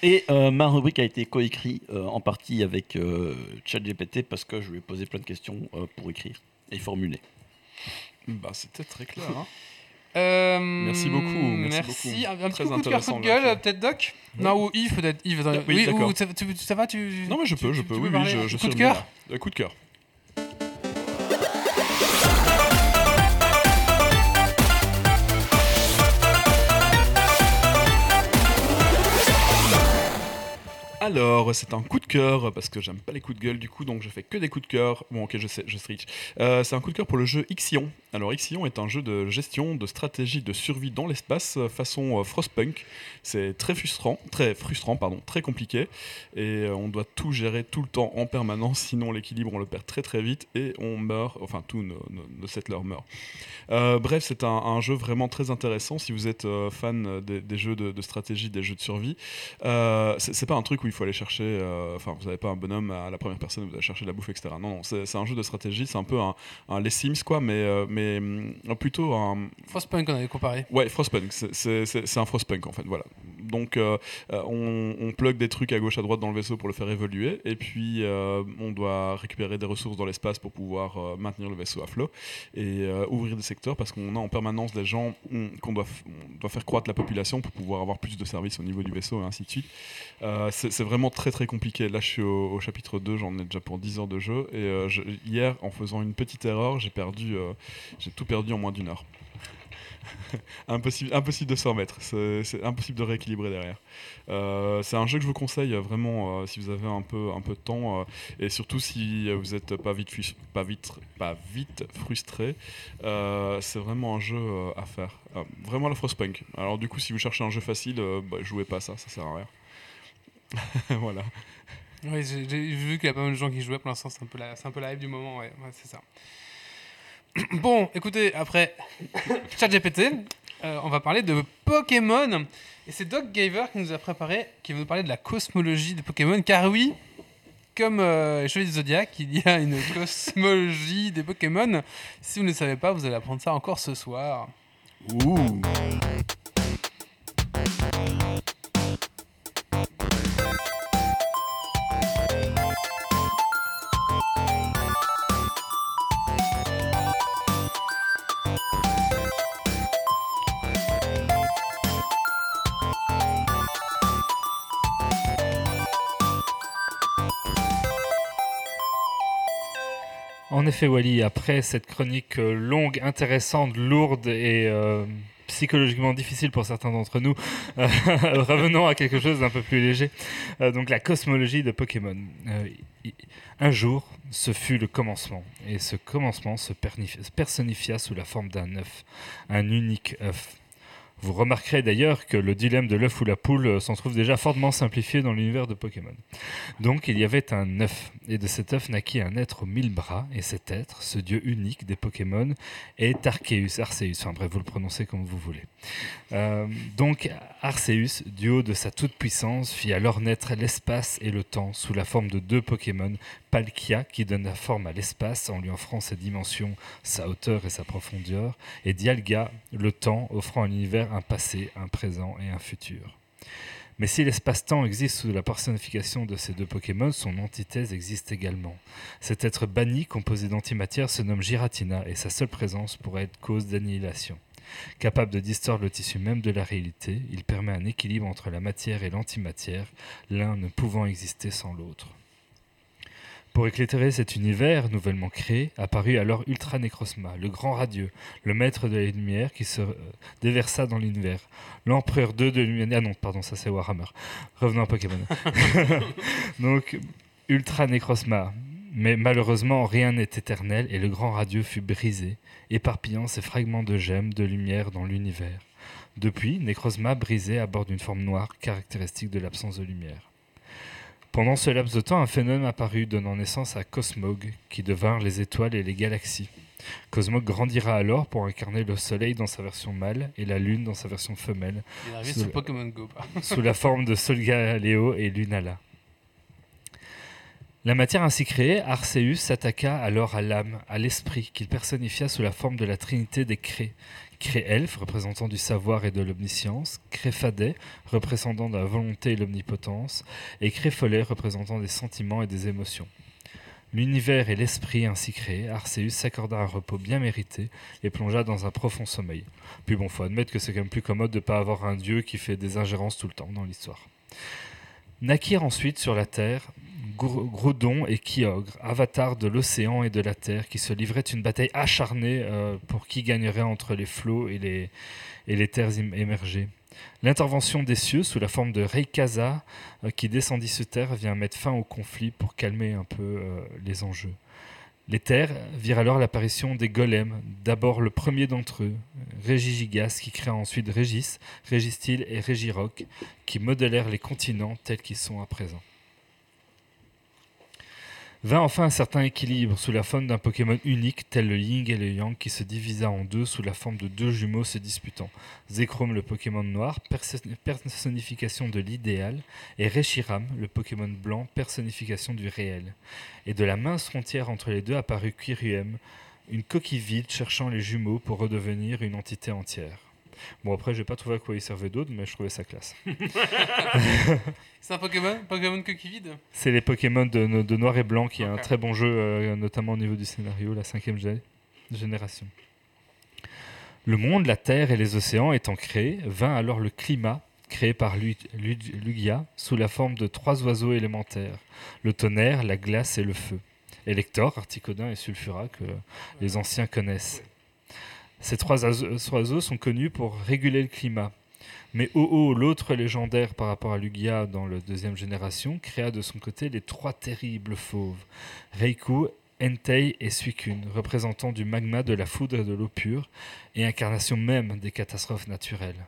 Et euh, ma rubrique a été coécrite euh, en partie avec euh, ChatGPT parce que je lui ai posé plein de questions pour écrire et formuler. Bah, c'était très clair. Hein. Euh, Merci beaucoup, merci Merci. beaucoup. Un, un petit coup de cœur, coup de gueule, peut-être Doc Non, ou Yves, peut-être. Yves, Oui, oui, ou ça, tu, ça va tu, Non, mais je tu- peux, je tu- peux. tu Oui, oui, je, je Coup de cœur. Euh, Coup de cœur. Alors, c'est un coup de cœur, parce que j'aime pas les coups de gueule du coup, donc je fais que des coups de cœur. Bon, ok, je sais, je switch. Euh, c'est un coup de cœur pour le jeu Ixion. Alors, Ixion est un jeu de gestion, de stratégie, de survie dans l'espace, euh, façon euh, Frostpunk. C'est très frustrant, très frustrant, pardon, très compliqué, et on doit tout gérer tout le temps en permanence, (laughs) sinon l'équilibre on le perd très très vite et on meurt, enfin tous nos, settlers meurent. Bref, c'est un, jeu vraiment très intéressant si vous êtes fan des, jeux de, stratégie, des jeux de survie. C'est pas un truc où il faut aller chercher, euh, enfin vous n'avez pas un bonhomme à la première personne, vous allez chercher de la bouffe, etc. Non, non, c'est un jeu de stratégie, c'est un peu un, un Les Sims quoi, mais, euh, mais hum, plutôt un, Frostpunk, on avait comparé. Ouais, Frostpunk, c'est- un Frostpunk en fait, voilà. Donc euh, on, on plug des trucs à gauche à droite dans le vaisseau pour le faire évoluer, et puis on doit récupérer des ressources dans l'espace pour pouvoir maintenir le vaisseau à flot et ouvrir des secteurs parce qu'on a en permanence des gens mm, qu'on doit, f- on doit faire croître la population pour pouvoir avoir plus de services au niveau du vaisseau et ainsi de suite. Euh, c'est vraiment très très compliqué. Là je suis au, chapitre 2, j'en ai déjà pour 10 heures de jeu, et euh, hier en faisant une petite erreur, j'ai euh, tout perdu en moins d'une heure. (laughs) impossible, impossible de s'en remettre. C'est impossible de rééquilibrer derrière. C'est un jeu que je vous conseille vraiment si vous avez un peu, un peu de temps et surtout si vous n'êtes pas vite, pas vite, pas vite frustré. c'est vraiment un jeu à faire. Vraiment la Frostpunk. Alors du coup, si vous cherchez un jeu facile, bah, jouez pas ça, ça sert à rien. (laughs) voilà. Oui, j'ai vu qu'il y a pas mal de gens qui jouaient pour l'instant, c'est un, peu la- c'est un peu la hype du moment, ouais, ouais c'est ça. (clears throat) Bon, écoutez, après (laughs) ChatGPT, euh, on va parler de Pokémon. Et c'est Doc Gaver qui nous a préparé, qui va nous parler de la cosmologie de Pokémon, car oui, comme euh, les Chevaliers du Zodiac, il y a une (laughs) cosmologie des Pokémon. Si vous ne le savez pas, vous allez apprendre ça encore ce soir. Ouh En effet, Wally, après cette chronique euh, longue, intéressante, lourde et euh, psychologiquement difficile pour certains d'entre nous, euh, (laughs) revenons à quelque chose d'un peu plus léger. Donc la cosmologie de Pokémon. Un jour, ce fut le commencement, et ce commencement se personnifia sous la forme d'un œuf, un unique œuf. Vous remarquerez d'ailleurs que le dilemme de l'œuf ou la poule euh, s'en trouve déjà fortement simplifié dans l'univers de Pokémon. Donc il y avait un œuf, et de cet œuf naquit un être aux mille bras, et cet être, ce dieu unique des Pokémon, est Arceus, Arceus, enfin bref, vous le prononcez comme vous voulez. Euh, donc Arceus, du haut de sa toute-puissance, fit alors naître l'espace et le temps sous la forme de deux Pokémon, Palkia, qui donne la forme à l'espace en lui offrant ses dimensions, sa hauteur et sa profondeur, et Dialga, le temps, offrant à l'univers un passé, un présent et un futur. Mais si l'espace-temps existe sous la personnification de ces deux Pokémon, son antithèse existe également. Cet être banni, composé d'antimatière, se nomme Giratina et sa seule présence pourrait être cause d'annihilation. Capable de distordre le tissu même de la réalité, il permet un équilibre entre la matière et l'antimatière, l'un ne pouvant exister sans l'autre. Pour éclairer cet univers nouvellement créé, apparut alors Ultra Necrosma, le grand radieux, le maître de la lumière qui se euh, déversa dans l'univers. L'empereur 2 de l'univers. Ah non, pardon, ça c'est Warhammer. Revenons à Pokémon. (laughs) Donc, Ultra Necrosma. Mais malheureusement, rien n'est éternel et le grand radieux fut brisé, éparpillant ses fragments de gemmes de lumière dans l'univers. Depuis, Necrozma brisé à bord d'une forme noire caractéristique de l'absence de lumière. Pendant ce laps de temps, un phénomène apparut donnant naissance à Cosmog, qui devinrent les étoiles et les galaxies. Cosmog grandira alors pour incarner le Soleil dans sa version mâle et la Lune dans sa version femelle, Il Sous sur le- Pokémon Go. pas. sous la forme de Solgaleo et Lunala. La matière ainsi créée, Arceus s'attaqua alors à l'âme, à l'esprit, qu'il personnifia sous la forme de la trinité des Crés. Cré-Elfe, représentant du savoir et de l'omniscience, Cré-Fadet, représentant de la volonté et l'omnipotence, et Cré-Follet, représentant des sentiments et des émotions. L'univers et l'esprit ainsi créés, Arceus s'accorda un repos bien mérité et plongea dans un profond sommeil. Puis bon, faut admettre que c'est quand même plus commode de ne pas avoir un dieu qui fait des ingérences tout le temps dans l'histoire. Naquirent ensuite sur la terre Groudon et Kyogre, avatars de l'océan et de la terre, qui se livraient une bataille acharnée euh, pour qui gagnerait entre les flots et les, terres émergées. L'intervention des cieux, sous la forme de Raykaza, euh, qui descendit sur terre, vient mettre fin au conflit pour calmer un peu euh, les enjeux. Les terres virent alors l'apparition des golems, d'abord le premier d'entre eux, Régigigas, qui créa ensuite Régis, Régistil et Régiroc, qui modélèrent les continents tels qu'ils sont à présent. Vint enfin un certain équilibre sous la forme d'un Pokémon unique tel le Ying et le Yang qui se divisa en deux sous la forme de deux jumeaux se disputant. Zekrom le Pokémon noir, perso- personnification de l'idéal, et Reshiram le Pokémon blanc, personnification du réel. Et de la mince frontière entre les deux apparut Quirium, une coquille vide cherchant les jumeaux pour redevenir une entité entière. Bon après j'ai pas trouvé à quoi il servait d'autre mais je trouvais ça classe. (laughs) (laughs) C'est un Pokémon Pokémon coquille vide C'est les Pokémon de, de Noir et Blanc qui est un très bon jeu, euh, notamment au niveau du scénario, la cinquième gé- génération. Le monde, la terre et les océans étant créés, vint alors le climat, créé par Lu- Lu- Lugia, sous la forme de trois oiseaux élémentaires, le tonnerre, la glace et le feu. Elector, Articodin et Sulfura, que les anciens connaissent. Ces trois oiseaux sont connus pour réguler le climat. Mais Oh-Oh, l'autre légendaire par rapport à Lugia dans la deuxième génération, créa de son côté les trois terribles fauves, Reiku, Entei et Suicune, représentant du magma de la foudre et de l'eau pure, et incarnation même des catastrophes naturelles.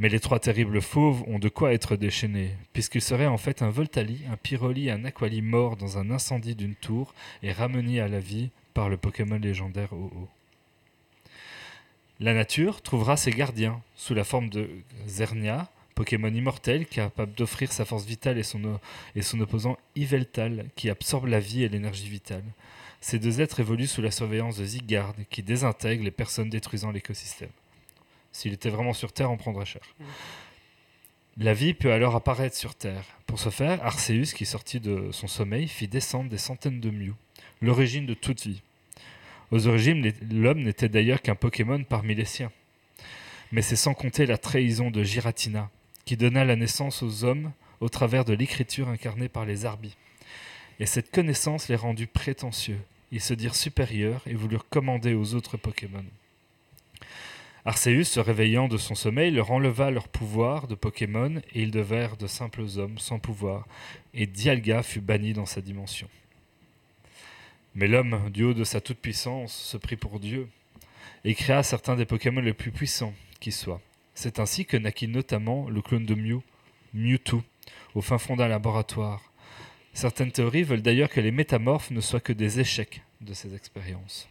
Mais les trois terribles fauves ont de quoi être déchaînés, puisqu'ils seraient en fait un Voltali, un Pyroli et un Aquali morts dans un incendie d'une tour et ramenés à la vie par le Pokémon légendaire Oh-Oh. La nature trouvera ses gardiens sous la forme de Zernia, Pokémon immortel capable d'offrir sa force vitale et son, o- et son opposant Yveltal qui absorbe la vie et l'énergie vitale. Ces deux êtres évoluent sous la surveillance de Zygarde qui désintègre les personnes détruisant l'écosystème. S'il était vraiment sur Terre, on prendrait cher. La vie peut alors apparaître sur Terre. Pour ce faire, Arceus, qui sortit de son sommeil, fit descendre des centaines de Mew, l'origine de toute vie. Aux origines, l'homme n'était d'ailleurs qu'un Pokémon parmi les siens. Mais c'est sans compter la trahison de Giratina, qui donna la naissance aux hommes au travers de l'écriture incarnée par les Arbis. Et cette connaissance les rendit prétentieux. Ils se dirent supérieurs et voulurent commander aux autres Pokémon. Arceus, se réveillant de son sommeil, leur enleva leur pouvoir de Pokémon et ils devinrent de simples hommes sans pouvoir, et Dialga fut banni dans sa dimension. Mais l'homme, du haut de sa toute-puissance, se prit pour Dieu et créa certains des Pokémon les plus puissants qui soient. C'est ainsi que naquit notamment le clone de Mew, Mewtwo, au fin fond d'un laboratoire. Certaines théories veulent d'ailleurs que les métamorphes ne soient que des échecs de ces expériences.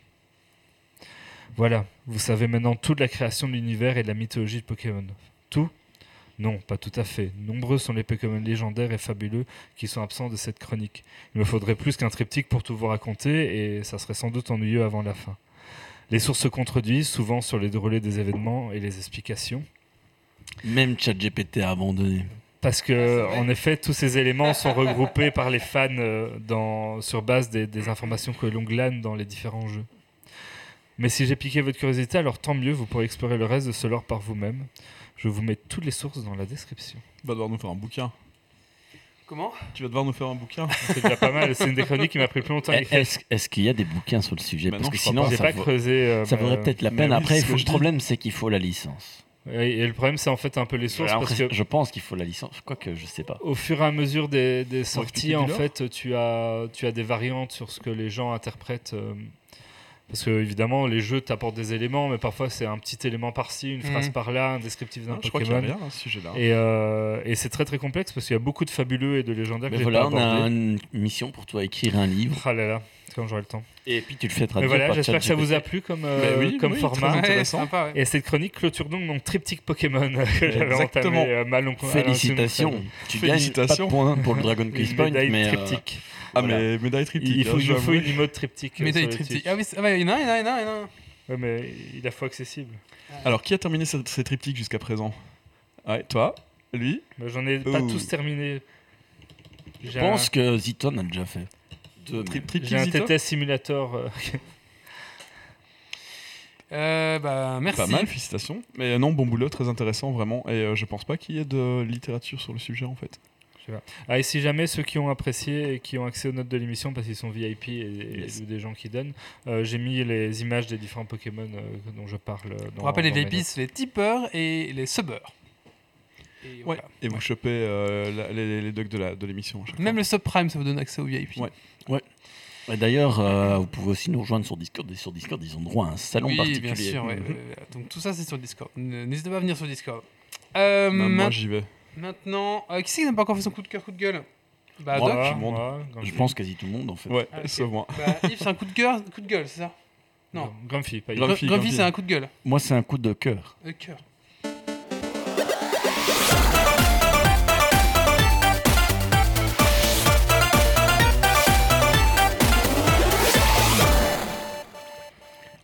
Voilà, vous savez maintenant toute la création de l'univers et de la mythologie de Pokémon. Tout Non, pas tout à fait. Nombreux sont les Pokémon légendaires et fabuleux qui sont absents de cette chronique. Il me faudrait plus qu'un triptyque pour tout vous raconter et ça serait sans doute ennuyeux avant la fin. Les sources se contredisent souvent sur les déroulés des événements et les explications. Même ChatGPT a abandonné. Parce que, en effet, tous ces éléments sont regroupés par les fans euh, dans, sur base des, des informations que l'on glane dans les différents jeux. Mais si j'ai piqué votre curiosité, alors tant mieux, vous pourrez explorer le reste de ce lore par vous-même. Je vous mets toutes les sources dans la description. Tu vas devoir nous faire un bouquin. Comment? Tu vas devoir nous faire un bouquin. C'est déjà pas mal, c'est une des chroniques qui m'a pris plus longtemps à écrire. Est-ce est-ce qu'il y a des bouquins sur le sujet? Bah Parce non, que sinon, pas. J'ai ça, pas vaut- creusé. euh, ça mais, vaudrait peut-être la peine. oui, Après, le problème, c'est qu'il faut la licence. Et le problème, c'est en fait un peu les sources Alors, parce que Je pense qu'il faut la licence. Quoique, je sais pas. au fur et à mesure des, des sorties, en fait, tu as, tu as des variantes sur ce que les gens interprètent. euh, parce que, évidemment, les jeux t'apportent des éléments, mais parfois c'est un petit élément par-ci, une phrase Mhm. par-là, un descriptif d'un Non, je crois qu'il y a Pokémon. rien à ce sujet-là. Et, euh, et c'est très très complexe parce qu'il y a beaucoup de fabuleux et de légendaires Mais que voilà, pas on a une mission pour toi, écrire un livre. Ah là là, c'est quand j'aurai le temps. Et puis tu le fais Mais traduire voilà, j'espère que ça vous a plu comme, euh, oui, comme oui, format. très Ouais, intéressant. sympa, ouais. Et cette chronique clôture donc mon triptyque Pokémon (laughs) que j'avais Exactement. entamé euh, mal Félicitations. Tu gagnes pas Félicitations. de points pour le Dragon (laughs) Quest Une Point, mais euh, triptyque. Ah, voilà. mais médaille triptyque. Il, faut, hein, il faut une emote triptyque. euh, Médaille triptyque. Ah oui, ah il y en a un, il y en a un, il y en a un, il y en a un. Ouais, mais il a faut accessible. Alors, qui a terminé ce- ces triptyques jusqu'à présent? Ouais, toi? Lui? Bah, J'en ai pas tous terminés. je pense un, que Ziton a déjà fait. Deux, Tri- même. Triptyque j'ai un TT Simulator. euh, (laughs) Euh, bah, merci. Pas mal, félicitations. Mais non, bon boulot, très intéressant, vraiment. Et euh, je pense pas qu'il y ait de littérature sur le sujet, en fait. Ah, et si jamais ceux qui ont apprécié et qui ont accès aux notes de l'émission parce qu'ils sont VIP et, et- Yes. ou des gens qui donnent, euh, j'ai mis les images des différents Pokémon euh, dont je parle. Dans, On rappelle les VIP, c'est les tipeurs et les subbers. Et Ouais. voilà. Et vous chopez euh, la- les, les docs de la- de l'émission chaque Même le subprime, ça vous donne accès aux VIP. Ouais. Et D'ailleurs, euh, vous pouvez aussi nous rejoindre sur Discord. Et sur Discord, ils ont droit à un salon oui, particulier. bien sûr. ouais, ouais, ouais. (laughs) Donc tout ça, c'est sur Discord. N'hésitez pas à venir sur Discord. Euh, Même moi, j'y vais. Maintenant, euh, qui c'est qui n'a pas encore fait son coup de cœur, coup de gueule? Bah, Moi, Doc. Tout le monde. Je pense quasi tout le monde, en fait. Ouais, Ah, ok. sauf moi. Bah, Yves, c'est un coup de cœur, coup de gueule, c'est ça? Non. Grumpy, pas Grumpy, Grumpy, Grumpy. c'est un coup de gueule. Moi, c'est un coup de cœur. Euh, cœur.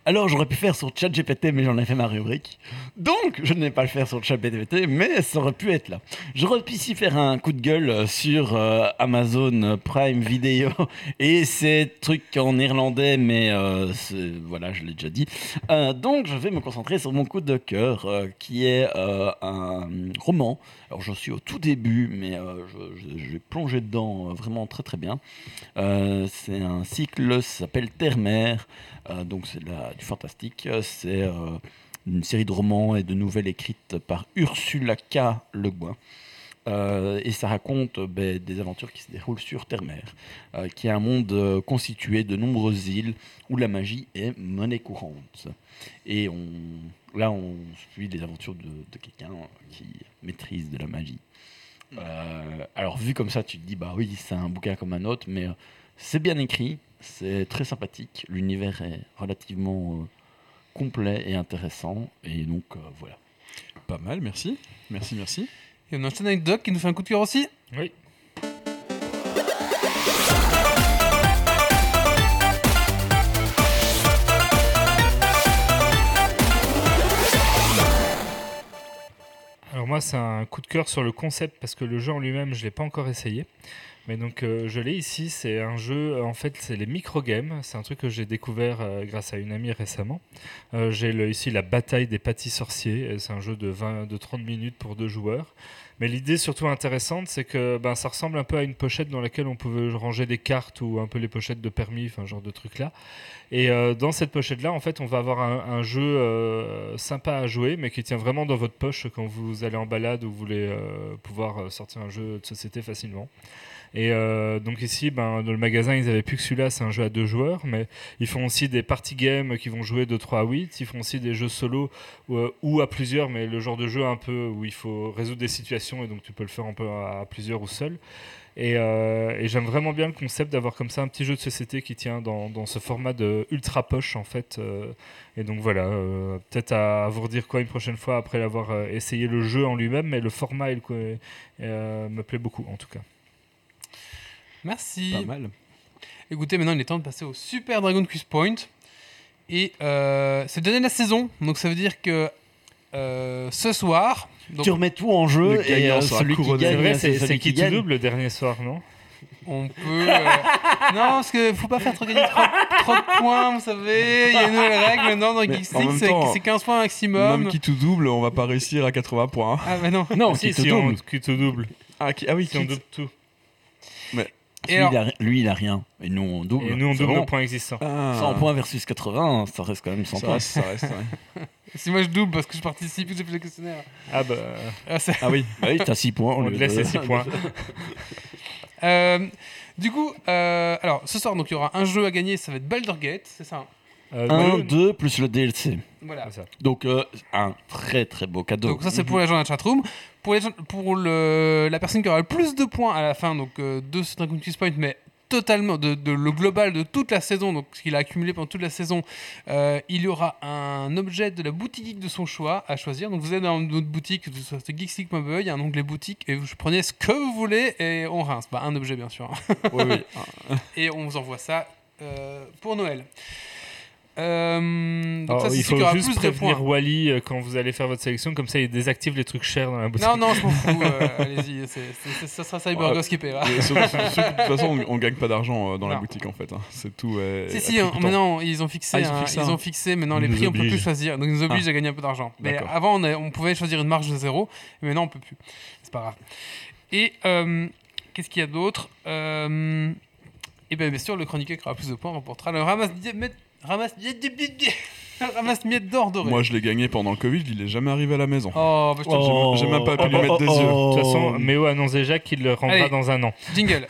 Alors, j'aurais pu faire sur ChatGPT, mais j'en ai fait ma rubrique. Donc, je ne vais pas le faire sur ChatGPT, mais ça aurait pu être là. J'aurais pu ici faire un coup de gueule euh, sur euh, Amazon Prime Video (laughs) et ces trucs en néerlandais, mais euh, voilà, je l'ai déjà dit. Donc, je vais me concentrer sur mon coup de cœur, qui est un roman. Alors, je suis au tout début, mais je, je- vais plonger dedans vraiment très très bien. C'est un cycle, ça s'appelle Terre-Mer. Donc c'est la- fantastique. Euh, C'est euh, une série de romans et de nouvelles écrites par Ursula K. Le Guin. Euh, et ça raconte ben, des aventures qui se déroulent sur Terre-Mer, qui est un monde constitué de nombreuses îles où la magie est monnaie courante. Et là, on suit les aventures de, de quelqu'un qui maîtrise de la magie. Alors, vu comme ça, tu te dis, bah oui, c'est un bouquin comme un autre, mais c'est bien écrit, c'est très sympathique, l'univers est relativement euh, complet et intéressant, et donc euh, voilà. Pas mal, merci. Merci, merci. Et on enchaîne avec Doc qui nous fait un coup de cœur aussi. Oui. Alors moi c'est un coup de cœur sur le concept parce que le jeu en lui-même je l'ai pas encore essayé. Mais donc euh, je l'ai ici, c'est un jeu, en fait c'est les micro-games, c'est un truc que j'ai découvert euh, grâce à une amie récemment. Euh, j'ai ici la bataille des pâtis sorciers, c'est un jeu de, 20, de 30 minutes pour deux joueurs. Mais l'idée surtout intéressante, c'est que ben, ça ressemble un peu à une pochette dans laquelle on pouvait ranger des cartes ou un peu les pochettes de permis, enfin genre de trucs là. Et dans cette pochette-là, en fait, on va avoir un, jeu sympa à jouer, mais qui tient vraiment dans votre poche quand vous allez en balade ou vous voulez pouvoir sortir un jeu de société facilement. Et euh, donc ici, ben, dans le magasin, ils avaient plus que celui-là, c'est un jeu à deux joueurs, mais ils font aussi des party games qui vont jouer de 3 à 8, ils font aussi des jeux solo ou, euh, ou à plusieurs, mais le genre de jeu un peu où il faut résoudre des situations et donc tu peux le faire un peu à, plusieurs ou seul. Et, euh, et j'aime vraiment bien le concept d'avoir comme ça un petit jeu de société qui tient dans, ce format de ultra poche en fait. et donc voilà, peut-être à, vous redire quoi une prochaine fois après l'avoir essayé le jeu en lui-même, mais le format il, me plaît beaucoup en tout cas. Merci. Pas mal. Écoutez, maintenant il est temps de passer au Super Dragon Quiz Point. Et euh, c'est le dernier de la saison, donc ça veut dire que euh, ce soir. Donc Tu remets tout en jeu Le et euh, celui qui couronné. C'est gagne, vrai, c'est celui c'est qui tout gagne. double le dernier soir, non? On peut. euh, (laughs) non, parce que faut pas faire trop gagner trop, trop de points, vous savez. Il y a une nouvelle règle maintenant dans Mais même c'est temps, c'est 15 points maximum. Même qui tout double, on va pas réussir à 80 points. hein. Ah, bah non. Non, si, qui si on double. qui tout double. Ah, qui- ah oui, Si on qui- double tout. Et Lui, alors- il a, lui, il a rien. Et nous, on double. Et nous, on double bon. le point existant. Ah. 100 points versus 80, ça reste quand même 100 Ça points. reste, ça reste, ouais. (laughs) Si moi je double parce que je participe, j'ai fait le questionnaire. Ah bah, Ah, c'est- Ah oui. Bah oui, t'as 6 points. au on lieu te laisse de- les 6 points. (laughs) Euh, du coup, euh, alors ce soir, donc il y aura un jeu à gagner, ça va être Baldur's Gate, c'est ça hein 1, 1, 2 plus le DLC. Voilà. Donc, euh, un très très beau cadeau. Donc ça c'est pour les gens de la chatroom. Pour, les gens, pour le, la personne qui aura le plus de points à la fin, donc euh, de ce Dragon Point, mais totalement de, de le global de toute la saison, donc ce qu'il a accumulé pendant toute la saison, euh, il y aura un objet de la boutique geek de son choix à choisir. Donc vous êtes dans notre boutique, que ce soit geeksleague.be, il y a un onglet boutique et vous prenez ce que vous voulez et on rince. Bah, un objet bien sûr. Oui, oui. (laughs) et on vous envoie ça euh, pour Noël. Euh, donc Alors, ça, c'est il faut juste plus prévenir. Wally euh, quand vous allez faire votre sélection, comme ça il désactive les trucs chers dans la boutique. Non, non, je m'en fous. (laughs) euh, Allez-y, c'est- c'est- ça sera CyberGhost Ouais. qui paiera. Mais sauf- sauf que de toute façon, on, (laughs) on gagne pas d'argent euh, dans la Non. boutique en fait. hein. C'est tout. euh, Si, si, tout hein, maintenant ils ont fixé, Ah, ils ont hein, fixé ils un- ont fixé maintenant les nous prix, on peut plus obligent. choisir. Donc ils nous obligent Ah. à gagner un peu d'argent. Mais D'accord. avant, on, a- on pouvait choisir une marge de zéro, mais maintenant on peut plus. C'est pas grave. Et euh, qu'est-ce qu'il y a d'autre? Euh, Et bien, bien sûr, le chroniqueur qui aura plus de points remportera le ramasse ramasse (laughs) ramasse miettes d'or doré. Moi, je l'ai gagné pendant le Covid. Il est jamais arrivé à la maison. Oh, bah, je te- Oh. J'ai même pas pu lui Oh, mettre des oh, yeux. oh. De toute façon, Méo a annoncé déjà qu'il le rendra Allez. dans un an. jingle.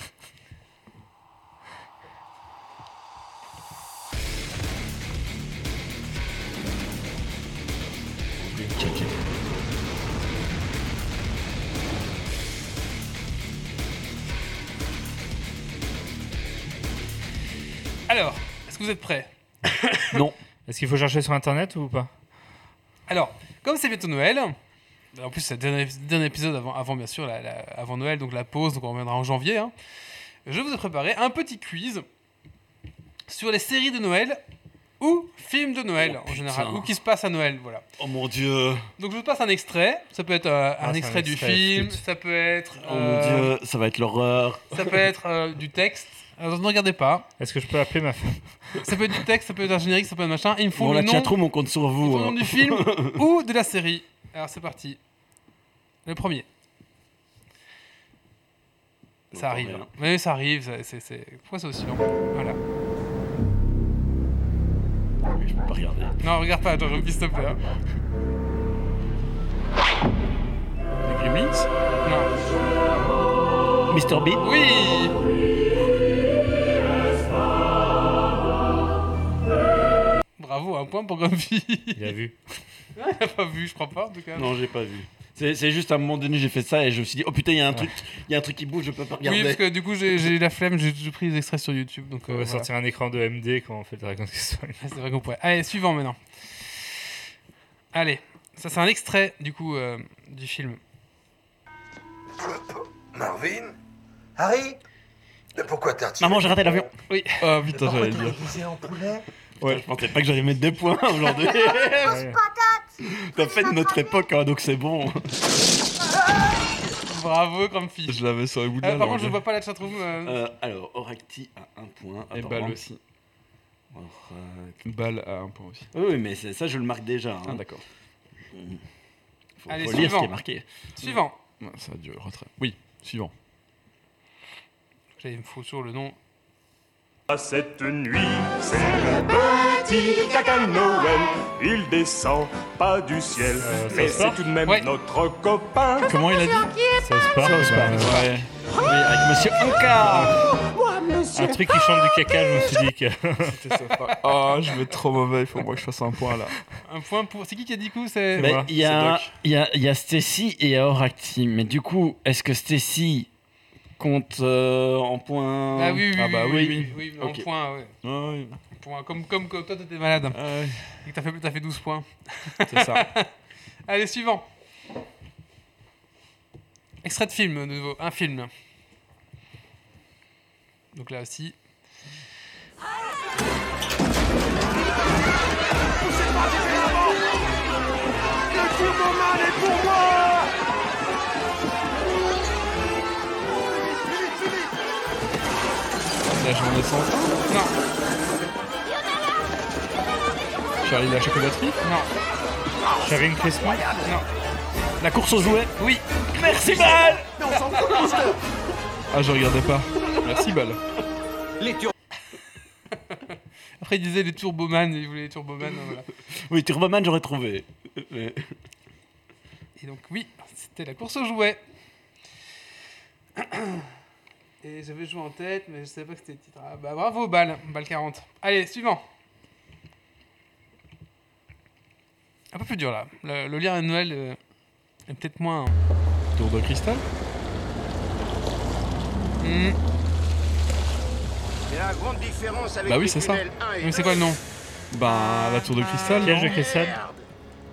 Alors, est-ce que vous êtes prêts? (laughs) Non. Est-ce qu'il faut chercher sur internet ou pas? Alors, comme c'est bientôt Noël, en plus c'est le dernier, dernier épisode avant, avant bien sûr, la- la- avant Noël, donc la pause, donc on reviendra en janvier, hein, je vous ai préparé un petit quiz sur les séries de Noël ou films de Noël Oh, en général, ou qui se passent à Noël, voilà. Oh mon dieu. Donc je vous passe un extrait, ça peut être euh, Ah, un c'est extrait un du film, ça peut être, Oh euh, mon dieu, ça va être l'horreur. ça peut être euh, du texte. Alors, ne regardez pas. Est-ce que je peux appeler ma femme Ça peut être du texte, ça peut être un générique, ça peut être machin. Il me faut Bon, le la chatroom, on compte sur vous. le nom hein. du film (laughs) ou de la série. Alors c'est parti. Le premier. Ça arrive. rien. Oui, ça arrive. ça- c'est- c'est- Pourquoi c'est aussi long Voilà. Je peux pas regarder. Non, regarde pas, attends, s'il te plaît. hein. Les Gremlins? Non. Mr. Bean? Oui Bravo, un point pour Grumpy. Il a vu. (laughs) Il a pas vu, je crois pas en tout cas. Non, j'ai pas vu. C'est juste à un moment donné, j'ai fait ça et je me suis dit, oh putain, il y a un truc, il y a un truc qui bouge, je peux pas regarder. Oui, parce que du coup, j'ai la flemme, j'ai pris les extraits sur YouTube. Donc, On euh, va voilà. sortir un écran de MD quand on fait le Dragon Quest. Ah, C'est vrai qu'on pourrait. Allez, suivant maintenant. Allez, ça c'est un extrait du coup euh, du film. Marvin? Harry? Mais pourquoi t'as retiré Maman, j'ai raté l'avion. Ah putain, j'allais dire. en poulet? Ouais, je pensais pas que j'allais mettre des points (laughs) aujourd'hui. T'as fait de notre époque, hein, donc c'est bon. (laughs) Bravo, Grumpy. Je l'avais sur le bout de Euh, la par langue. contre, je vois pas la chatroom. euh, Euh, alors, Oracti a un point. Et balle aussi. Balle à un point aussi. Oui, mais ça, je le marque déjà. hein. Ah d'accord. Faut, Allez, faut lire ce suivant. qui est marqué. Suivant. Ouais, ça a dû retrait. Oui, suivant. J'avais me faut toujours le nom. À cette nuit, c'est le petit caca de Noël. Il descend pas du ciel, Euh, mais c'est tout de même Ouais. notre copain. Comment il a dit Ça se. South Park. euh, Ouais. Oui, avec Monsieur Anka. Un truc qui chante du caca, je me suis dit que. (laughs) Oh, je vais être trop mauvais, il faut moi que je fasse un point là. Un point pour. C'est qui qui a dit coup C'est. Il y C'est a, y a, il y a Stacy et Auracti. Mais du coup, est-ce que Stacy compte euh, en point Ah oui, oui, Ah bah oui, oui, oui, oui, oui, en point, ouais. Ouais, ouais. Point. Comme, comme, comme toi, t'étais malade Ouais, et que t'as fait, t'as fait 12 points. (laughs) c'est ça. (laughs) Allez, suivant. Extrait de film, de nouveau. Un film. Donc là aussi. La journée sans fin. Non, Charlie la chocolaterie. non, Sharing Christmas non. La course aux jouets Oui, Merci, Val Ah, je regardais pas. Merci, Bal. après il disait les Turboman, il voulait les Turboman. voilà. Oui, Turboman, j'aurais trouvé. Mais- Et donc, oui, c'était la course aux jouets. Et j'avais joué en tête, mais je savais pas que c'était le titre. Ah, bah bravo, balle, balle 40. Allez, suivant. Un peu plus dur là. Le, le lien à Noël euh, est peut-être moins. Tour de cristal. Il y a une grande différence avec Bah oui, les c'est ça. tunnels 1 et Mais c'est 2. quoi le nom Ben, la tour de cristal. Piège non de cristal Merde.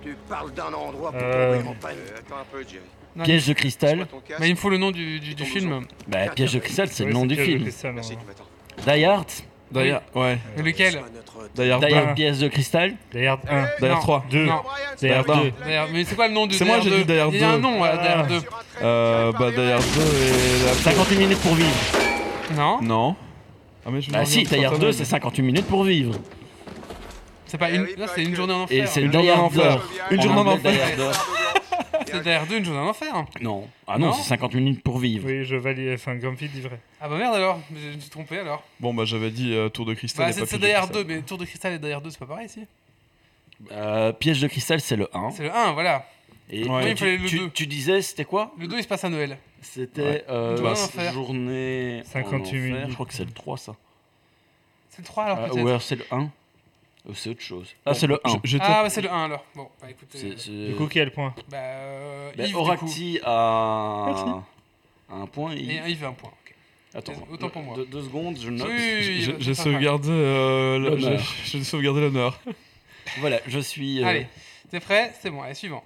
Tu parles d'un endroit pour Euh, tomber en panne. attends un peu, Jerry. Non, Piège de cristal. Mais il me faut le nom du, du, du film. Bah, Piège de cristal, c'est le nom du film. Die Hard. D'ailleurs, ouais. Mais lequel D'ailleurs, D'ailleurs, pièce de cristal. Die Hard 1, D'ailleurs, Non. 3. 2, Non. Die Hard D'ailleurs, 2. D'ailleurs, Mais c'est quoi le nom du C'est moi, j'ai dit Die Hard 2 Die Hard Il y a un 2. nom, voilà, Die Hard 2. Euh, bah, d'ailleurs, 2 et la. 58 minutes pour vivre. Non, Non. Ah, mais je me Bah si, Die Hard sur 2, Internet. c'est 58 minutes pour vivre. c'est pas une. Là, c'est une journée en Et enfer. c'est Une Die journée en Hard enfer. 2. Une journée en enfer. Die Hard 2. C'est Die Hard 2, une journée en enfer. Non. Ah non, Non c'est 50 minutes pour vivre. Oui, je valide. Enfin, Grumpy dit vrai. Ah bah merde alors, je me suis trompé alors. Bon, bah, j'avais dit euh, tour de cristal. Bah, et c'est pas c'est Piège de cristal. 2, mais Tour de Cristal et Hard 2, c'est pas pareil, si Euh, piège de cristal, c'est le 1. C'est le 1, voilà. Et Ouais. Oui, il tu, fallait le tu- deux. tu disais, c'était quoi? Le 2, il se passe à Noël. C'était euh, Journée en la enfer. journée en 58 enfer. minutes. Je crois que c'est le 3, ça. C'est le 3 alors Ah, peut-être ou alors c'est le 1. Ou c'est autre chose. Ah, c'est le 1. Je- j'étais- Ah, ouais, c'est le 1 alors. Bon, bah écoutez. C'est- c'est- Du coup, qui a le point Bah, euh, Bah, Yves. Oracti a... a un point. Et Yves. Yves a un point. ok. Attends, autant pour moi. Deux, deux secondes, je note. Oui, oui, oui, J'ai bah, euh, le- L'honneur. (laughs) sauvegardé l'honneur. (laughs) Voilà, je suis. euh, Allez, t'es prêt? C'est bon, allez, suivant.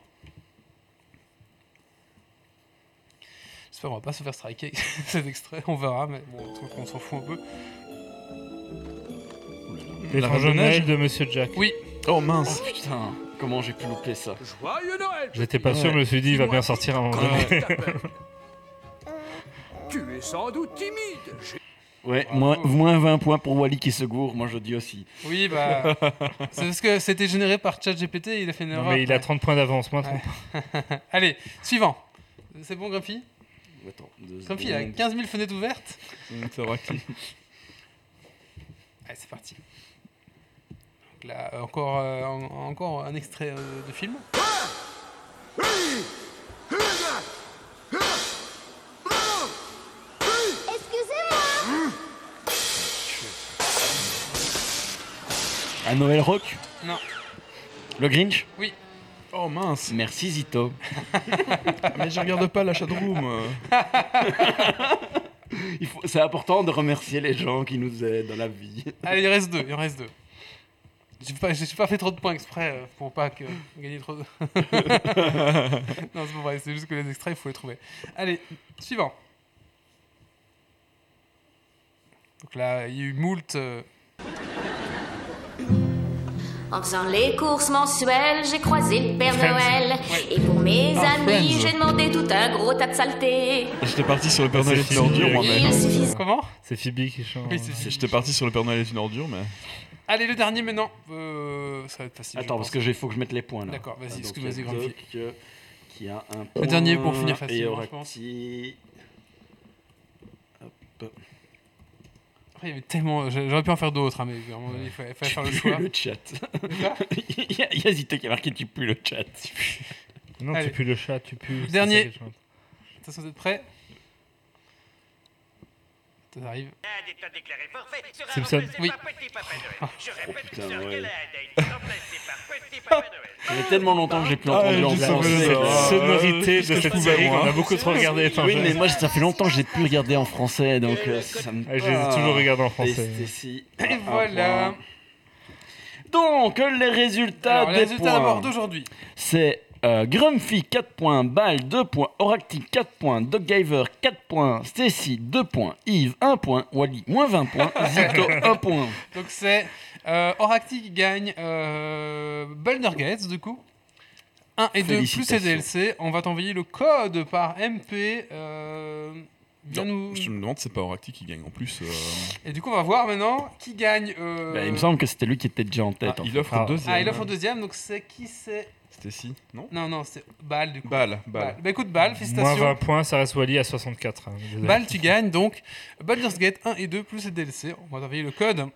J'espère qu'on va pas se faire striker (laughs) avec cet extrait, on verra, mais bon, je qu'on s'en fout un peu. L'étrange Reine de Noël de Monsieur Jack. Oui, Oh Oh mince. putain, comment j'ai pu louper ça Joyeux Noël J'étais pas sûr, je me suis dit, il va bien sortir moment donné. (laughs) (laughs) Tu es sans doute timide. Ouais, moins, moins 20 points pour Wally qui se gourre, moi je dis aussi. oui, bah. (laughs) c'est parce que c'était généré par ChatGPT, il a fait une Non, erreur. mais il a 30 points d'avance, moins 30. Ouais. Allez, suivant. C'est bon, Grumpy? Attends, deux Grumpy, il a secondes. 15 000 fenêtres ouvertes. C'est Allez, c'est parti. Là, encore, euh, en- encore un extrait euh, de film. Un Noël Rock? Non. Le Grinch? Oui. Oh mince. Merci Zito. (laughs) Mais je regarde pas la chatroom. Il faut- C'est important de remercier les gens qui nous aident dans la vie. Allez, il reste deux, il en reste deux. J'ai pas, j'ai pas fait trop de points exprès euh, pour pas que (laughs) gagner trop de... (laughs) non, c'est pas vrai, c'est juste que les extraits, il faut les trouver. Allez, suivant. Donc là, il y a eu moult... euh, En faisant les courses mensuelles, j'ai croisé le Père Friends. Noël. Ouais. Et pour mes Ah, amis, j'ai demandé tout un gros tas de saletés. J'étais parti sur le Père Noël est une ordure moi-même. Comment? C'est Phoebe qui chante. Oui, J'étais parti sur le Père Noël est une ordure, mais. Allez, le dernier maintenant. Euh, ça va être facile. Attends, parce que il faut que je mette les points là. D'accord, vas-y, Ah, excuse-moi, euh, Qui a un point. dernier pour finir Et facilement, je pense. Hop. Après, il y avait tellement... J'aurais pu en faire d'autres, hein, mais donné, il fallait, faire le Tu (laughs) choix. le chat. Il, (laughs) y a, il y a Zito qui a marqué tu pues le chat. Non, Allez. tu pues le chat, tu pues. c'est Dernier. Attention, vous êtes prêts? Ça arrive. Simpson. Oui. putain, ouais. Ça fait tellement longtemps que j'ai plus Ah, entendu je Cette Ah, sonorité qu'est-ce de que je cette série qu'on a beaucoup trop regardé Oui, mais moi ça fait longtemps que j'ai plus regardé en français, donc euh, ça me. Ah, je les ai toujours regardés en français. Et voilà. Donc, les résultats Alors, les des résultats d'abord points. d'aujourd'hui. C'est euh, Grumpy 4 points, Bal 2 points, Oracti 4 points, Doggiver 4 points, Stacy 2 points, Yves 1 point, Wally moins 20 points, Zito 1 (laughs) point. Donc c'est euh, Oracti qui gagne euh, Gates du coup. 1 et 2 plus les DLC. On va t'envoyer le code par MP. Euh, viens Non, nous... Je me demande, c'est pas Oracti qui gagne en plus. euh, Et du coup, on va voir maintenant qui gagne. euh, Bah, il me semble que c'était lui qui était déjà en ah, tête. en il offre Ah. le deuxième. Ah, il offre au deuxième, donc c'est qui c'est Stacy, non? Non, non, c'est Bal du coup. Balle, balle. Bal. Bah écoute, Moins félicitations. 20 points, ça reste Wally à 64. hein, tu gagnes donc Baldur's Gate 1 et 2 plus les DLC. On va t'envoyer le code.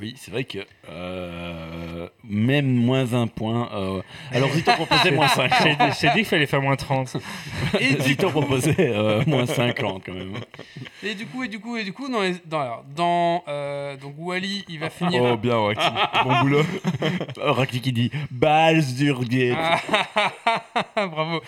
Oui, c'est vrai que euh, même moins 20 points. euh, Alors Zito proposait moins 5. (laughs) J'ai dit- qu'il fallait faire moins 30. Et Zito proposait euh, moins 50 quand même. et du coup, et du coup, et du coup, dans, les- dans, alors, dans euh, donc Wally, il va finir. Oh, bien, Oracti. bon boulot. (laughs) Oracti qui dit Balzurgate. Ah, (laughs) Bravo.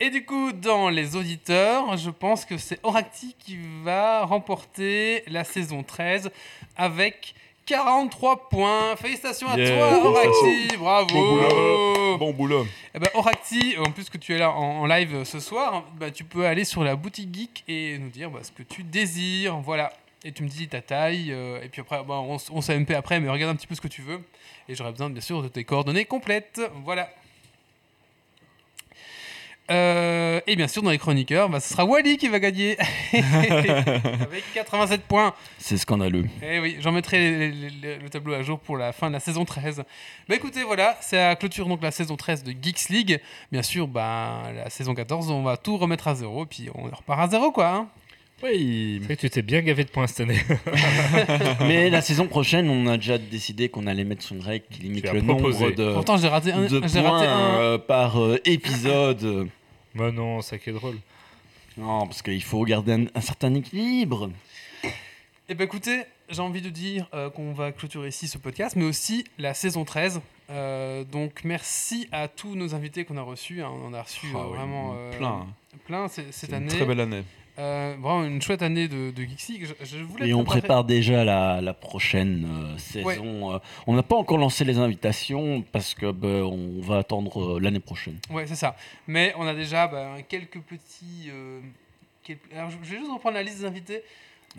Et du coup, dans les auditeurs, je pense que c'est Oracti qui va remporter la saison 13 avec 43 points. Félicitations à Yeah, toi, Oracti. Bravo. Bon boulot. Bon boulot. Eh ben, Oracti, en plus que tu es là en, en live ce soir, bah, tu peux aller sur la boutique geek et nous dire bah, ce que tu désires. Voilà. Et tu me dis ta taille. euh, et puis après, bah, on, on s'AMP après, mais regarde un petit peu ce que tu veux. Et j'aurai besoin, bien sûr, de tes coordonnées complètes. Voilà. Euh, et bien sûr, dans les chroniqueurs, bah, ce sera Wally qui va gagner (laughs) avec 87 points. C'est scandaleux. Eh oui, j'en mettrai les- les- les- le tableau à jour pour la fin de la saison 13. Bah écoutez, voilà, c'est à clôture donc la saison 13 de Geeks League. Bien sûr, bah, la saison 14, on va tout remettre à zéro, et puis on repart à zéro, quoi. hein. Oui. C'est vrai que tu t'es bien gavé de points cette année. (laughs) Mais la saison prochaine, on a déjà décidé qu'on allait mettre une règle qui limite le proposé. nombre de, Pourtant, j'ai raté un. de J'ai points raté un. euh, par euh, épisode. (laughs) Bah non, ça qui est drôle. Non, parce qu'il faut garder un, un certain équilibre. Eh ben écoutez, j'ai envie de dire euh, qu'on va clôturer ici ce podcast, mais aussi la saison 13. Euh, donc merci à tous nos invités qu'on a reçus. hein. On en a reçu Ah euh, oui, vraiment euh, plein. plein c- cette C'est une année. très belle année. Euh, vraiment une chouette année de, de Geeks League. Je, je voulais Et on préparer- prépare déjà la, la prochaine euh, saison. euh, on n'a pas encore lancé les invitations parce que ben, on va attendre euh, l'année prochaine. Ouais, c'est ça. Mais on a déjà bah, quelques petits. euh, Alors, je je vais juste reprendre la liste des invités.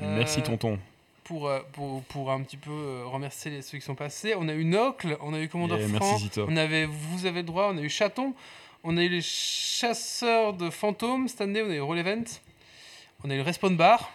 Euh, Merci, tonton. Pour, pour, pour un petit peu remercier les, ceux qui sont passés. On a eu Nocle, on a eu Commandeur Yeah, Franc, on avait Vous avez le droit, on a eu Chaton, on a eu les Chasseurs de Fantômes cette année, on a eu Roll Event, on a eu le Respawn Bar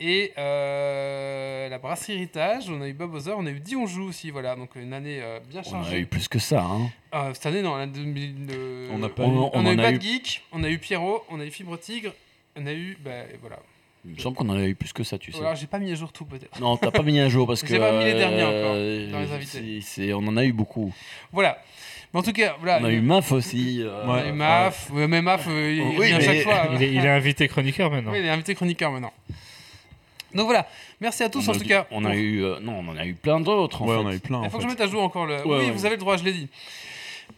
et euh, la Brasserie Héritage, on a eu Bobozer, on a eu Dion Joue aussi, voilà, donc une année euh, bien On chargée. a eu plus que ça. hein. Ah, cette année, non, la 2000, euh, On n'a pas On- eu- on, on a eu a Bad eu- Geek, on a eu Pierrot, on a eu Fibre Tigre, on a eu. Bah, voilà. Il me semble qu'on en a eu plus que ça, tu sais. Alors, j'ai pas mis à jour tout, peut-être. Non, t'as pas mis un jour parce (laughs) que. J'ai pas mis les derniers encore, euh, dans les invités. c'est- c'est- on en a eu beaucoup. Voilà. Mais en tout cas, voilà. On a eu Maf aussi. euh, Ouais. Maf. Ouais, mais Maf, euh, il Oui, vient mais- chaque fois. Il est, il est invité chroniqueur maintenant. Oui, il est invité chroniqueur maintenant. Donc voilà. Merci à tous, on en a tout cas. On a eu. euh, non, on en a eu plein d'autres. Ouais, fait. on a eu plein. Il faut que je mette à jour encore le. Ouais, oui, ouais. vous avez le droit, je l'ai dit.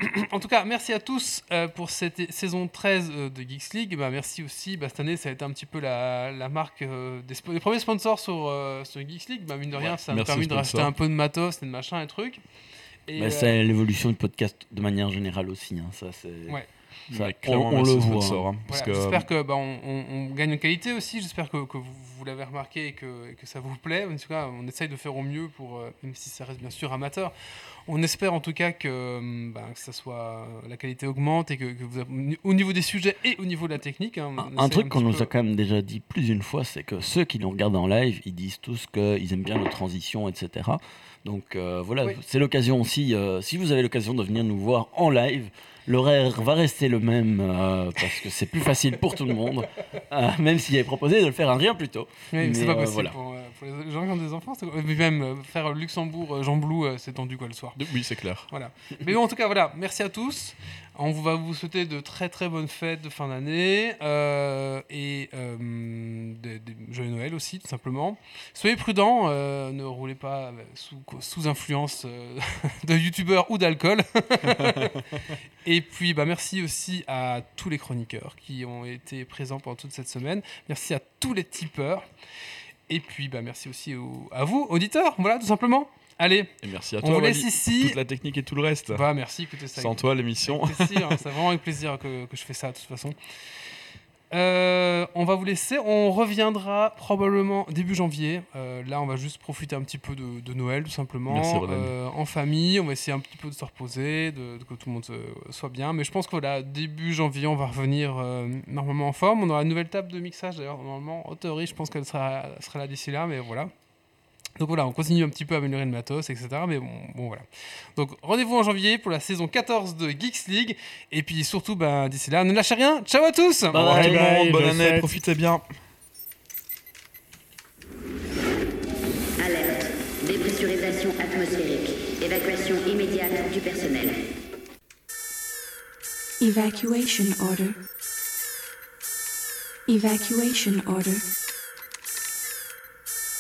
(clears throat) en tout cas, merci à tous euh, pour cette saison 13 euh, de Geeks League. Bah, merci aussi. Bah, cette année, ça a été un petit peu la, la marque euh, des, premiers sponsors sur, euh, sur Geeks League. Bah, mine de rien, ça m'a permis de racheter un peu de matos et de machin et trucs. Et, Bah, euh, c'est l'évolution du podcast de manière générale aussi. hein, Ça, c'est. Ouais. ça, Mais on, clairement, on merci le voit. hein. hein, parce Voilà, que- J'espère que bah, on, on- on gagne en qualité aussi. J'espère que, que vous, vous l'avez remarqué et que, et que ça vous plaît. En tout cas, on essaye de faire au mieux pour, euh, même si ça reste bien sûr amateur. On espère en tout cas que, bah, que ça soit la qualité augmente et que, que vous, au niveau des sujets et au niveau de la technique. hein, Un, truc qu'on nous peu- a quand même déjà dit plus d'une fois, c'est que ceux qui nous regardent en live, ils disent tous qu'ils aiment bien nos transitions, etc. Donc euh, voilà, Oui. c'est l'occasion aussi, euh, si vous avez l'occasion de venir nous voir en live, L'horaire va rester le même euh, parce que c'est plus facile pour tout le monde, (laughs) euh, même s'il est proposé de le faire un rien plus tôt. Oui, mais c'est pas euh, possible voilà. pour, euh, pour les gens qui ont des enfants. c'est- Mais même euh, faire Luxembourg, euh, Jean Blou, euh, c'est tendu quoi le soir. Oui, c'est clair. Voilà. Mais bon, en tout cas, voilà. Merci à tous. On va vous souhaiter de très très bonnes fêtes de fin d'année euh, et euh, des, des joyeux Noël aussi, tout simplement. Soyez prudents, euh, ne roulez pas sous, sous influence (laughs) de youtubeurs ou d'alcool. (laughs) et puis, bah, merci aussi à tous les chroniqueurs qui ont été présents pendant toute cette semaine. Merci à tous les tipeurs. Et puis, bah, merci aussi au- à vous, auditeurs. Voilà, tout simplement. Allez, Et merci à on toi, vous laisse Wally. ici. Toute la technique et tout le reste. Bah, merci, écoutez ça. Sans toi, l'émission. Hein, c'est vraiment avec plaisir que, que je fais ça, de toute façon. Euh, on va vous laisser. On reviendra probablement début janvier. Euh, là, on va juste profiter un petit peu de, de Noël, tout simplement. Merci. Euh, en famille, on va essayer un petit peu de se reposer, de, de que tout le monde soit bien. Mais je pense que voilà, début janvier, on va revenir euh, normalement en forme. On aura une nouvelle table de mixage, d'ailleurs. Normalement, en théorie, je pense qu'elle sera, sera là d'ici là, mais voilà. Donc voilà, on continue un petit peu à améliorer le matos, etc. Mais bon, bon voilà. Donc rendez-vous en janvier pour la saison 14 de Geeks League. Et puis surtout, ben, d'ici là, ne lâchez rien. Ciao à tous Bye tout le bye, monde, bonne bonne année, fête. profitez bien. Alerte. Dépressurisation atmosphérique. Évacuation immédiate du personnel. Evacuation order. Evacuation order.